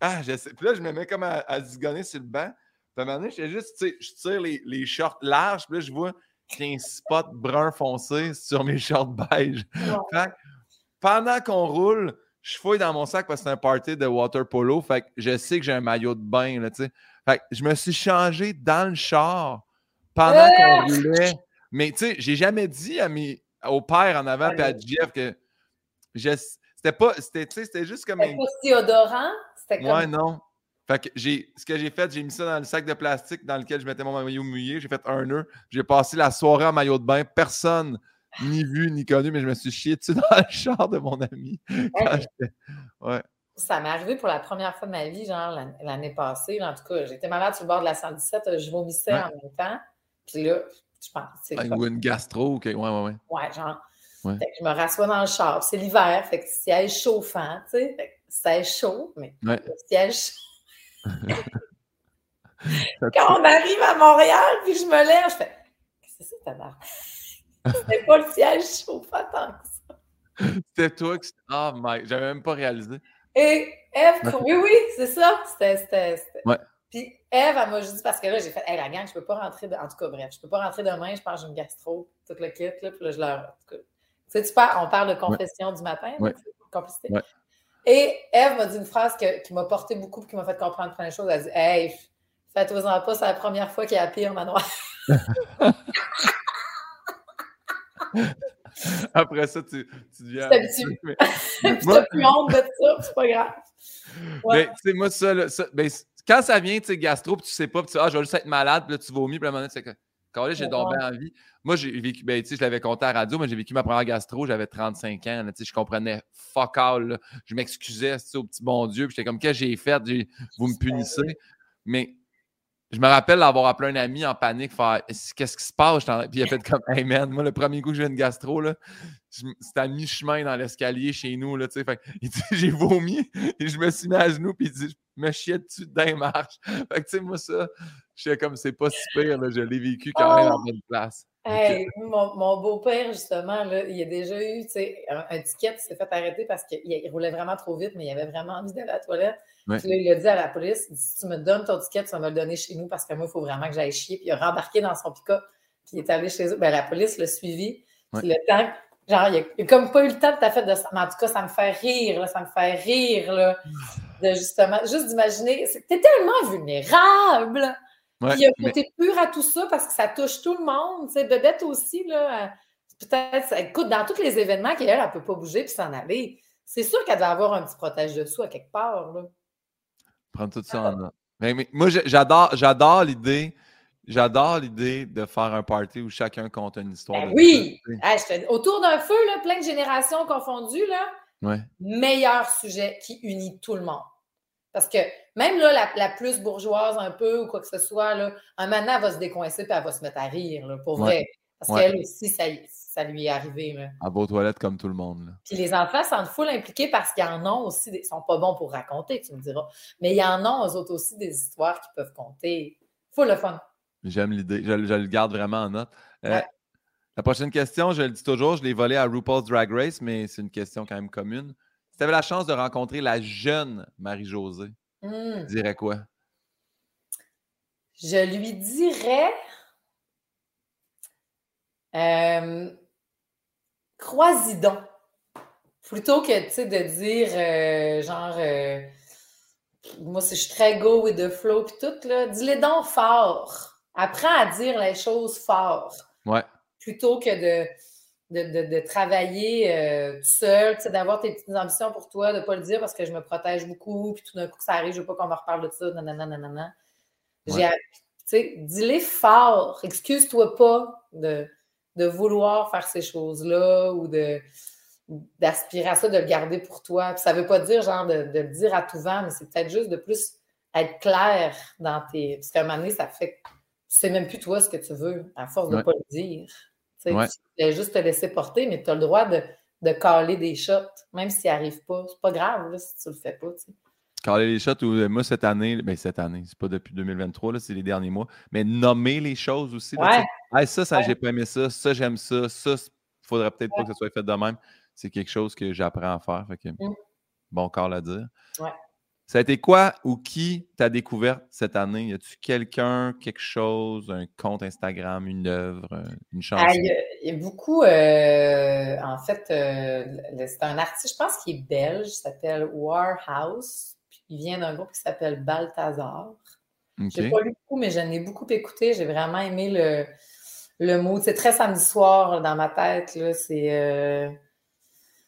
Ah, je sais. Puis là, je me mets comme à, à zigonner sur le banc. Puis à un moment donné, je juste, tu sais, je tire les, les shorts larges, puis là, je vois qu'il y a un spot brun foncé sur mes shorts beige. Fait, pendant qu'on roule, je fouille dans mon sac parce que c'est un party de water polo. Fait que je sais que j'ai un maillot de bain, là, tu sais. Fait que je me suis changé dans le char pendant qu'on roulait. Mais tu sais, j'ai jamais dit à mes, au père en avant et à Jeff que c'était pas, c'était juste comme. C'était pas si odorant? Comme... Ouais, non. Fait que j'ai, ce que j'ai fait, j'ai mis ça dans le sac de plastique dans lequel je mettais mon maillot mouillé. J'ai fait un nœud. J'ai passé la soirée en maillot de bain. Personne ni vu, ni connu, mais je me suis chié dessus dans le char de mon ami. Ouais. Ça m'est arrivé pour la première fois de ma vie, genre l'année passée. En tout cas, j'étais malade sur le bord de la 117, je vomissais en même temps. Puis là, je pense. Ou une gastro, ok, ouais, ouais, ouais. Ouais, genre. je me rassois dans le char. C'est l'hiver, fait que siège chauffant, tu sais. Fait que siège chaud, mais ouais. siège Quand on arrive à Montréal, puis je me lève, je fais C'est ça, ta marque? C'était pas le siège chauffant tant que ça. C'était toi qui. Ah, oh, my, j'avais même pas réalisé. Et Eve, oui, oui, c'est ça. C'était. Ouais. Puis Eve, elle m'a juste dit, parce que là, j'ai fait, hey, la gang, je peux pas rentrer, en tout cas, bref, je peux pas rentrer demain, je pense que j'ai une gastro, tout le kit, là, puis là, je leur. Tu sais, tu parles, on parle de confession du matin, ouais. complicité. Et Eve m'a dit une phrase qui m'a porté beaucoup, qui m'a fait comprendre plein de choses. Elle a dit, hey, faites-vous-en pas, c'est la première fois qu'il y a pire manoir. Après ça, tu, tu deviens. Tu mais... plus honte de ça, c'est pas grave. Ouais. Mais, tu sais, moi, ça, ça ben, quand ça vient, tu sais, gastro, puis tu sais pas, puis tu ah, je vais juste être malade, puis là, tu vomis, puis à un moment donné, c'est que, quand j'ai tombé en vie. Moi, j'ai vécu, ben, tu sais, je l'avais compté à la radio, mais j'ai vécu ma première gastro, j'avais 35 ans, tu sais, je comprenais fuck all, Je m'excusais, au petit bon Dieu, puis j'étais comme, qu'est-ce que j'ai fait? Vous me punissez. Mais je me rappelle d'avoir appelé un ami en panique, faire Qu'est-ce qui se passe? Puis il a fait comme Hey man, moi, le premier coup que j'ai une gastro, c'était à mi-chemin dans l'escalier chez nous. Là, fait, il dit J'ai vomi et je me suis mis à genoux, puis il dit Je me chiais dessus d'un marche. Fait que tu sais, moi, ça, je sais comme c'est pas si pire, là, je l'ai vécu quand même en bonne place. Hey, mon, mon beau-père, justement, là, il a déjà eu un, un ticket, il s'est fait arrêter parce qu'il roulait vraiment trop vite, mais il avait vraiment envie d'aller à la toilette. Puis là, il a dit à la police si tu me donnes ton ticket, tu vas me le donner chez nous parce que moi, il faut vraiment que j'aille chier. Puis il a rembarqué dans son pick-up, puis il est allé chez eux. Ben, la police l'a suivi. Puis le temps, genre, il a, comme pas eu le temps de ta de ça. Mais en tout cas, ça me fait rire, là, ça me fait rire, là, de justement, juste d'imaginer, t'es tellement vulnérable. Il y a un côté pur à tout ça parce que ça touche tout le monde. Tu sais, Bebette aussi, là, peut-être, écoute, dans tous les événements qu'elle, elle ne peut pas bouger puis s'en aller. C'est sûr qu'elle doit avoir un petit protège dessous à quelque part. Là. Prendre tout ça en note. Mais, moi, j'adore, j'adore l'idée. J'adore l'idée de faire un party où chacun compte une histoire. Ben oui! autour d'un feu, là, plein de générations confondues, là, ouais. meilleur sujet qui unit tout le monde. Parce que même là, la, plus bourgeoise un peu ou quoi que ce soit, là, un elle va se décoincer et elle va se mettre à rire, là, pour vrai. Parce qu'elle aussi, ça, ça, lui est arrivé. Là. À vos toilettes comme tout le monde. Là. Puis les enfants s'en full impliqués parce qu'ils en ont aussi, ils sont pas bons pour raconter, tu me diras. Mais ils en ont, eux autres aussi, des histoires qu'ils peuvent compter. Full le fun. J'aime l'idée. Je, le garde vraiment en note. Euh, la prochaine question, je le dis toujours, je l'ai volée à RuPaul's Drag Race, mais c'est une question quand même commune. Si tu avais la chance de rencontrer la jeune Marie-Josée, tu hmm. dirais quoi? Je lui dirais. Euh, crois-y donc. Plutôt que de dire euh, genre euh, moi je suis très go with the flow puis tout, là, dis-les donc fort. Apprends à dire les choses fort. Ouais. Plutôt que de de, travailler euh, seul, d'avoir tes petites ambitions pour toi, de ne pas le dire parce que je me protège beaucoup, puis tout d'un coup, ça arrive, je ne veux pas qu'on me reparle de ça, nanana, nanana. J'ai, dis-les fort, excuse-toi pas de, de vouloir faire ces choses-là ou de d'aspirer à ça, de le garder pour toi. ça ne veut pas dire genre de, le dire à tout vent, mais c'est peut-être juste de plus être clair dans tes. Parce qu'à un moment donné, ça fait que tu sais même plus toi ce que tu veux, à force de ne pas le dire. Tu peux juste te laisser porter, mais tu as le droit de, de caler des shots, même s'ils n'arrivent pas. C'est pas grave là, si tu le fais pas. Caler les shots, ou euh, moi, cette année, ben, cette année, c'est pas depuis 2023, c'est les derniers mois, mais nommer les choses aussi. ça, ça j'ai pas aimé ça, ça, j'aime ça, ça, il faudrait peut-être pas que ça soit fait de même. C'est quelque chose que j'apprends à faire. Fait mm. Bon corps à dire. Ça a été quoi ou qui t'a découvert cette année? Y a-tu quelqu'un, quelque chose, un compte Instagram, une œuvre, une chanson? Ah, il, y a, beaucoup. Euh, en fait, euh, c'est un artiste, je pense qu'il est belge, il s'appelle Warhouse. il vient d'un groupe qui s'appelle Balthazar. Je n'ai pas lu beaucoup, mais j'en ai beaucoup écouté. J'ai vraiment aimé le, le mood. C'est très samedi soir dans ma tête. C'est. Euh,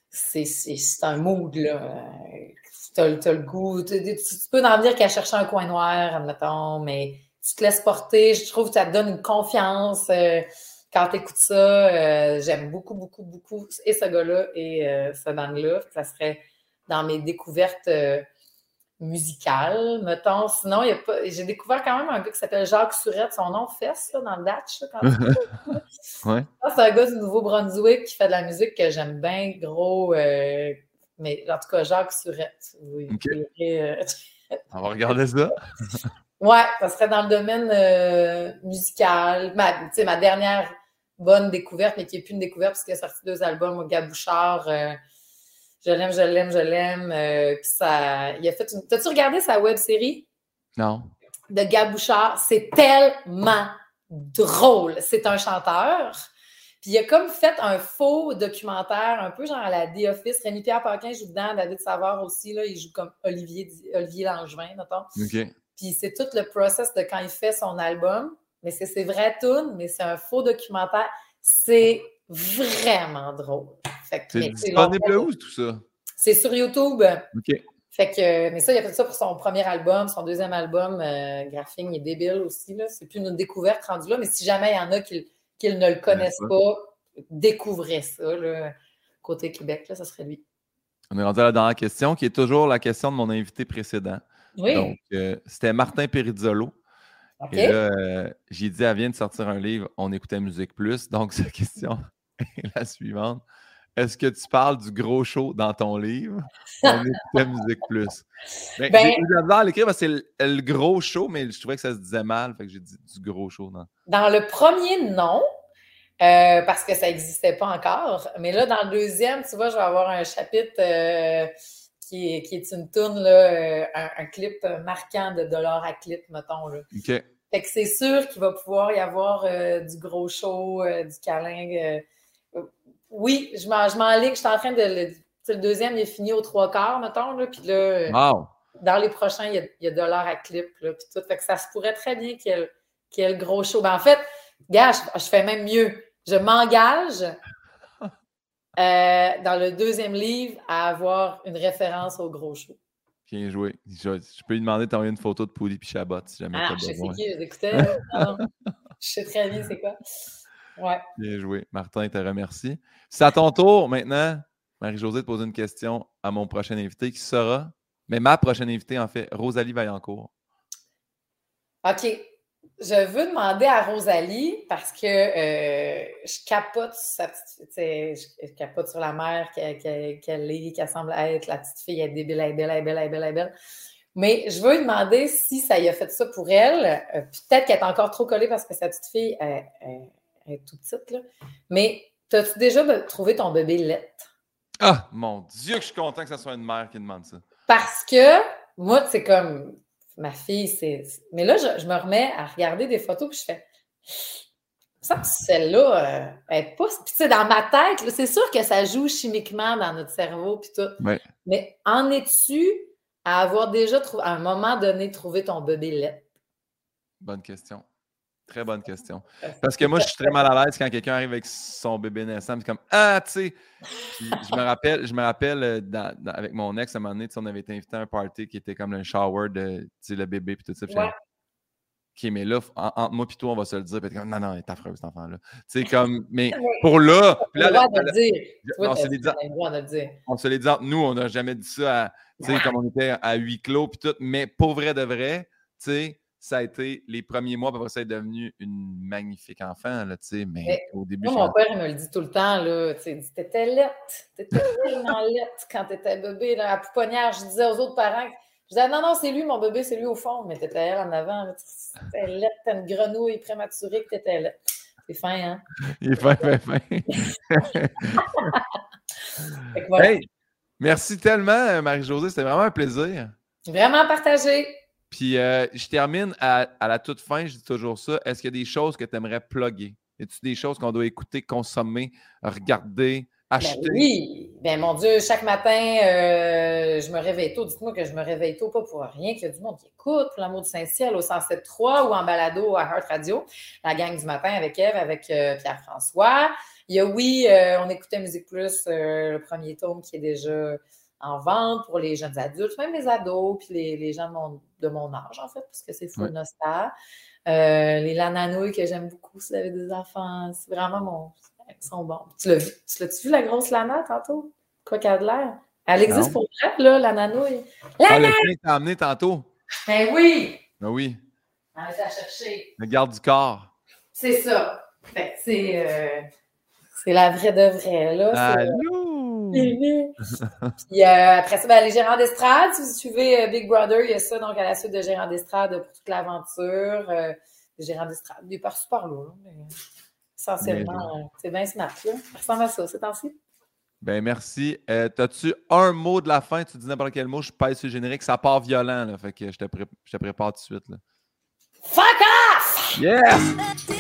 c'est un mood, là tu as, le goût. Tu, peux en dire qu'à chercher un coin noir, admettons, mais tu te laisses porter. Je trouve que ça te donne une confiance euh, quand tu écoutes ça. Euh, j'aime beaucoup, beaucoup, beaucoup et ce gars-là et euh, ce band-là. Ça serait dans mes découvertes musicales, mettons. Sinon, j'ai découvert quand même un gars qui s'appelle Jacques Surette. Son nom fesse là, dans le Datch. ouais. C'est un gars du Nouveau-Brunswick qui fait de la musique que j'aime bien, gros mais en tout cas, Jacques Surette. Oui, euh, On va regarder ça. Ouais, ça serait dans le domaine euh, musical. Ma, ma dernière bonne découverte, mais qui n'est plus une découverte parce qu'il a sorti deux albums au Gabouchard. Euh, je l'aime, je l'aime, je l'aime. Puis ça, il a fait une... T'as-tu regardé sa web série? Non. De Gabouchard. C'est tellement drôle. C'est un chanteur. Puis il a comme fait un faux documentaire, un peu genre à la The Office. Rémi-Pierre Paquin joue dedans, David Savard aussi, là, il joue comme Olivier, Olivier Langevin, mettons. OK. Puis c'est tout le process de quand il fait son album. Mais c'est ses vraies tunes, mais c'est un faux documentaire. C'est vraiment drôle. C'est disponible où tout ça? C'est sur YouTube. OK. Fait que, mais ça, il a fait ça pour son premier album, son deuxième album, euh, Graphing est débile aussi. C'est plus une découverte rendue là, mais si jamais il y en a qui, ne le connaissent pas, découvrez ça. Là, côté Québec, là, ça serait lui. On est rendu à la dernière question, qui est toujours la question de mon invité précédent. Oui. Donc, euh, c'était Martin Perizzolo. Et là, euh, j'ai dit, elle vient de sortir un livre, on écoutait Musique Plus. Donc, sa question est la suivante. Est-ce que tu parles du gros show dans ton livre? On écoutait Musique Plus. Ben, ben, j'ai eu à l'écrire parce que c'est le, gros show, mais je trouvais que ça se disait mal. Fait que j'ai dit du gros show. Dans, dans le premier, non. Euh, parce que ça n'existait pas encore. Mais là, dans le deuxième, tu vois, je vais avoir un chapitre euh, qui, est, qui, est, une tourne, là, un, un, clip marquant de dollar à clip, mettons. Là. OK. Fait que c'est sûr qu'il va pouvoir y avoir euh, du gros show, euh, du câlin. Euh, oui, je m'enligne. Je suis en train de. Le, le deuxième, il est fini aux trois quarts, mettons. Là, puis là, dans les prochains, il y a, il y a à clip. Là, puis tout. Fait que ça se pourrait très bien qu'il y, ait le gros show. Ben, en fait, gars, je, fais même mieux. Je m'engage dans le deuxième livre à avoir une référence au gros show. Bien joué. Je, peux lui demander d'envoyer une photo de Pouli et Chabot si jamais ah, tu as besoin. Je sais qui, je l'écoutais. je sais très bien c'est quoi. Ouais. Bien joué. Martin, te remercie. C'est à ton tour maintenant, Marie-Josée, de poser une question à mon prochain invité qui sera, mais ma prochaine invitée, en fait, Rosalie Vaillancourt. OK. Je veux demander à Rosalie parce que euh, je capote sa petite je, capote sur la mère qu'elle est, qu'elle semble être. La petite fille, elle est débile, elle est belle, elle est belle, elle est belle, elle est belle. Mais je veux lui demander si ça y a fait ça pour elle. Euh, peut-être qu'elle est encore trop collée parce que sa petite fille elle, est toute petite. Là. Mais as-tu déjà trouvé ton bébé lettre? Ah, mon Dieu, que je suis content que ce soit une mère qui demande ça. Parce que moi, c'est comme ma fille, c'est. Mais là, je, me remets à regarder des photos, puis je fais. Ça, celle-là, euh, elle est pas. Puis, tu sais, dans ma tête, c'est sûr que ça joue chimiquement dans notre cerveau, puis tout. Mais en es-tu à avoir déjà, trouvé, à un moment donné, trouvé ton bébé lait? Bonne question. Très bonne question. Parce que moi, je suis très mal à l'aise quand quelqu'un arrive avec son bébé naissant. C'est comme Ah, tu sais. Je me rappelle, je me rappelle euh, avec mon ex, à un moment donné, on avait été invité à un party qui était comme un shower de le bébé puis tout ça. OK, mais là, entre moi et toi, on va se le dire. Puis comme, non, non, elle est affreuse, cet enfant-là. Tu sais, comme, mais pour là. Puis là, on, se dit, on se l'est dit entre nous, on n'a jamais dit ça, tu sais, comme on était à huis clos, puis tout. Mais pour vrai de vrai, tu sais, ça a été les premiers mois, après ça est devenu une magnifique enfant, là, tu sais, mais, au début... Moi, mon père, il me le dit tout le temps, là, tu sais, t'étais lette, t'étais tellement lette quand t'étais bébé, là, à pouponnière, je disais aux autres parents, je disais, non, non, c'est lui, mon bébé, c'est lui au fond, mais t'étais elle en avant, t'étais lette, t'es une grenouille prématurée que t'étais lette. C'est fin, hein? Il est fin, fin, fin. hey, merci tellement, Marie-Josée, c'était vraiment un plaisir. Vraiment partagé. Puis euh, je termine à, la toute fin, je dis toujours ça. Est-ce qu'il y a des choses que tu aimerais plugger? Y a-t-il des choses qu'on doit écouter, consommer, regarder, ben acheter? oui, ben mon Dieu, chaque matin, euh, je me réveille tôt. Dites-moi que je me réveille tôt, pas pour rien, qu'il y a du monde qui écoute pour l'amour du Saint-Ciel au 107.3 ou en balado à Heart Radio, la gang du matin avec Eve, avec euh, Pierre-François. Il y a, oui, on écoutait Musique Plus, le premier tome qui est déjà en vente pour les jeunes adultes, même les ados, puis les, gens de mon, de mon, âge, en fait, parce que c'est full nostal. Euh, les lananouilles que j'aime beaucoup, si vous avez des enfants, c'est vraiment mon. Ils sont bons. Tu l'as vu, tu l'as-tu vu, la grosse lana, tantôt? Quoi qu'elle a de l'air? Elle existe pour vrai, là, la nanouille? Ah, le chien t'a amené tantôt. Ben oui! Ben oui. On va chercher. Le garde du corps. C'est ça. Fait que c'est. Euh, c'est la vraie de vraie, là. Allô! Puis euh, après ça, ben, les gérants d'estrade, si vous suivez euh, Big Brother, il y a ça donc à la suite de gérants d'estrade pour toute l'aventure. Euh, les gérants d'estrade, des par super lourd, mais essentiellement, c'est bien smart. Là. Ça ressemble à ça, c'est temps-ci. Ben merci. T'as-tu un mot de la fin? Tu dis n'importe quel mot, je pèse sur le générique, ça part violent, là, fait que je te, je te prépare tout de suite. Là. Fuck off! Yes!